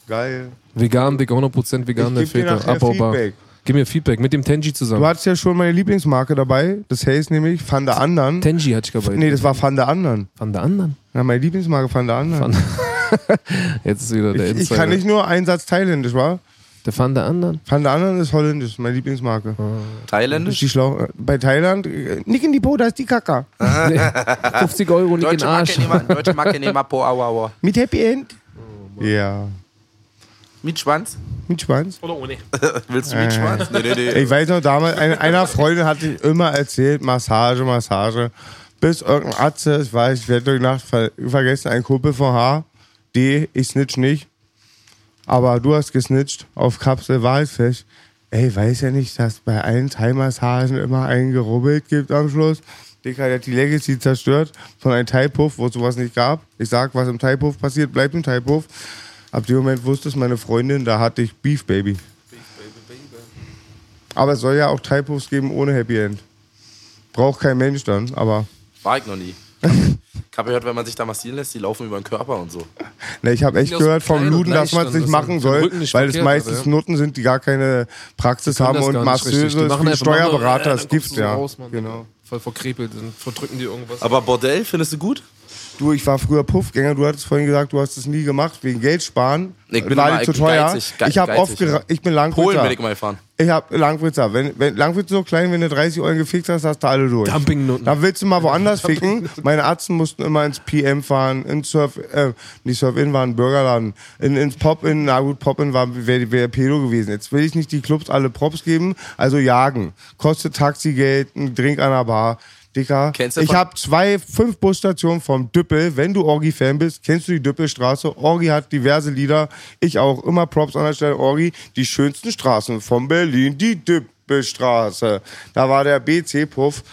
geil. Vegan, Digga, 100% vegan, Ich der Filter. Abbaubar. Feedback. Gib mir Feedback mit dem Tenji zusammen. Du hattest ja schon meine Lieblingsmarke dabei. Das heißt nämlich Van der Andern. Tenji hatte ich dabei. Nee, das war Van der Andern. Von der anderen. Ja, meine Lieblingsmarke Van der Andern. Jetzt ist wieder der Ich, ich Insider. kann nicht nur einen Satz thailändisch, wa? Der von der anderen? Van der Andern ist holländisch, meine Lieblingsmarke. Das Thailändisch? ist die Schlau Bei Thailand, äh, Nick in die Po, da ist die Kaka. 50 Euro, nicht in den Deutsche Arsch. Marke, nehmen wir- deutsche Marke nehmen wir po, aua, aua. Mit Happy End. ja. Mit Schwanz? Mit Schwanz. Oder ohne. Willst du mit Schwanz? Nee, nee, nee. Ich weiß noch, damals, eine, einer Freundin hatte ich immer erzählt, Massage, Massage. Bis irgendein Atze, ich weiß, ich werde durch Nacht ver vergessen, ein Kumpel von H. D, ich snitch nicht. Aber du hast gesnitcht auf Kapsel Walfisch. Ey, weiß ja nicht, dass bei allen Thai-Massagen immer ein gerubbelt gibt am Schluss. Dicker, der hat die Legacy zerstört von einem Thai-Puff, wo es sowas nicht gab. Ich sag, was im Thai-Puff passiert, bleibt im Thai-Puff. Ab dem Moment wusste es meine Freundin, da hatte ich Beef Baby. Aber es soll ja auch Thai-Puffs geben ohne Happy End. Braucht kein Mensch dann, aber War ich noch nie. Ich habe gehört, wenn man sich da massieren lässt, die laufen über den Körper und so. ne, ich habe echt so gehört vom Luden, dass man es nicht machen soll, nicht weil es meistens ja. Nutten sind, die gar keine Praxis haben und. Masseuse ist Steuerberater, das du ja. raus, Mann. genau. Voll verkrepelt sind, verdrücken die irgendwas. Aber Bordell, findest du gut? Du, ich war früher Puffgänger, du hattest vorhin gesagt, du hast es nie gemacht, wegen Geld sparen. Ich bin war immer zu teuer. geizig, ge- ich habe oft gera- ich bin Polen Langwitzer. bin ich mal gefahren. Ich hab Langwitzer. Wenn, wenn Langwitz so klein, wenn du 30 Euro gefickt hast, hast du alle durch. Dumpingnoten. Dann willst du mal woanders ficken. Meine Arzten mussten immer ins PM fahren, ins Surf, äh, nicht Surf-In war ein Burgerladen, in, ins Pop-In, na gut, Pop-In war, wäre wär Pedo gewesen. Jetzt will ich nicht die Clubs alle Props geben, also jagen. Kostet Taxigeld, ein Drink an der Bar. Dicker, Kennst du ich habe zwei, fünf Busstationen vom Düppel. Wenn du Orgi-Fan bist, kennst du die Düppelstraße. Orgi hat diverse Lieder. Ich auch. Immer Props an der Stelle. Orgi, die schönsten Straßen von Berlin, die Düppelstraße. Da war der BC-Puff.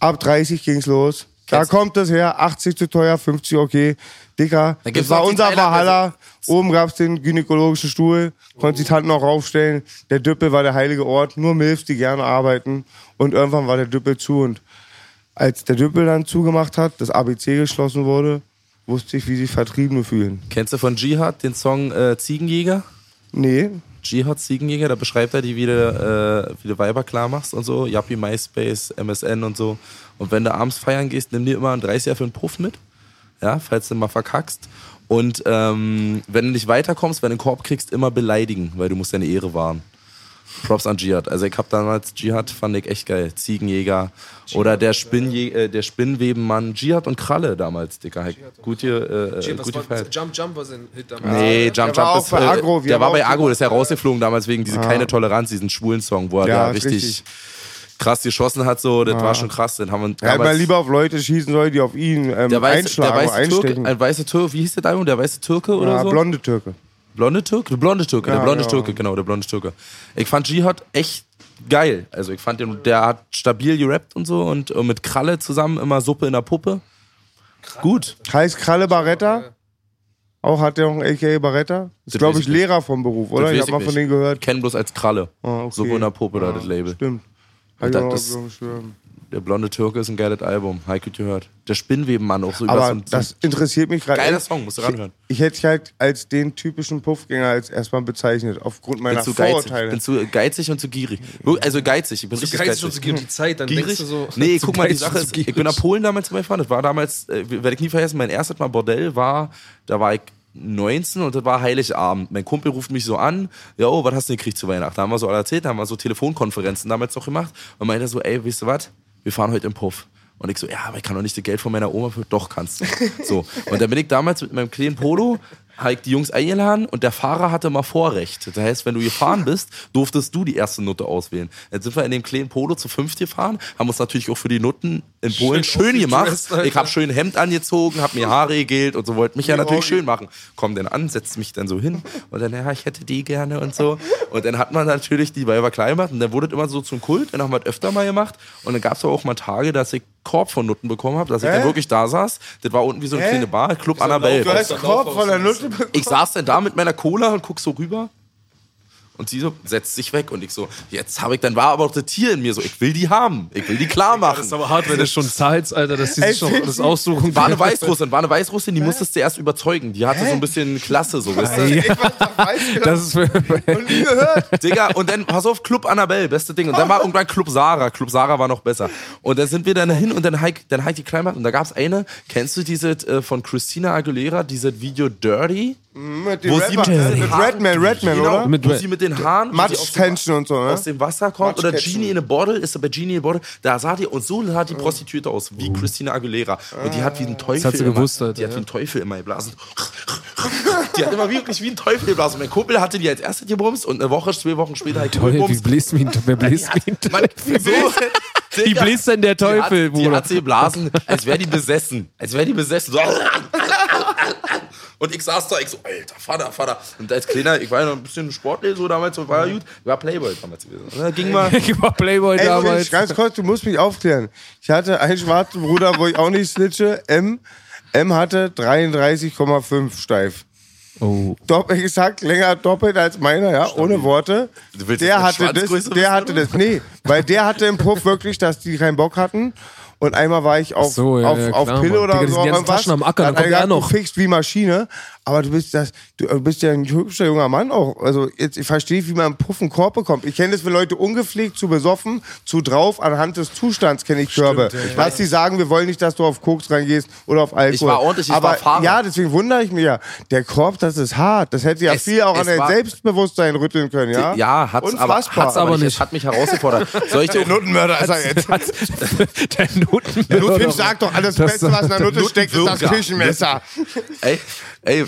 Ab 30 ging's los. Da Kennst- kommt es her. 80 zu teuer, 50 okay. Dicker, Da das war unser Valhalla. Oben gab's den gynäkologischen Stuhl. Konnte die Tanten auch raufstellen. Der Düppel war der heilige Ort. Nur Milfs, die gerne arbeiten. Und irgendwann war der Düppel zu. Und als der Düppel dann zugemacht hat, das ABC geschlossen wurde, wusste ich, wie sich Vertriebene fühlen. Kennst du von Jihad den Song äh, Ziegenjäger? Nee, Jihad Ziegenjäger, da beschreibt er die, wie du, äh, wie du Weiber klar machst und so. Yappi, MySpace, MSN und so. Und wenn du abends feiern gehst, nimm dir immer einen 30er für einen Puff mit. Ja, falls du mal verkackst. Und ähm, wenn du nicht weiterkommst, wenn du einen Korb kriegst, immer beleidigen, weil du musst deine Ehre wahren. Props an Jihad. Also ich hab damals Jihad, fand ich echt geil. Ziegenjäger oder der, Spinnjä äh, der Spinnwebenmann. Jihad und Kralle damals, Dicker. Gut hier, äh, was gut. Jump Jump war sein Hit damals. Nee, Jump Der Jump war ist, bei äh, Agro, Der war bei Agro, das ist ja rausgeflogen damals wegen diese keine Toleranz, diesen schwulen Song, wo er Ja, da richtig, richtig. krass geschossen hat, so, das war schon krass. Den haben wir damals- lieber auf Leute schießen sollen, die auf ihn ähm, der weiße, einschlagen der weiße Türke, ein weißer Türke, wie hieß der Diamond? Der weiße Türke oder ja, so? blonde Türke. Blonde Türke? Der blonde Türke, Ja, der blonde ja. Türke, genau, der blonde Türke. Ich fand Jihad echt geil. Also ich fand den, der hat stabil gerappt und so und, und mit Kralle zusammen immer Suppe in der Puppe. Gut. Heißt Kralle Baretta? Auch hat der noch ein AKA Baretta? Ist, glaube ich, ich nicht. Lehrer vom Beruf, oder? Das Ich habe mal ich von denen gehört. Kennen bloß als Kralle. Ah, okay. Suppe in der Puppe, da das Label. Stimmt. Hab ich das- auch das-. Der blonde Türke ist ein geiles Album. Heike gehört. Der Spinnwebenmann auch so über Aber so ein, das interessiert mich gerade. Geiler. Song, musst du ranhören. Ich, ich hätte dich halt als den typischen Puffgänger als erstmal bezeichnet, aufgrund meiner bin zu geizig. Vorurteile. bin zu geizig und zu gierig. Also geizig. Ich bin So richtig geizig geizig. und so gegen die Zeit, dann Gierig? denkst du so. Nee, guck mal, die geizig Sache ist, ich bin nach Polen damals gefahren. Das war damals, äh, werde ich nie vergessen, mein erstes Mal Bordell war, da war ich 19 und das war Heiligabend. Mein Kumpel ruft mich so an, ja, oh, was hast du denn gekriegt zu Weihnachten? Da haben wir so alle erzählt, da haben wir so Telefonkonferenzen damals noch gemacht und meinte so, ey, weißt du was? Wir fahren heute im Puff. Und ich so, ja, aber ich kann doch nicht das Geld von meiner Oma für. Doch, kannst du. So. Und dann bin ich damals mit meinem kleinen Polo habe ich die Jungs eingeladen und der Fahrer hatte mal Vorrecht. Das heißt, wenn du gefahren bist, durftest du die erste Nutte auswählen. Jetzt sind wir in dem kleinen Polo zu fünft gefahren, haben uns natürlich auch für die Nutten in Polen schön, aufgedresst, gemacht. Alter. Ich habe schön ein Hemd angezogen, habe mir Haare gegelt und so wollte mich ja natürlich schön machen. Komm dann an, setzt mich dann so hin und dann, ja, ich hätte die gerne und so. Und dann hat man natürlich die Weiber klein gemacht und dann wurde es immer so zum Kult. Dann haben wir es öfter mal gemacht und dann gab es auch mal Tage, dass ich Korb von Nutten bekommen habe, dass ich Hä? dann wirklich da saß. Das war unten wie so eine Hä? kleine Bar, Club Annabelle. Du hast Korb von der Nutte bekommen. Ich saß dann da mit meiner Cola und guck so rüber. Und sie so setzt sich weg und ich so, jetzt habe ich, dann war aber auch das Tier in mir so, ich will die haben, ich will die klar machen. Das ist aber hart, wenn du schon zahlst, Alter, dass die sich schon das aussuchen. War eine Weißrussin, war eine Weißrussin, die musstest du erst überzeugen. Die hatte so ein bisschen Klasse, so weißt du. Ich genau. Das ist für, Und nie gehört. Digga, und dann, pass auf, Club Annabelle, beste Ding. Und dann war irgendwann Club Sarah. Club Sarah war noch besser. Und dann sind wir dann hin und dann Hike, dann Hike die Kleinmacht. Und da gab's eine, kennst du diese äh, von Christina Aguilera, dieses Video Dirty? Mit, dem Wo sie mit mit Redman, Redman, genau, oder? Mit wo Red- sie mit den Haaren, Matsch-Tension und so, ne? aus dem Wasser kommt oder. Genie in a Bottle, ist bei Genie in a Bottle, da sah die, und so sah die Prostituierte aus, wie Christina Aguilera. Und die hat wie ein Teufel. hat sie immer, gewusst, Alter, Die hat wie ein Teufel immer geblasen. Die hat immer wirklich wie ein Teufel geblasen. Mein Kumpel hatte die als erste gebumst und eine Woche, zwei Wochen später hat die wie gebumst. bläst wie ein, wer bläst wie ein Man, so, Wie bläst denn der Teufel, die hat, die Bruder? hat sie geblasen, als wäre die besessen. Als wäre die besessen. Und ich saß da, ich so, alter Vater, Vater. Und als Kleiner, ich war ja noch ein bisschen sportlich, so damals, so war ja gut. Ich war Playboy damals gewesen. Und dann ging mal, Ich war Playboy Ey, damals. Ulrich, ganz kurz, du musst mich aufklären. Ich hatte einen schwarzen Bruder, wo ich auch nicht snitche. M. M hatte 33,5 steif. Oh. Doppelt gesagt, länger doppelt als meiner, ja, ohne Worte. Du willst Der hatte das, der wissen, hatte oder? das, nee, weil der hatte im Puff wirklich, dass die keinen Bock hatten. Und einmal war ich auf, so, ja, auf, ja, auf Pille oder Digga, so. die ganzen. Taschen am Acker, Dann kommt er noch. Du fixt wie Maschine, aber du bist das, du bist ja ein hübscher junger Mann auch. Also jetzt, ich verstehe, wie man einen Puff einen Korb bekommt. Ich kenne das, wenn Leute ungepflegt, zu besoffen, zu drauf, anhand des Zustands kenne ich Körbe. Dass die sagen, wir wollen nicht, dass du auf Koks reingehst oder auf Alkohol. Ich war ordentlich, ich aber war Fahrer. ja, deswegen wundere ich mich ja. Der Korb, das ist hart. Das hätte ja Es- viel auch an es dein war- Selbstbewusstsein rütteln können, ja? ja, hat's aber, Unfassbar. hat's aber aber nicht. hat mich herausgefordert. Soll ich dir auch Nuttenmörder ist er jetzt. der Notenmörder. Nutten sagt doch, alles Das- Beste, was in der Nutte steckt, ist das. Küchenmesser. Ey, ey,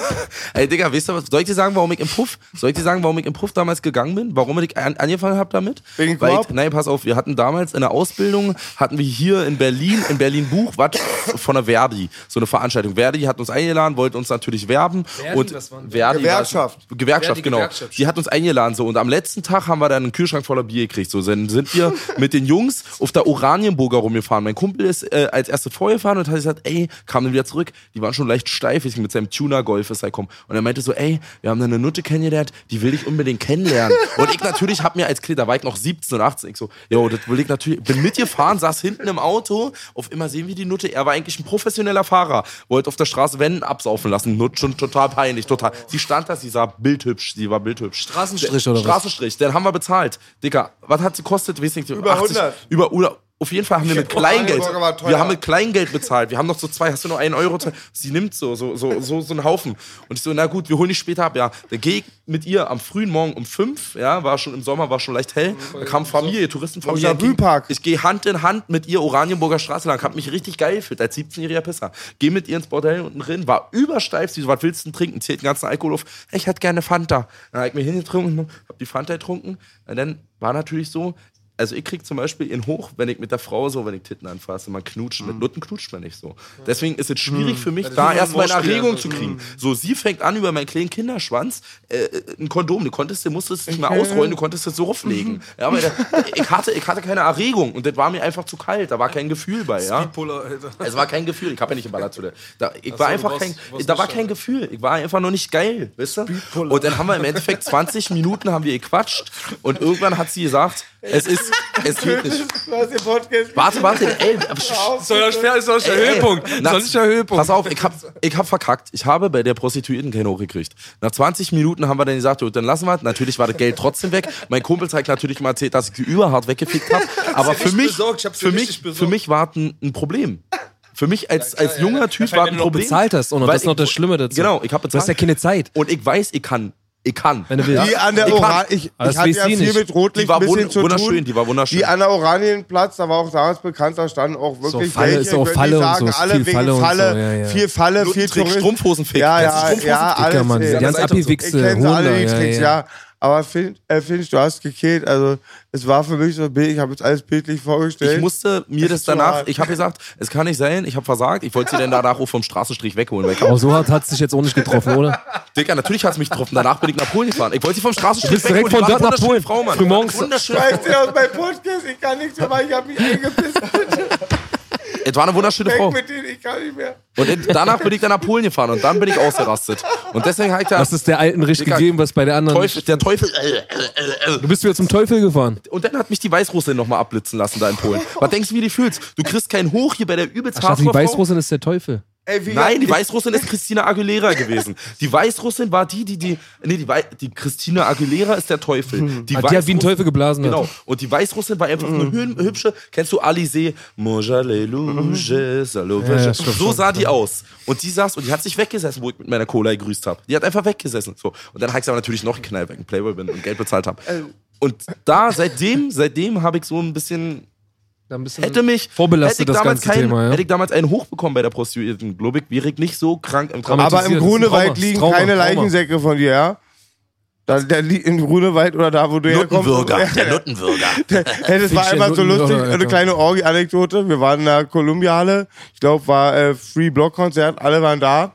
ey, Digga, weißt du was? Soll ich dir sagen, warum ich im Puff, soll ich dir sagen, warum ich im Puff damals gegangen bin? Warum ich an, angefangen habe damit? Wegen Weil ich, nein, pass auf, wir hatten damals in der Ausbildung, hatten wir hier in Berlin, in Berlin Buch, was von der Verdi, so eine Veranstaltung. Verdi hat uns eingeladen, wollte uns natürlich werben. Verdi, und was war denn Verdi Gewerkschaft. War, Gewerkschaft, Verdi, genau. Gewerkschaft. Die hat uns eingeladen, so. Und am letzten Tag haben wir dann einen Kühlschrank voller Bier gekriegt, so. Dann sind wir mit den Jungs auf der Oranienburger rumgefahren. Mein Kumpel ist äh, als erstes vorgefahren und hat gesagt, ey, kam dann wieder zurück. Die waren schon leicht steif, ich mit seinem Tuner-Golf ist er gekommen. Und er meinte so, ey, wir haben da eine Nutte kennengelernt, die will ich unbedingt kennenlernen. Und ich natürlich hab mir als Kind, da war ich noch 17 und 18, ich so, jo, das will ich natürlich, bin mitgefahren, saß hinten im Auto, auf immer sehen wir die Nutte, er war eigentlich ein professioneller Fahrer, wollte auf der Straße Wenden absaufen lassen, Nutte schon total peinlich, total. Sie stand da, sie sah bildhübsch, sie war bildhübsch. Straßenstrich oder was? Straßenstrich, den haben wir bezahlt. Dicker, was hat sie kostet? Weiß nicht, Über 100. Über, oder, auf jeden Fall haben wir mit Kleingeld, wir haben mit Kleingeld bezahlt. Wir haben noch so zwei, hast du nur einen Euro? Sie nimmt so, so, so, so, so einen Haufen. Und ich so, na gut, wir holen dich später ab. Ja, dann gehe ich mit ihr am frühen Morgen um fünf, ja, war schon im Sommer, war schon leicht hell. Da kam Familie, Touristenfamilie. Rosa Bühlpark. Ich gehe Hand in Hand mit ihr Oranienburger Straße lang, hab mich richtig geil gefühlt, als 17-jähriger Pisser. Geh mit ihr ins Bordell unten drin, war übersteif, sie so, was willst du denn trinken? Zählt den ganzen Alkohol auf. Ich hätte gerne Fanta. Dann hab ich mir hingetrunken, hab die Fanta getrunken. Und dann war natürlich so, also ich krieg zum Beispiel in Hoch, wenn ich mit der Frau so, wenn ich Titten anfasse, man knutscht, Mhm. mit Nutten knutscht man nicht so. Deswegen ist es schwierig für mich, da erstmal eine Erregung zu kriegen. So, sie fängt an, über meinen kleinen Kinderschwanz äh, ein Kondom, du konntest, du musstest es nicht mehr ausrollen, du konntest es so rauflegen. Ja, aber der, ich, hatte, ich hatte keine Erregung und das war mir einfach zu kalt, da war kein Gefühl bei, ja. Es war kein Gefühl, ich habe ja nicht geballert zu der. Da, ich Ach war so, einfach kein, warst- da war kein. Gefühl. Ich war einfach nur nicht geil, weißt du? Und dann haben wir im Endeffekt 20 Minuten haben wir gequatscht und irgendwann hat sie gesagt, es ist, es geht nicht. Warte, warte, ey, Das soll ja schwer, ist doch der Höhepunkt. Das der Höhepunkt. Pass auf, ich hab, ich hab verkackt. Ich habe bei der Prostituierten keinen hochgekriegt. Nach 20 Minuten haben wir dann gesagt, gut, dann lassen wir es. Natürlich war das Geld trotzdem weg. Mein Kumpel hat natürlich mal erzählt, dass ich sie überhart weggefickt habe. Aber für mich, für mich, für mich war es ein, ein Problem. Für mich als, als junger Typ war es ein Problem. bezahlt hast, und das ist noch das Schlimme dazu. Genau, ich habe Du hast ja keine Zeit. Und ich weiß, ich kann Ich kann. Wenn du willst. Die an der Ich kann. Oran ich, ich das hatte ja viel nicht. mit Rotlicht ein bisschen zu wunderschön, tun. die war wunderschön. Die an der Oranienplatz, da war auch damals bekannt, da standen auch wirklich Falle, welche, ist ich auch Falle und sagen, so, ist alle viel wegen Falle und Falle, so, ja, ja. viel Falle, viel Tourist. Strumpfhosenfick. Ja, ja, Strumpfhosen? ja, alles. Ey. die ganz und so. Ich abgewichste Hunde. Ja, ja. Aber Fin, äh, Finch, du hast gekillt. Also, es war für mich so ich habe jetzt alles bildlich vorgestellt. Ich musste mir das so danach, ich habe gesagt, es kann nicht sein, ich habe versagt, ich wollte sie dann danach auch vom Straßenstrich wegholen. Ich Aber so hat es dich jetzt auch nicht getroffen, oder? Dicker, natürlich hat es mich getroffen. Danach bin ich nach Polen gefahren. Ich wollte sie vom Straßenstrich bist direkt wegholen. von Die dort nach Polen. Frau, Mann. Frühmorgens. Wunderschön. Weißt du, aus meinem Podcast, ich kann nichts mehr machen, ich habe mich eingepisst. Es war eine wunderschöne Frau. mit denen, ich kann nicht mehr. Und in- danach bin ich dann nach Polen gefahren und dann bin ich ausgerastet. Und deswegen habe ich da Was ist der alten Richt gegeben, was bei der anderen. Teufel, der Teufel. Du bist wieder zum Teufel gefahren. Und dann hat mich die Weißrussin nochmal abblitzen lassen da in Polen. Was denkst du, wie du dich fühlst? Du kriegst keinen Hoch hier bei der übelst dachte, die. Weißrussin ist der Teufel. Ey, wie Nein, die Weißrussin ist Christina Aguilera gewesen. Die Weißrussin war die, die die. Nee, die, Wei die Christina Aguilera ist der Teufel. Die, Ah, die hat wie ein Teufel geblasen. Genau. Hat. Und die Weißrussin war einfach eine hü- hübsche. Kennst du Alizé? Salove. Ja, so schon. sah die aus. Und die saß und die hat sich weggesessen, wo ich mit meiner Cola gegrüßt habe. Die hat einfach weggesessen. So. Und dann habe ich sie aber natürlich noch geknallt, weil ich ein Playboy bin und Geld bezahlt habe. Äh. Und da, seitdem, seitdem habe ich so ein bisschen Da ein bisschen hätte mich vorbelastet hätte ich das damals ganze keinen, Thema, ja. hätte ich damals einen hochbekommen bei der Prostituierten, glaube ich, wäre ich nicht so krank im Traum. Aber im Grunewald liegen Trauma, keine Trauma. Leichensäcke von dir, ja? Da, der liegt im Grunewald oder da, wo du herkommst. Nuttenwürger, der Nuttenwürger. Hey, das war einfach so lustig, eine kleine Orgi-Anekdote. Wir waren in der Columbia-Halle. Ich glaube, war äh, Free Block-Konzert. Alle waren da.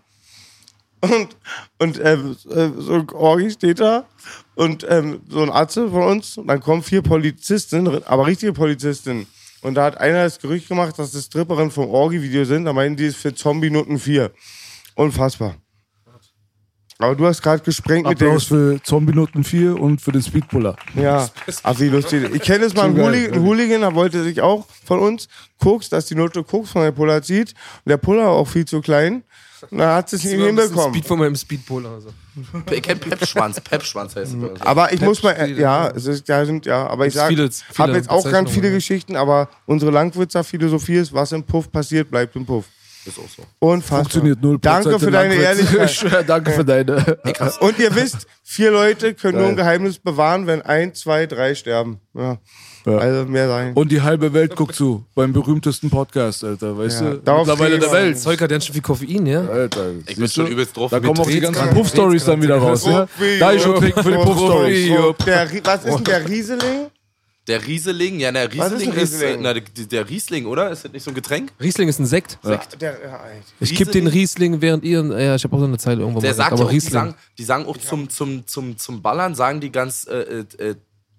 Und, und äh, äh, so ein Orgi steht da. Und ähm, so ein Atze von uns. Und dann kommen vier Polizisten, aber richtige Polizisten. Und da hat einer das Gerücht gemacht, dass das Stripperinnen vom Orgi-Video sind. Da meinen die es für Zombie-Nutten 4. Unfassbar. Aber du hast gerade gesprengt mit Applaus dem. für Zombie-Noten 4 und für den Speedpuller. Ja, ach wie lustig. Ich kenne es mal, ein Hooligan, ein Hooligan, da wollte sich auch von uns Koks, dass die Note Koks von der Puller zieht. Und der Puller war auch viel zu klein. Und dann hat es nicht hinbekommen. Speed von meinem Speedpolar. Also. Ich kenn Pepschwanz, Pepschwanz heißt es. Aber ich muss mal, äh, ja, es ist, ja, sind, ja, aber ich sage, habe jetzt auch ganz viele. Geschichten, aber unsere Langwitzer-Philosophie ist, was im Puff passiert, bleibt im Puff. Ist auch so. Unfassbar. Funktioniert null Danke für deine Ich Ehrlichkeit. danke für deine. Und ihr wisst, vier Leute können nur ein Geheimnis bewahren, wenn ein, zwei, drei sterben. Ja. Ja. Also mehr sein. Und die halbe Welt guckt zu. Beim berühmtesten Podcast, Alter. Weißt Ja, du? darauf Mittlerweile der. Welt. Zeug hat ganz schön viel Koffein, ja? Alter. Ich bin schon übelst drauf. Da kommen auch die ganzen Puff-Stories dann wieder raus. Ja? Da ich schon trinken für die Puff-Stories. Was ist denn der Rieseling? Der Riesling, ja, der Was ist Riesling ist, Riesling? äh, na, der, Riesling, oder? Ist das nicht so ein Getränk? Riesling ist ein Sekt. Der, ja. Ich kipp den Riesling während ihr. Ja, ich habe auch so eine Zeile irgendwo Der mal sagt gesagt, ja aber auch, die Riesling. sagen, die sagen auch zum, zum, zum, zum Ballern, sagen die ganz, äh, äh, äh,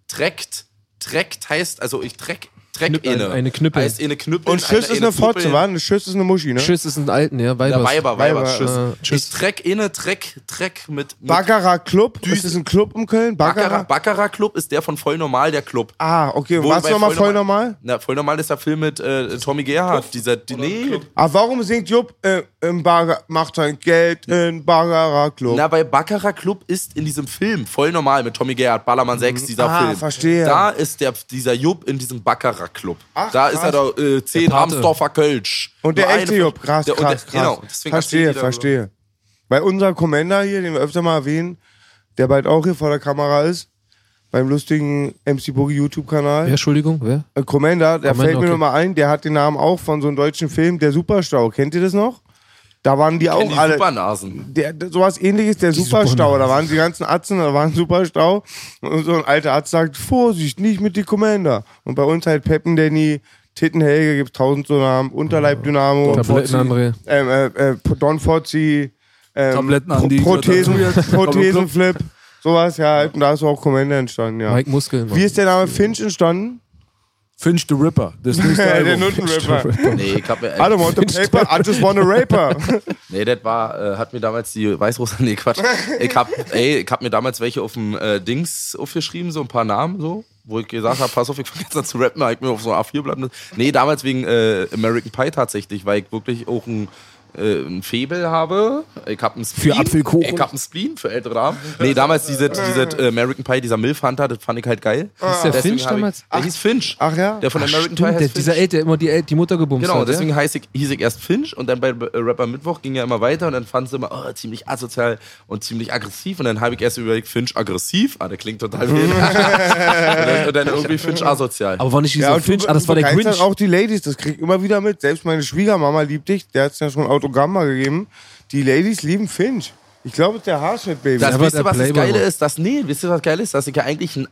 treckt, treckt heißt, also ich treck, treck Knüpp- eine. eine Knüppel. Heißt eine Knüppel. Und Schiss ist eine Fotze, wa? Eine Schiss ist eine Muschi, ne? Tschüss ist ein Alten, ja, Weibers. Weiber, Weiber, Weiber, Schiss. äh, Ich Tschüss. treck eine, treck, treck mit, mit Baccarat Club. Ist das ein Club in Köln? Baccarat, Baccarat? Club ist der von Voll Normal, der Club. Ah, okay. Wo Was bei nochmal voll normal? Na, voll normal ist der Film mit äh, Tommy Gerhardt. Dieser, die, nee, Ah, warum singt Jupp äh, im Bagger, macht sein Geld in Baccarat Club? Na, bei Baccarat Club ist in diesem Film voll normal mit Tommy Gerhardt, Ballermann 6, dieser Ah, Film. verstehe. Da ist der, dieser Jupp in diesem Baccarat Club. Ach, da ist er krass. da äh, 10 Pate. Amsdorfer Kölsch. Und der Nur echte eine- Jupp, krass, der, und krass, der, krass. Genau, deswegen verstehe, erzählt verstehe. Bei unserem Commander hier, den wir öfter mal erwähnen, der bald auch hier vor der Kamera ist, beim lustigen MC Boogie YouTube-Kanal. Wer, Entschuldigung, wer? Äh, Commander, der Commander, fällt mir okay. nur mal ein, der hat den Namen auch von so einem deutschen Film, der Superstau. Kennt ihr das noch? Da waren die So. auch die alle. Supernasen. Der, sowas ähnliches, der Superstau. Da waren die ganzen Atzen, da war ein Superstau. Und so ein alter Arzt sagt, Vorsicht, nicht mit die Commander. Und bei uns halt Peppen Danny, Tittenhelge gibt's tausend so Namen, Unterleib-Dynamo, Tabletten, André. ähm, äh, äh, Don Fozzi, ähm, Tabletten an die- Prothesen. Prothesenflip, sowas, ja, halt. und da ist auch Commander entstanden, ja. Mike Muskeln. Wie ist der Name Finch entstanden? Finch the Ripper. Das nächste der Album. Nuttenrapper. Nee, ich hab mir, I don't want the paper, I just want a raper. Nee, das war, äh, hat mir damals die Weißrusse, nee, Quatsch. Ich hab, ey, ich hab mir damals welche auf dem äh, Dings aufgeschrieben, so ein paar Namen, so, wo ich gesagt habe, pass auf, ich vergesse das zu rappen, hab ich mir auf so ein A4 blatt. Nee, damals wegen äh, American Pie tatsächlich, weil ich wirklich auch ein äh, ein Febel habe. Ich hab einen Für Spleen. Apfelkuchen? Ich hab einen Spleen für ältere Damen. Nee, damals diese, diese äh, American Pie, dieser Milf Hunter, das fand ich halt geil. Ist der Deswegen Finch hab ich- damals? Der hieß Finch. Ach ja? Der von American Pie Stimmt, der, heißt dieser Finch. El, der immer die, die Mutter gebumst Genau, hat. deswegen ja? heiß ich, hieß ich erst Finch und dann bei äh, Rapper Mittwoch ging ja immer weiter und dann fanden sie immer oh, ziemlich asozial und ziemlich aggressiv und dann habe ich erst überlegt, Finch aggressiv, ah, der klingt total wild. und, dann, und dann irgendwie Finch asozial. Aber war nicht dieser Ja, Finch, du, ah, das war der Grinch. auch die Ladies, das krieg ich immer wieder mit. Selbst meine Schwiegermama liebt dich, der hat ja schon ein Autogramm mal gegeben. Die Ladies lieben Finch. Ich glaube, es ist der Haarschnitt, Baby. Das, aber wisst ihr, der was das Playboy Geile ist? Das, nee, wisst ihr, was geil ist? Dass ich ja eigentlich ein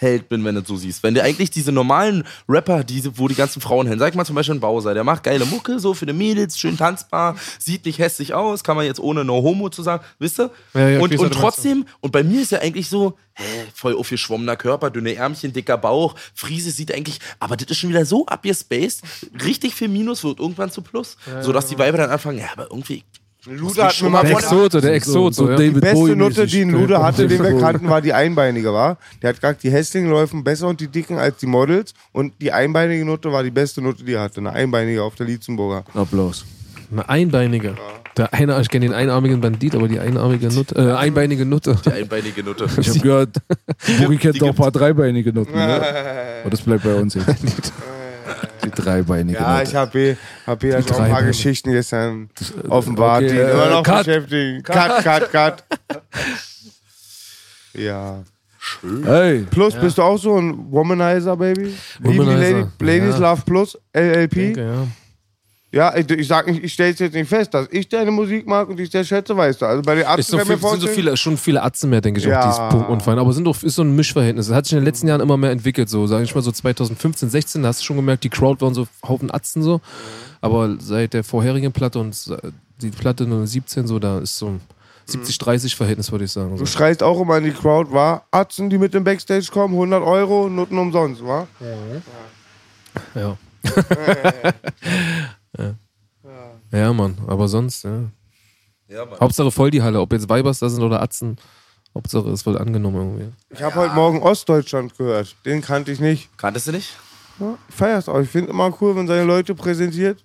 Anti-Held bin, wenn du so siehst. Wenn du eigentlich diese normalen Rapper, diese, wo die ganzen Frauen hin, sag mal zum Beispiel ein Bowser, der macht geile Mucke, so für die Mädels, schön tanzbar, sieht nicht hässlich aus, kann man jetzt ohne No Homo zu sagen, wisst ihr? Ja, ja, und und trotzdem, und bei mir ist ja eigentlich so, hä, voll aufgeschwommener Körper, dünne Ärmchen, dicker Bauch, Friese sieht eigentlich, aber das ist schon wieder so abgespaced, richtig viel Minus wird irgendwann zu Plus, sodass die Weiber dann anfangen, ja, aber irgendwie, Lude hat mir mal Der Exote, der Exote. so ja. David Die beste Bowie Nutte, die ein Lude hatte, den wir kannten, war die einbeinige, war. Der hat gesagt, die Hässlichen laufen besser und die Dicken als die Models. Und die einbeinige Nutte war die beste Nutte, die er hatte. Eine einbeinige auf der Lietzenburger. Applaus. Eine Einbeinige. Der eine, ich kenne den einarmigen Bandit, aber die einarmige Nutte, äh, einbeinige Nutte. die einbeinige Nutte. Ich habe gehört, Boogie kennt auch ein paar dreibeinige Nutten. Ne? Aber das bleibt bei uns jetzt. Dreibeinige Ja, ich habe hab hier auch ein paar. Geschichten gestern offenbart, okay, die äh, immer noch cut. beschäftigen. Cut, cut, cut. ja. Hey, Plus, bist du auch so ein Womanizer, Baby? Womanizer, Lady, Ladies ja. Love Plus, LLP? Denke, ja. Ja, ich, ich sag nicht, ich stelle jetzt nicht fest, dass ich deine Musik mag und ich der schätze, weißt du. Also bei den Ist Arzten so viel, sind so viele, schon viele Atzen mehr, denke ich, Ja. auf dieses Punkt und Fein. Aber sind doch, ist so ein Mischverhältnis. Das hat sich in den letzten Jahren immer mehr entwickelt. So, sag ich mal, so 2015, 16, da hast du schon gemerkt, die Crowd waren so Haufen Atzen so. Aber seit der vorherigen Platte und die Platte 17 so, da ist so ein 70-30 Verhältnis, würde ich sagen. Du schreist auch immer in die Crowd, war Atzen, die mit dem Backstage kommen, 100 Euro, Nutten umsonst, wa? Ja. ja. Ja, Mann. Aber sonst, ja. Ja, Mann. Hauptsache voll die Halle, ob jetzt Weibers da sind oder Atzen. Hauptsache es wird angenommen irgendwie. Ich habe heute Morgen Ostdeutschland gehört. Den kannte ich nicht. Kanntest du nicht? Ja, ich feier's auch. Ich finde immer cool, wenn seine Leute präsentiert.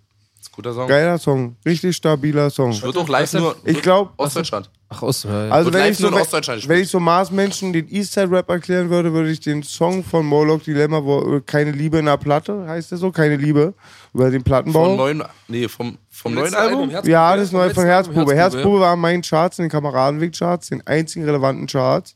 Guter Song. Geiler Song. Richtig stabiler Song. Wird auch live nur Ich glaube, Ostdeutschland. Ach, ja. also wenn ich, so, wenn, Ostdeutschland wenn ich so Marsmenschen den Eastside-Rap erklären würde, würde ich den Song von Moloch Dilemma, wo äh, keine Liebe in der Platte, heißt der so, keine Liebe, über den Plattenbau. Vom neuen, nee, vom, vom neuen Album? Ja, das ist neu von Herzbube. Herzbube, war in meinen Charts, in den Kameradenweg-Charts, den einzigen relevanten Charts.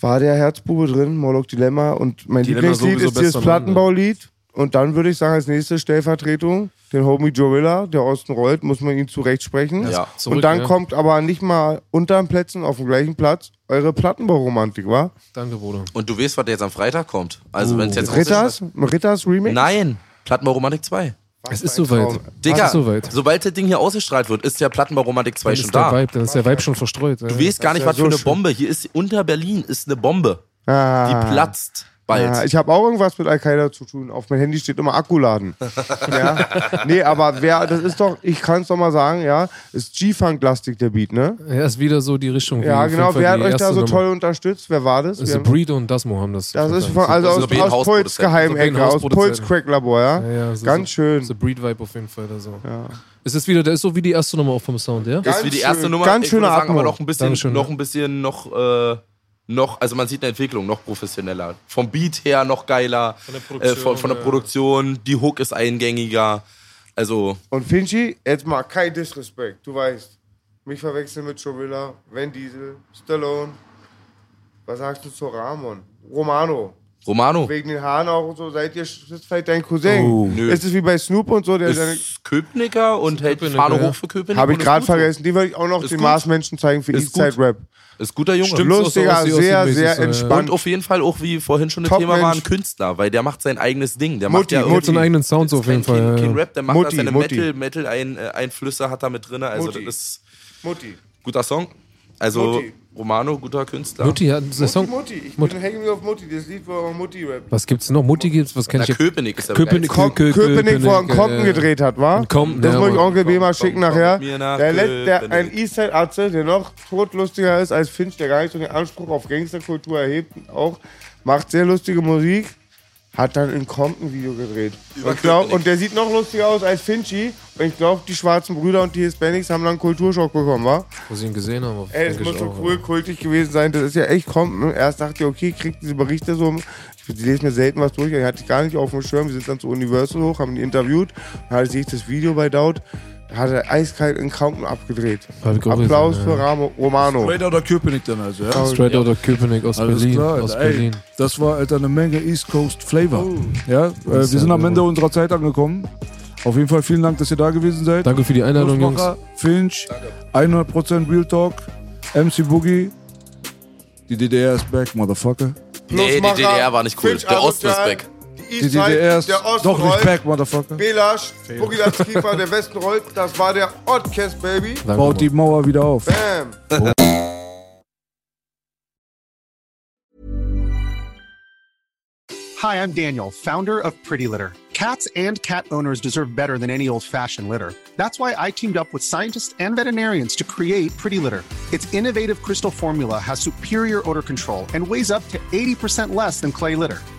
War der Herzbube drin, Moloch Dilemma. Und mein Dilemma Lieblingslied ist dieses Mann, Plattenbaulied. Und dann würde ich sagen, als nächste Stellvertretung, den Homie Gorilla, der Osten rollt, muss man ihn zurechtsprechen. Ja, zurück, und dann ja. kommt aber nicht mal unter den Plätzen auf dem gleichen Platz eure Plattenbauromantik, wa? Danke, Bruder. Und du weißt, was jetzt am Freitag kommt. Also, wenn es jetzt Ritters? Ritters Remix? Nein, Plattenbau-Romantik 2. Es ist soweit. Digga, ist soweit. sobald das Ding hier ausgestrahlt wird, ist ja Plattenbau-Romantik 2 Dann schon ist der da. Vibe, dann ist der Vibe schon verstreut. Du weißt gar nicht, ja was so für eine schön. Bombe. Hier ist unter Berlin ist eine Bombe. Ah. Die platzt bald. Ja, ich habe auch irgendwas mit Al-Qaida zu tun. Auf mein Handy steht immer Akkuladen. ja. Nee, aber wer, das ist doch, ich kann es doch mal sagen, ja, ist G-Funk-lastig der Beat, ne? Ja, ist wieder so die Richtung. Ja, wie genau. Wer hat euch da so Nummer. toll unterstützt? Wer war das? The haben- Breed und Dasmo haben das. Das ist von, also aus, aus Puls. Geheimecke, aus. Puls Crack-Labor, ja? Ja, ja, so- Ganz so, schön. The Breed Vibe auf jeden Fall. Da so. Ist es wieder, der ist so wie die erste Nummer auch vom Sound, ja? Ganz ist wie die erste schön, Nummer. ganz ich würde schöne sagen, aber noch ein bisschen, Dankeschön, noch ja. ein bisschen, noch, äh, noch, also man sieht eine Entwicklung, noch professioneller. Vom Beat her noch geiler. Von der Äh, Produktion, von, von der ja. Produktion. Die Hook ist eingängiger. Also, Und Finchi, jetzt mal kein Disrespect, du weißt. Mich verwechseln mit Chovilla, Van Diesel, Stallone. Was sagst du zu Ramon? Romano. Romano Wegen den Haaren auch und so, seid ihr, ist vielleicht dein Cousin. Oh, nö. Ist es wie bei Snoop und so, der seine ist Köpenicker und hält Fahne ja. hoch für Köpenick. Habe ich gerade vergessen. Die würde ich auch noch Ist den gut. Marsmenschen zeigen für Ist Eastside. Rap. Ist guter Junge. Stimmt. Lustiger, Ossi, Ossi sehr, mäßig sehr ja. entspannt. Und auf jeden Fall auch, wie vorhin schon das Top Thema war, ein. Künstler, weil der macht sein eigenes Ding. Der Mutti, macht ja Mutti. Seinen eigenen Sound so auf jeden kein, Fall. kein, kein. Rap, der macht Mutti, da seine Mutti. Metal, Metal ein, äh, Einflüsse hat er mit drin. Also Mutti. das ist Mutti. guter Song. Also Mutti. Romano, guter Künstler. Mutti hat Mutti, Song. Mutti. Ich Mutti. bin hängen auf Mutti. Das Lied, wo er Mutti rappt. Was gibt's noch? Mutti gibt's, was kenn Na, ich? Köpenick ist der Köpenick, geilste. Kö- Kö- Köpenick, wo er einen Köpenick, Compton äh, gedreht hat, wa? Compton, Das ja, muss ich. Onkel B mal schicken nachher. Der, let, der ein Köpenick. Eastside-Atze, der noch todlustiger ist als Finch, der gar nicht so den Anspruch auf Gangsterkultur erhebt, auch macht sehr lustige Musik, hat dann ein Compton-Video gedreht. Über Und, glaub, und der sieht noch lustiger aus als Finchi Und ich glaube, die schwarzen Brüder und die Hispanics haben dann einen Kulturschock bekommen, wa? Wo sie ihn gesehen haben. Ey, das muss ich so cool, ja. kultig gewesen sein. Das ist ja echt kommt. Ne? Erst dachte ich, okay, kriegt diese Berichte so. Ich lese mir selten was durch, die hatte ich gar nicht auf dem Schirm. Wir sind dann zu Universal hoch, haben die interviewt. Dann sehe ich das Video bei Daut. Hat er eiskalt in Kranken abgedreht. Applaus gesehen, für ja. Ramo, Romano. Straight Outta Köpenick dann also, ja? Straight out of Köpenick aus Alles Berlin. klar, aus Alter, ey, Berlin. das war Alter eine Menge East Coast Flavor. Oh. Ja, äh, wir sind ja am Ende gut. unserer Zeit angekommen. Auf jeden Fall vielen Dank, dass ihr da gewesen seid. Danke für die Einladung, Jungs. Finch, 100% Real Talk, MC Boogie. Die DDR ist back, Motherfucker. Nee, die DDR war nicht cool. Finch Der Osten ist back. Die Die Eastside, DDR ist der Osten doch nicht rollt. back, Motherfucker. Belasch, Boogie Kiefer, der Westen rollt. Das war der Oddcast, Baby. Danke, Baut die Mauer wieder auf. Bam. Hi, I'm Daniel, founder of Pretty Litter. Cats and cat owners deserve better than any old fashioned litter. That's why I teamed up with scientists and veterinarians to create Pretty Litter. Its innovative crystal formula has superior odor control and weighs up to 80% less than clay litter.